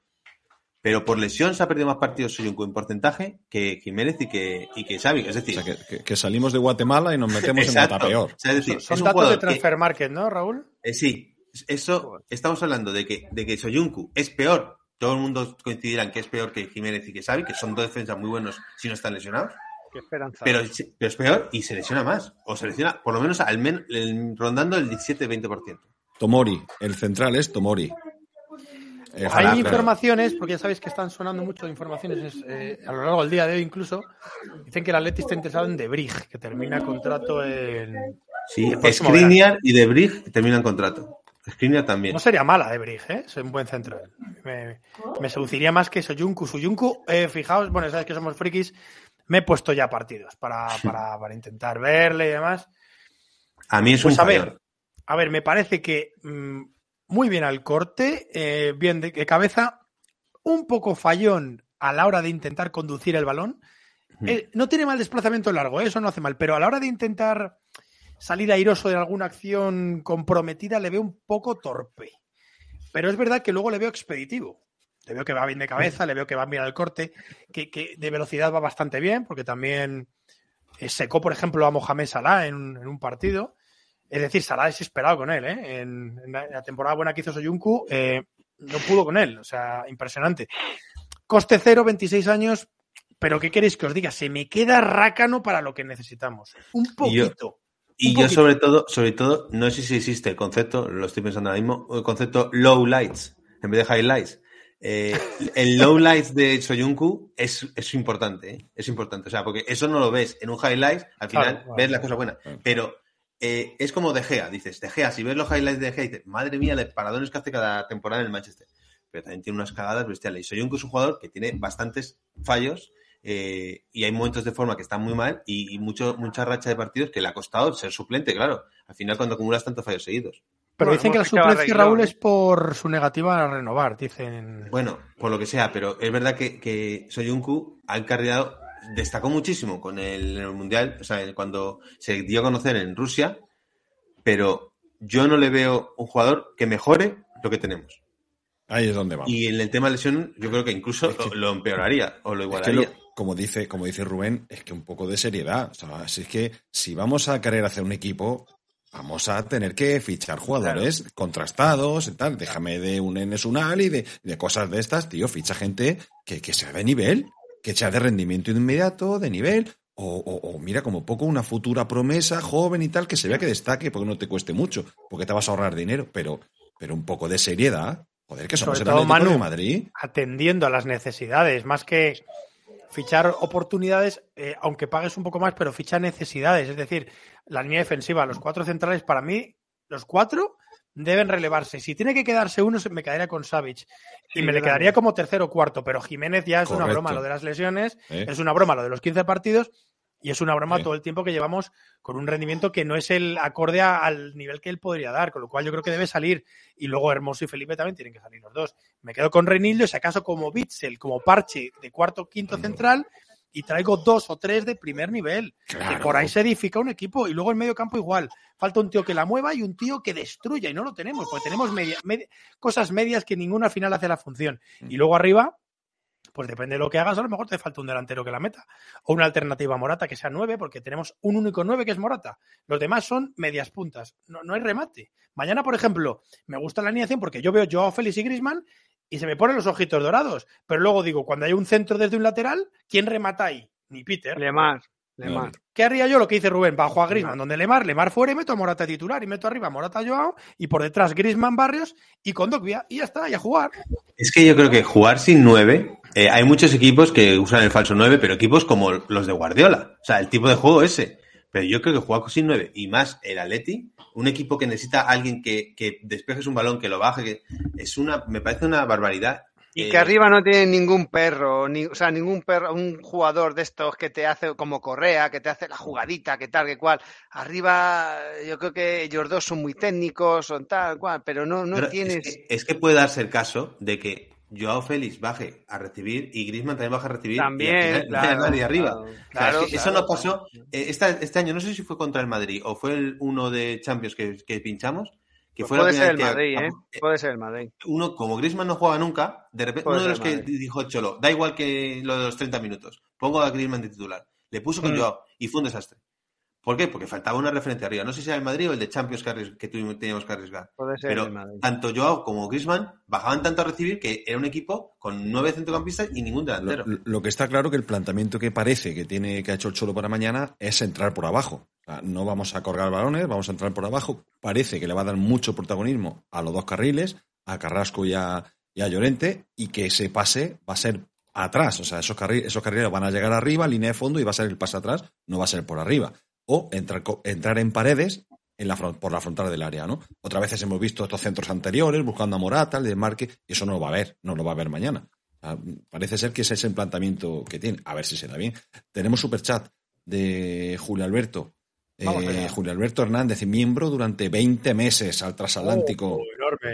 Pero por lesión se ha perdido más partidos Soyuncu en porcentaje que Jiménez y que, y que Xavi. Es decir, que, salimos de Guatemala y nos metemos en Guata peor. Son datos de transfer market, ¿no, Raúl? Eh, sí, eso estamos hablando de que, de que Soyuncu es peor. Todo el mundo coincidirá que es peor que Jiménez y que Xavi, que son dos defensas muy buenos si no están lesionados. Pero, es peor y se lesiona más. O se lesiona por lo menos al menos rondando el 17-20%. Tomori, el central es Tomori. Eh, Hay informaciones, porque ya sabéis que están sonando mucho informaciones eh, a lo largo del día de hoy incluso, dicen que el Atleti está interesado en Debrig, que termina contrato en... Sí, Skriniar y Debrig terminan contrato. Skriniar también. No sería mala Debrig, ¿eh? Es un buen centro. Me, me seduciría más que Soyuncu. Soyuncu, eh, fijaos, bueno, sabes que somos frikis, me he puesto ya partidos para, para, para intentar verle y demás. A mí es pues un a ver, a ver, me parece que mm, muy bien al corte, eh, bien de, cabeza, un poco fallón a la hora de intentar conducir el balón. Eh, no tiene mal desplazamiento largo, eso no hace mal, pero a la hora de intentar salir airoso de alguna acción comprometida le veo un poco torpe. Pero es verdad que luego le veo expeditivo. Le veo que va bien de cabeza, le veo que va bien al corte, que, de velocidad va bastante bien, porque también eh, secó, por ejemplo, a Mohamed Salah en, un partido. Es decir, Salah desesperado con él, ¿eh? En, la temporada buena que hizo Soyuncu, eh, no pudo con él. O sea, impresionante. Coste cero, 26 años, pero ¿qué queréis que os diga? Se me queda rácano para lo que necesitamos. Un poquito. Y yo, sobre todo, sobre todo, no sé si existe el concepto, lo estoy pensando ahora mismo, el concepto low lights en vez de highlights. Eh, el low lights de Soyuncu es, es importante, ¿eh? es importante. O sea, porque eso no lo ves en un highlight, al final ves la cosa buena. Pero eh, es como De Gea, dices, De Gea, si ves los highlights de De Gea, dices, madre mía, los paradones que hace cada temporada en el Manchester. Pero también tiene unas cagadas bestiales. Y Soyuncu es un jugador que tiene bastantes fallos eh, y hay momentos de forma que están muy mal y, mucho, mucha racha de partidos que le ha costado ser suplente, claro. Al final cuando acumulas tantos fallos seguidos. Pero dicen que la suplencia, Raúl, es por su negativa a renovar, dicen. Bueno, por lo que sea, pero es verdad que, que Soyuncu ha encarrilado, destacó muchísimo con el, Mundial, o sea, cuando se dio a conocer en Rusia, pero yo no le veo un jugador que mejore lo que tenemos. Ahí es donde va. Y en el tema de lesión, yo creo que incluso lo, empeoraría o lo igualaría. como, dice, como dice Rubén, es que un poco de seriedad. O sea, es que si vamos a querer hacer un equipo, vamos a tener que fichar jugadores contrastados y tal. Déjame de un Enes Unal y de, de, cosas de estas, tío. Ficha gente que, que sea de nivel, que sea de rendimiento inmediato, de nivel. O, o, mira, como poco una futura promesa joven y tal, que se vea que destaque porque no te cueste mucho, porque te vas a ahorrar dinero, pero, pero un poco de seriedad. Joder, que somos el de Madrid. Atendiendo a las necesidades, más que fichar oportunidades, eh, aunque pagues un poco más, pero ficha necesidades. Es decir, la línea defensiva, los cuatro centrales, para mí, los cuatro deben relevarse. Si tiene que quedarse uno, me quedaría con Savage. Y me le quedaría como tercero o cuarto, pero Jiménez ya es una broma lo de las lesiones, es una broma lo de los 15 partidos y es una broma todo el tiempo que llevamos con un rendimiento que no es el acorde al nivel que él podría dar, con lo cual yo creo que debe salir. Y luego Hermoso y Felipe también tienen que salir los dos. Me quedo con Reinildo, si acaso como Bitzel, como parche de cuarto o quinto central, y traigo dos o tres de primer nivel. Que por ahí se edifica un equipo. Y luego en medio campo igual. Falta un tío que la mueva y un tío que destruya. Y no lo tenemos, porque tenemos cosas medias que ninguna al final hace la función. Mm. Y luego arriba, pues depende de lo que hagas, a lo mejor te falta un delantero que la meta. O una alternativa a Morata que sea nueve, porque tenemos un único nueve que es Morata. Los demás son medias puntas. No, no hay remate. Mañana, por ejemplo, me gusta la alineación porque yo veo Joao Félix y Grisman y se me ponen los ojitos dorados. Pero luego digo, cuando hay un centro desde un lateral, ¿quién remata ahí? Ni Peter. Lemar. Lemar. ¿Qué haría yo? Lo que dice Rubén, bajo a Grisman, donde Lemar, Lemar fuera y meto a Morata titular y meto arriba a Morata Joao y por detrás Grisman Barrios y con Dogbia y ya está, y a jugar. Es que yo creo que jugar sin nueve eh, hay muchos equipos que usan el falso 9, pero equipos como los de Guardiola. O sea, el tipo de juego ese. Pero yo creo que jugar sin 9 y más el Atleti, un equipo que necesita a alguien que, que despejes un balón, que lo baje, que es una, me parece una barbaridad. Y que arriba no tiene ningún perro, ni, o sea, ningún perro, un jugador de estos que te hace como Correa, que te hace la jugadita, que tal, que cual. Arriba, yo creo que ellos dos son muy técnicos, son tal, cual, pero no, no tienes. es que, puede darse el caso de que Joao Félix baje a recibir y Griezmann también baja a recibir. También, y claro, arriba. eso no pasó. Eh, este año, no sé si fue contra el Madrid o fue el uno de Champions que, pinchamos. Que pues fue puede ser el Madrid, ¿eh? Puede ser el Madrid. Uno, como Griezmann no juega nunca, de repente, uno de los que dijo Cholo, da igual que lo de los 30 minutos, pongo a Griezmann de titular. Le puso con mm. Joao y fue un desastre. ¿Por qué? Porque faltaba una referencia arriba. No sé si era el Madrid o el de Champions que, teníamos que arriesgar. Puede ser Pero tanto Joao como Griezmann bajaban tanto a recibir que era un equipo con nueve centrocampistas y ningún delantero. Lo, que está claro que el planteamiento que parece que tiene que ha hecho el Cholo para mañana es entrar por abajo. no vamos a colgar balones, vamos a entrar por abajo. Parece que le va a dar mucho protagonismo a los dos carriles, a Carrasco y a, Llorente, y que ese pase va a ser atrás. O sea, esos, carriles, esos carriles van a llegar arriba, línea de fondo, y va a ser el pase atrás, no va a ser por arriba o entrar, entrar en paredes en la, por la frontal del área, ¿no? Otras veces hemos visto estos centros anteriores buscando a Morata, el desmarque, y eso no lo va a ver, no lo va a ver mañana. parece ser que ese es el planteamiento que tiene. A ver si se da bien. Tenemos superchat de Julio Alberto. Eh, Julio Alberto Hernández, miembro durante 20 meses al transatlántico. Oh,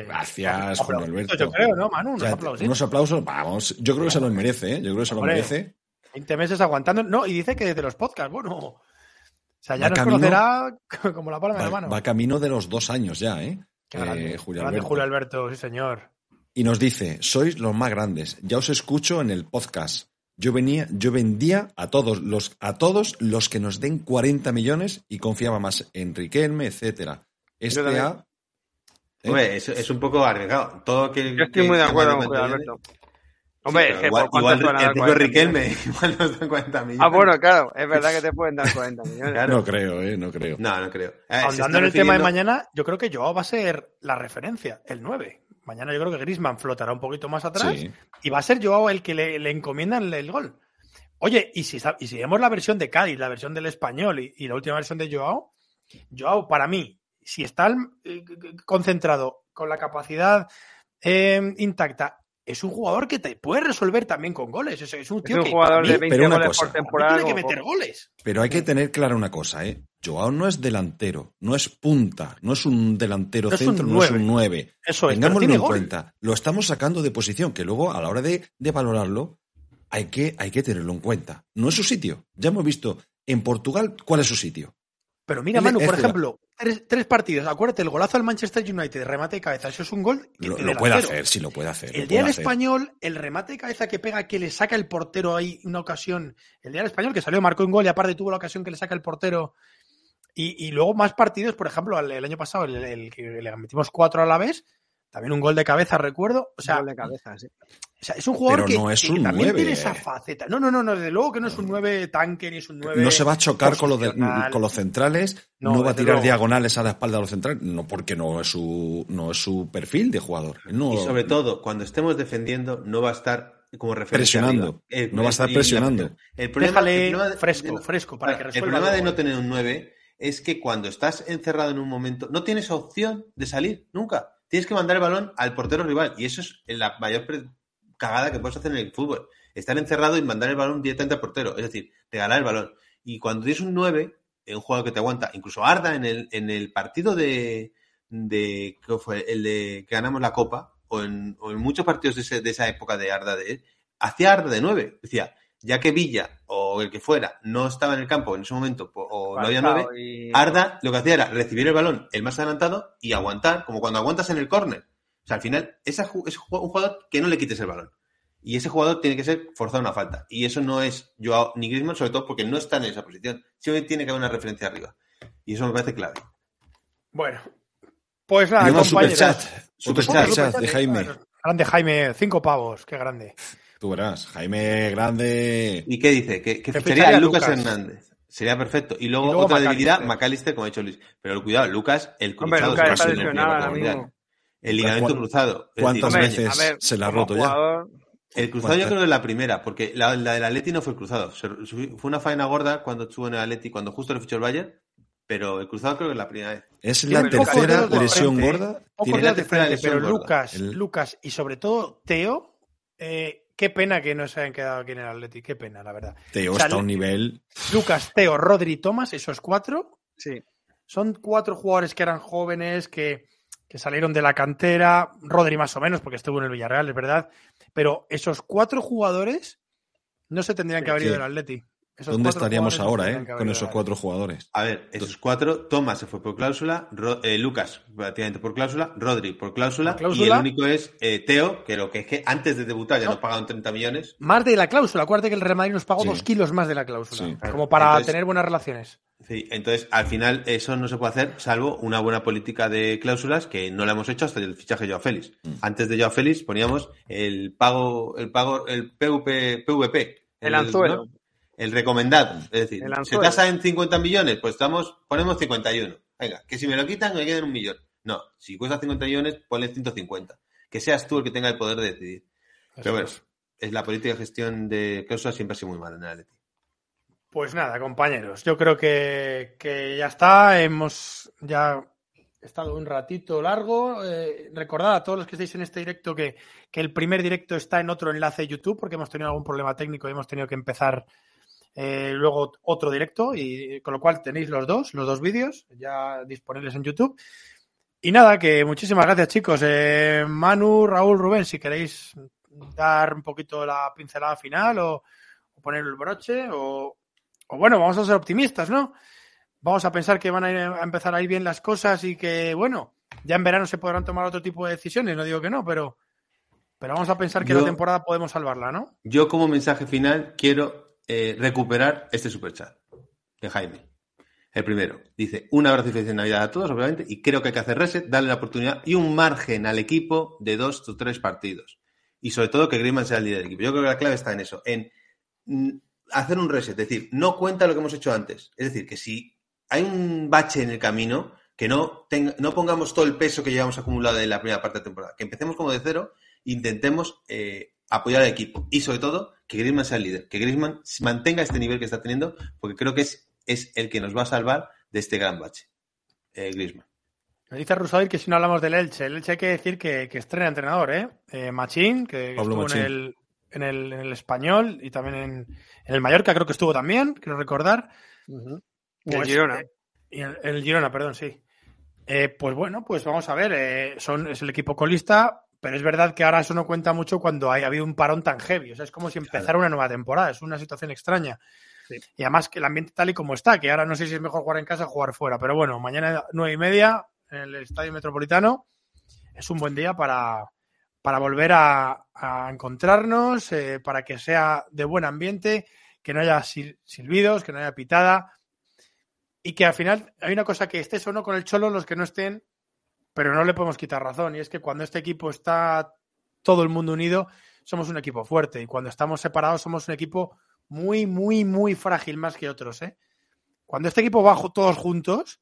Gracias, Julio Alberto. Yo creo, ¿no, Manu? Unos aplausos. Unos aplausos, vamos. Yo creo que se los merece, ¿eh? Yo creo que se los merece. 20 meses aguantando. No, y dice que desde los podcasts, bueno. O sea, ya nos conocerá como la palma de la mano. Va camino de los dos años ya, ¿eh? eh Julio, Alberto. Julio Alberto, sí, señor. Y nos dice, sois los más grandes, ya os escucho en el podcast. Yo venía, yo vendía a todos los, a todos los que nos den 40 millones y confiaba más en Riquelme, etcétera. Este a, ¿eh? es, un poco arriesgado. Todo que, yo estoy muy de acuerdo con Julio Alberto. Hombre, igual, igual el Riquelme igual nos dan 40 millones. Ah, bueno, claro, es verdad que te pueden dar 40 millones. No creo, eh, no creo. No, no creo. Eh, en el tema de mañana, yo creo que Joao va a ser la referencia, el 9. Mañana yo creo que Grisman flotará un poquito más atrás y va a ser Joao el que le, le encomiendan el, gol. Oye, y si, y si vemos la versión de Cádiz, la versión del español y, la última versión de Joao, Joao, para mí, si está eh, concentrado con la capacidad eh, intacta es un jugador que te puede resolver también con goles. Es, es un tío Es un que jugador mí- de 20 pero una goles cosa, por temporada. tiene que meter goles. Pero hay que tener clara una cosa, ¿eh? Joao no es delantero, no es punta, no es un delantero No es un centro, no es un 9. Eso es, Tengámoslo en gol. cuenta. Lo estamos sacando de posición, que luego a la hora de, de valorarlo hay que, hay que tenerlo en cuenta. No es su sitio. Ya hemos visto en Portugal cuál es su sitio. Pero mira, Manu, por ejemplo, tres, tres partidos. Acuérdate, el golazo al Manchester United, remate de cabeza. Eso es un gol. que Lo, de lo puede hacer, sí lo puede hacer. El día del español, el remate de cabeza que pega, que le saca el portero ahí una ocasión. El día del español, que salió, marcó un gol y aparte tuvo la ocasión que le saca el portero. Y, y luego más partidos, por ejemplo, el, el año pasado, el, el que le metimos cuatro a la vez, también un gol de cabeza, recuerdo. O sea, gol de cabeza, sí. o sea, es un jugador Pero que, no es que un también 9. tiene esa faceta. No, no, no, no, desde luego que no es un 9 tanque ni es un 9. No se va a chocar con los, de- con los centrales, No, no, va a tirar luego. diagonales a la espalda de los centrales, no porque no es su, no es su perfil de jugador. No, Y sobre todo, cuando estemos defendiendo, no va a estar como referencia. Presionando. El- No va a estar presionando. El problema, Déjale el problema de- fresco, de- fresco, para que el resuelva problema de no tener un 9 es que cuando estás encerrado en un momento, no tienes opción de salir nunca. Tienes que mandar el balón al portero rival. Y eso es la mayor cagada que puedes hacer en el fútbol. Estar encerrado y mandar el balón directamente al portero. Es decir, regalar el balón. Y cuando tienes un 9, eh, un jugador que te aguanta, incluso Arda en el, en el partido de, de ¿qué fue? el de que ganamos la Copa, o en, muchos partidos de, de esa época de Arda de hacía Arda de 9. Decía, ya que Villa o el que fuera no estaba en el campo en ese momento o no había 9, Falcao y- Arda lo que hacía era recibir el balón el más adelantado y aguantar, como cuando aguantas en el córner. O sea, al final esa es un jugador que no le quites el balón. Y ese jugador tiene que ser forzado una falta. Y eso no es Joao ni Griezmann, sobre todo porque no está en esa posición. Siempre tiene que haber una referencia arriba. Y eso me parece clave. Bueno, pues nada, compañeros. superchat. Superchat. Superchat de Jaime. Grande Jaime, cinco pavos, qué grande. Tú verás, Jaime Grande. ¿Y qué dice? Que, que ficharía a Lucas, Lucas. Hernández. Sería perfecto. Y luego, Y luego otra McAllister. debilidad, McAllister, como ha dicho Luis. Pero cuidado, Lucas, el Hombre, cruzado. Lucas se está el lesionado primer ahora mundial. mismo. El ligamento ¿Cuán- cruzado. Cuántas decir, Hombre, veces a ver, se la ha roto ya? El cruzado yo creo que es la primera, porque la, la del Atleti no fue el cruzado. Se- Fue una faena gorda cuando estuvo en el Atleti, cuando justo le fichó el Bayern, pero el cruzado creo que es la primera vez. Es la tercera de lesión frente, gorda. Tiene la de tercera frente, lesión pero gorda. Lucas, El- Lucas y sobre todo Teo, eh, qué pena que no se hayan quedado aquí en el Atleti, qué pena, la verdad. Teo O sea, está a un nivel. Lucas, Teo, Rodri, Thomas, esos cuatro, sí. son cuatro jugadores que eran jóvenes, que, que salieron de la cantera, Rodri más o menos, porque estuvo en el Villarreal, es verdad, pero esos cuatro jugadores no se tendrían que haber Sí. ido del Atleti. Esos ¿Dónde estaríamos ahora, eh? Con esos cuatro jugadores. A ver, esos cuatro, Thomas se fue por cláusula, Ro- eh, Lucas prácticamente por cláusula, Rodri por cláusula, y el único es eh, Teo, que lo que es que antes de debutar ya No. nos pagaron 30 millones. Más de la cláusula. Acuérdate que el Real Madrid nos pagó Sí. dos kilos más de la cláusula. Sí. Como para Entonces- tener buenas relaciones. Sí, entonces al final eso no se puede hacer salvo una buena política de cláusulas que no la hemos hecho hasta el fichaje de Joao Félix. Mm. Antes de Joao Félix poníamos el pago, el pago, el PVP, PVP. El anzuelo. ¿no? El recomendado. Es decir, se tasa en 50 millones, pues estamos, ponemos 51. Venga, que si me lo quitan me queden un millón. No, si cuesta 50 millones, ponle 150. Que seas tú el que tenga el poder de decidir. Pero bueno, es la política de gestión de cláusulas siempre ha sido muy mala en el Atleti. Pues nada, compañeros, yo creo que, que ya está. Hemos ya estado un ratito largo. Eh, recordad a todos los que estáis en este directo que, que el primer directo está en otro enlace de YouTube porque hemos tenido algún problema técnico y hemos tenido que empezar eh, luego otro directo y con lo cual tenéis los dos, los dos vídeos ya disponibles en YouTube. Y nada, que muchísimas gracias chicos. Eh, Manu, Raúl, Rubén, si queréis dar un poquito la pincelada final o, o poner el broche o, o bueno, vamos a ser optimistas, ¿no? Vamos a pensar que van a, ir- a empezar a ir bien las cosas y que, bueno, ya en verano se podrán tomar otro tipo de decisiones, no digo que no, pero, pero vamos a pensar que Yo- la temporada podemos salvarla, ¿no? Yo como mensaje final quiero eh, recuperar este superchat de Jaime. El primero dice, un abrazo y feliz Navidad a todos, obviamente, y creo que hay que hacer reset, darle la oportunidad y un margen al equipo de dos o tres partidos. Y sobre todo que Griezmann sea el líder del equipo. Yo creo que la clave está en eso, en mm, hacer un reset, es decir, no cuenta lo que hemos hecho antes. Es decir, que si hay un bache en el camino, que no, tenga- no pongamos todo el peso que llevamos acumulado en la primera parte de temporada, que empecemos como de cero intentemos eh, apoyar al equipo. Y sobre todo, que Griezmann sea el líder, que Griezmann mantenga este nivel que está teniendo, porque creo que es, es el que nos va a salvar de este gran bache. Eh, Griezmann. Nos dice Rusadir que si no hablamos del Elche, el Elche hay que decir que, que estrena entrenador, ¿eh? eh Machín, que estuvo En, el, en, el, en, el, español y también en, en, el Mallorca, creo que estuvo también, quiero recordar. Uh el Girona. Eh, y el, el, Girona, perdón, sí. Eh, pues bueno, pues vamos a ver, eh, son, es el equipo colista, pero es verdad que ahora eso no cuenta mucho cuando hay, ha habido un parón tan heavy. O sea, es como si empezara una nueva temporada, es una situación extraña. Sí. Y además que el ambiente tal y como está, que ahora no sé si es mejor jugar en casa o jugar fuera, pero bueno, mañana nueve y media, en el Estadio Metropolitano. Es un buen día para, para volver a, a encontrarnos, eh, para que sea de buen ambiente, que no haya silbidos, que no haya pitada y que al final hay una cosa que estés o no con el Cholo, los que no estén, pero no le podemos quitar razón, y es que cuando este equipo está todo el mundo unido, somos un equipo fuerte, y cuando estamos separados somos un equipo muy, muy, muy frágil más que otros. ¿eh? Cuando este equipo va todos juntos,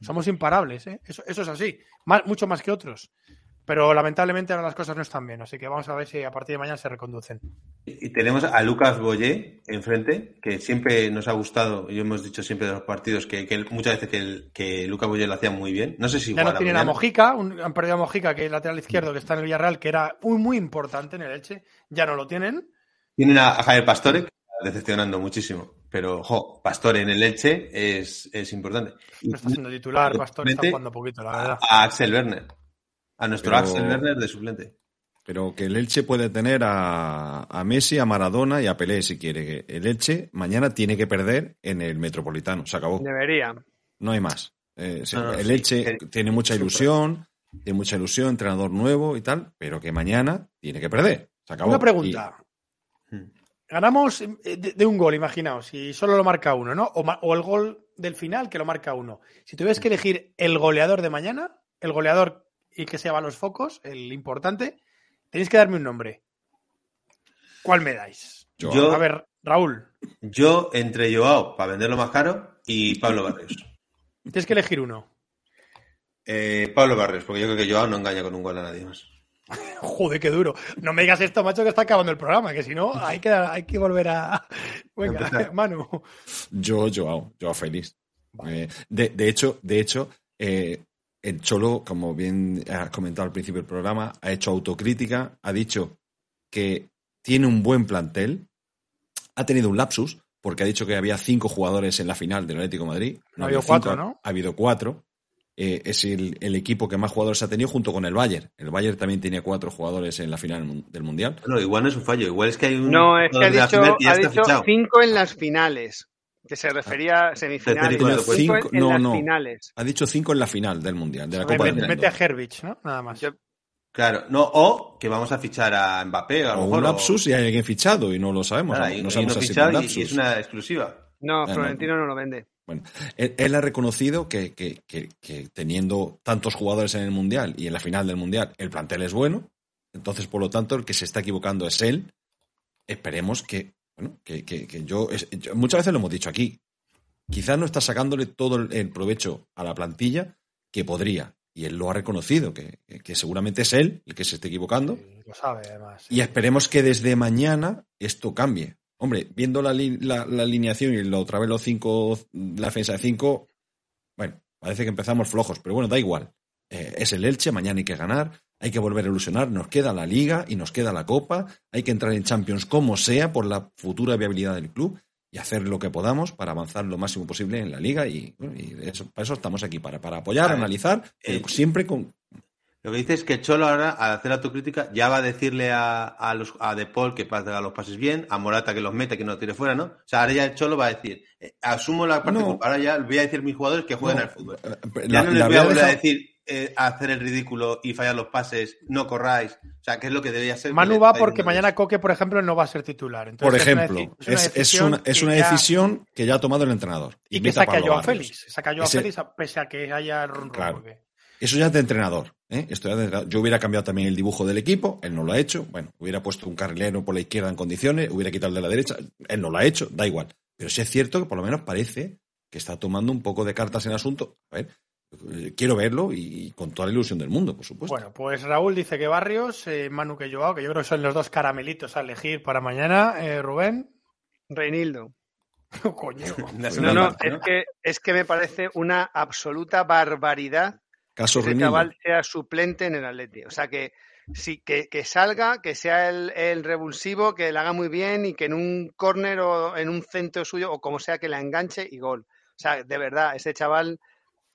somos imparables, ¿eh? Eso, es así, mucho más que otros. Pero lamentablemente ahora las cosas no están bien, así que vamos a ver si a partir de mañana se reconducen. Y tenemos a Lucas Boyé enfrente, que siempre nos ha gustado, y hemos dicho siempre de los partidos que, que muchas veces que, el, que Lucas Boyé lo hacía muy bien. No sé si ya no tienen a Mojica, un, han perdido a Mojica, que es el lateral izquierdo que está en el Villarreal, que era muy, muy importante en el Elche, ya no lo tienen. Tienen a, a Javier Pastore, que está decepcionando muchísimo. Pero, jo, Pastore en el Elche es, es importante. No está siendo titular, Pastore está jugando poquito, la verdad. A Axel Werner. A nuestro pero, Axel Werner de suplente. Pero que el Elche puede tener a, a, Messi, a Maradona y a Pelé si quiere. El Elche mañana tiene que perder en el Metropolitano. Se acabó. Debería. No hay más. Eh, no, no, el Elche sí, tiene mucha ilusión, tiene mucha ilusión, entrenador nuevo y tal, pero que mañana tiene que perder. Se acabó. Una pregunta. Y... Ganamos de, de, un gol, imaginaos, si solo lo marca uno, ¿no? O, o, el gol del final que lo marca uno. Si tuvieras que elegir el goleador de mañana, el goleador y que se va a los focos, el importante, tenéis que darme un nombre. ¿Cuál me dais? Yo, a ver, Raúl. Yo entre Joao, para venderlo más caro, y Pablo Barrios. Tienes que elegir uno. Eh, Pablo Barrios, porque yo creo que Joao no engaña con un gol a nadie más. Joder, qué duro. No me digas esto, macho, que está acabando el programa, que si no, hay que, hay que volver a. Venga, Manu. Yo, Joao, Joao feliz. Vale. Eh, de, de, hecho, de hecho, eh, el Cholo, como bien has comentado al principio del programa, ha hecho autocrítica, ha dicho que tiene un buen plantel, ha tenido un lapsus, porque ha dicho que había cinco jugadores en la final del Atlético de Madrid. No ha habido cuatro, ¿no? Ha habido cuatro. Eh, es el, el, equipo que más jugadores ha tenido junto con el Bayern. El Bayern también tenía cuatro jugadores en la final del Mundial. No, igual no es un fallo, igual es que hay un... No, es que ha dicho, ha dicho cinco en las finales. Que se refería a semifinales. Cinco, cinco, en, no, las no. finales. Ha dicho cinco en la final del Mundial, de la Copa mete, del Mundo. Mete a Herbich, ¿no? Nada más. Yo... Claro, no, o que vamos a fichar a Mbappé. A lo o mejor, un lapsus o... y hay alguien fichado y no lo sabemos. Claro, no, no sabemos si fichado y, y, es una exclusiva. No, Florentino no, no lo vende. Bueno, él, él ha reconocido que, que, que, que, teniendo tantos jugadores en el Mundial y en la final del Mundial, el plantel es bueno. Entonces, por lo tanto, el que se está equivocando es él. Esperemos que, bueno, que, que, que yo, es, yo, Muchas veces lo hemos dicho aquí. Quizás no está sacándole todo el provecho a la plantilla que podría. Y él lo ha reconocido, que, que seguramente es él el que se esté equivocando. Sí, lo sabe, además. Y esperemos que desde mañana esto cambie. Hombre, viendo la, la, la alineación y lo, otra vez los cinco, la defensa de cinco, bueno, parece que empezamos flojos, pero bueno, da igual. Eh, es el Elche, mañana hay que ganar, hay que volver a ilusionar, nos queda la Liga y nos queda la Copa, hay que entrar en Champions como sea por la futura viabilidad del club y hacer lo que podamos para avanzar lo máximo posible en la Liga y, eso, para eso estamos aquí, para, para apoyar, ver, analizar, eh, siempre con, lo que dice es que Cholo ahora, al hacer autocrítica, ya va a decirle a, a, los, a De Paul que haga los pases bien, a Morata que los mete, que no tire fuera, ¿no? O sea, ahora ya el Cholo va a decir, eh, asumo la parte, no. ahora ya voy a decir a mis jugadores que jueguen no. al fútbol. Ya la, no les voy a volver a decir eh, hacer el ridículo y fallar los pases, no corráis. O sea, que es lo que debería ser. Manu va porque mañana Coque, por ejemplo, no va a ser titular. Entonces, por ejemplo, es una, es, es una, es una decisión que ya... que ya ha tomado el entrenador. Y que saque a Joao Félix. Saca a Félix pese a que haya ron, claro. Eso ya es de entrenador. ¿eh? Esto ya de... Yo hubiera cambiado también el dibujo del equipo, él no lo ha hecho. Bueno, hubiera puesto un carrilero por la izquierda en condiciones, hubiera quitado el de la derecha, él no lo ha hecho, da igual. Pero sí es cierto que por lo menos parece que está tomando un poco de cartas en el asunto. A ver, quiero verlo y, con toda la ilusión del mundo, por supuesto. Bueno, pues Raúl dice que Barrios, eh, Manu que Joao, que yo creo que son los dos caramelitos a elegir para mañana. Eh, Rubén. Reinildo. Oh, coño. no, no, es que, es que me parece una absoluta barbaridad Caso ese chaval sea suplente en el Atleti. O sea, que, sí, que, que salga, que sea el, el, revulsivo, que le haga muy bien y que en un córner o en un centro suyo o como sea que la enganche y gol. O sea, de verdad, ese chaval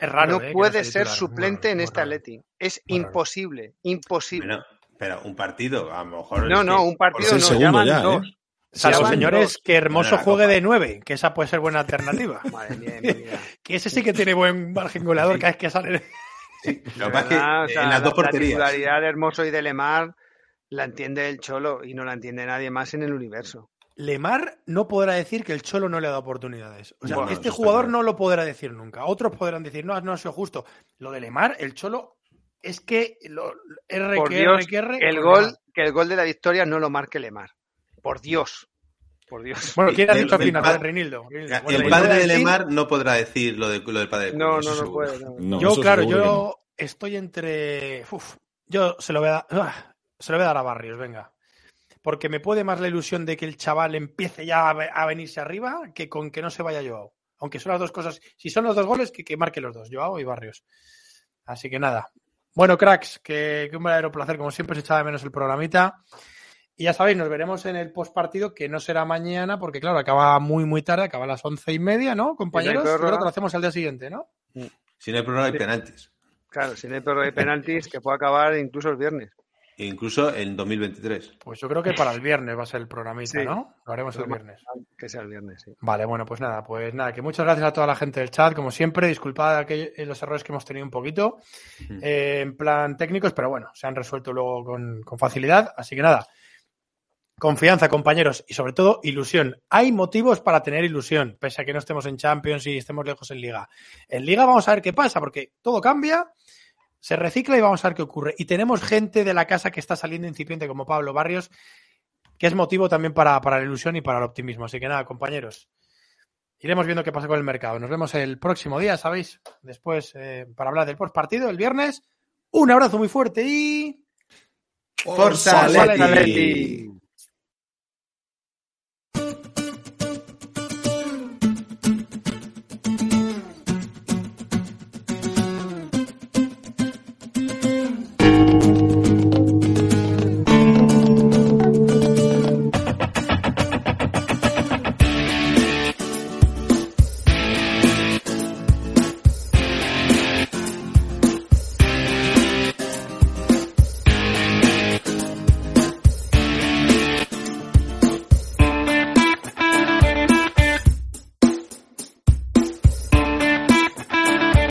es raro, no eh, puede no ser titular. suplente en este. Atleti. Es imposible, imposible. Bueno, pero un partido, a lo mejor. no, no, un partido no, segundo llaman ya, ¿eh? dos. Salvo, señores, que Hermoso juegue de 9, que esa puede ser buena alternativa. Madre mía, que ese sí que tiene buen margen goleador cada vez que sale. Lo que pasa es que verdad, o sea, en las dos la- porterías. La titularidad de Hermoso y de Lemar la entiende el Cholo y no la entiende nadie más en el universo. Lemar no podrá decir que el Cholo no le ha dado oportunidades. O sea, Bueno, este jugador no lo podrá decir nunca. Otros podrán decir, no, no ha sido justo. Lo de Lemar, el Cholo, es que lo, R, Por que Dios, R, que R, el gol, que el gol de la victoria no lo marque Lemar. Por Dios. Por Dios. Bueno, ¿quién ha dicho al el final? Reinildo. El padre yo- de Lemar no podrá decir lo, de, lo del padre de No, no, no puede. no. No, yo, claro, yo estoy entre. Uf, yo se lo voy a dar. ah, Se lo voy a dar a Barrios, venga. Porque me puede más la ilusión de que el chaval empiece ya a, ve- a venirse arriba que con que no se vaya Joao. Aunque son las dos cosas. Si son los dos goles, que, que marque los dos, Joao y Barrios. Así que nada. Bueno, cracks, que, que un verdadero placer. Como siempre, se echaba de menos el programita. Y ya sabéis, nos veremos en el post partido, que no será mañana, porque claro, acaba muy, muy tarde, acaba a las once y media, ¿no, compañeros? Creo que lo hacemos al día siguiente, ¿no? Si no hay prórroga, hay penaltis. Claro, si no hay perro de penaltis, que puede acabar incluso el viernes. Incluso en 2023. Pues yo creo que para el viernes va a ser el programita, Sí. ¿no? Lo haremos el viernes. Que sea el viernes, sí. Vale, bueno, pues nada, pues nada, que muchas gracias a toda la gente del chat, como siempre, disculpad aquello- eh, los errores que hemos tenido un poquito, eh, en plan técnicos, pero bueno, se han resuelto luego con, con facilidad, así que nada, confianza, compañeros, y sobre todo ilusión. Hay motivos para tener ilusión, pese a que no estemos en Champions y estemos lejos en Liga. En Liga vamos a ver qué pasa, porque todo cambia, se recicla y vamos a ver qué ocurre. Y tenemos gente de la casa que está saliendo incipiente, como Pablo Barrios, que es motivo también para, para la ilusión y para el optimismo. Así que nada, compañeros, iremos viendo qué pasa con el mercado. Nos vemos el próximo día, ¿sabéis? Después, eh, para hablar del post partido, el viernes. Un abrazo muy fuerte y... Forza Forza.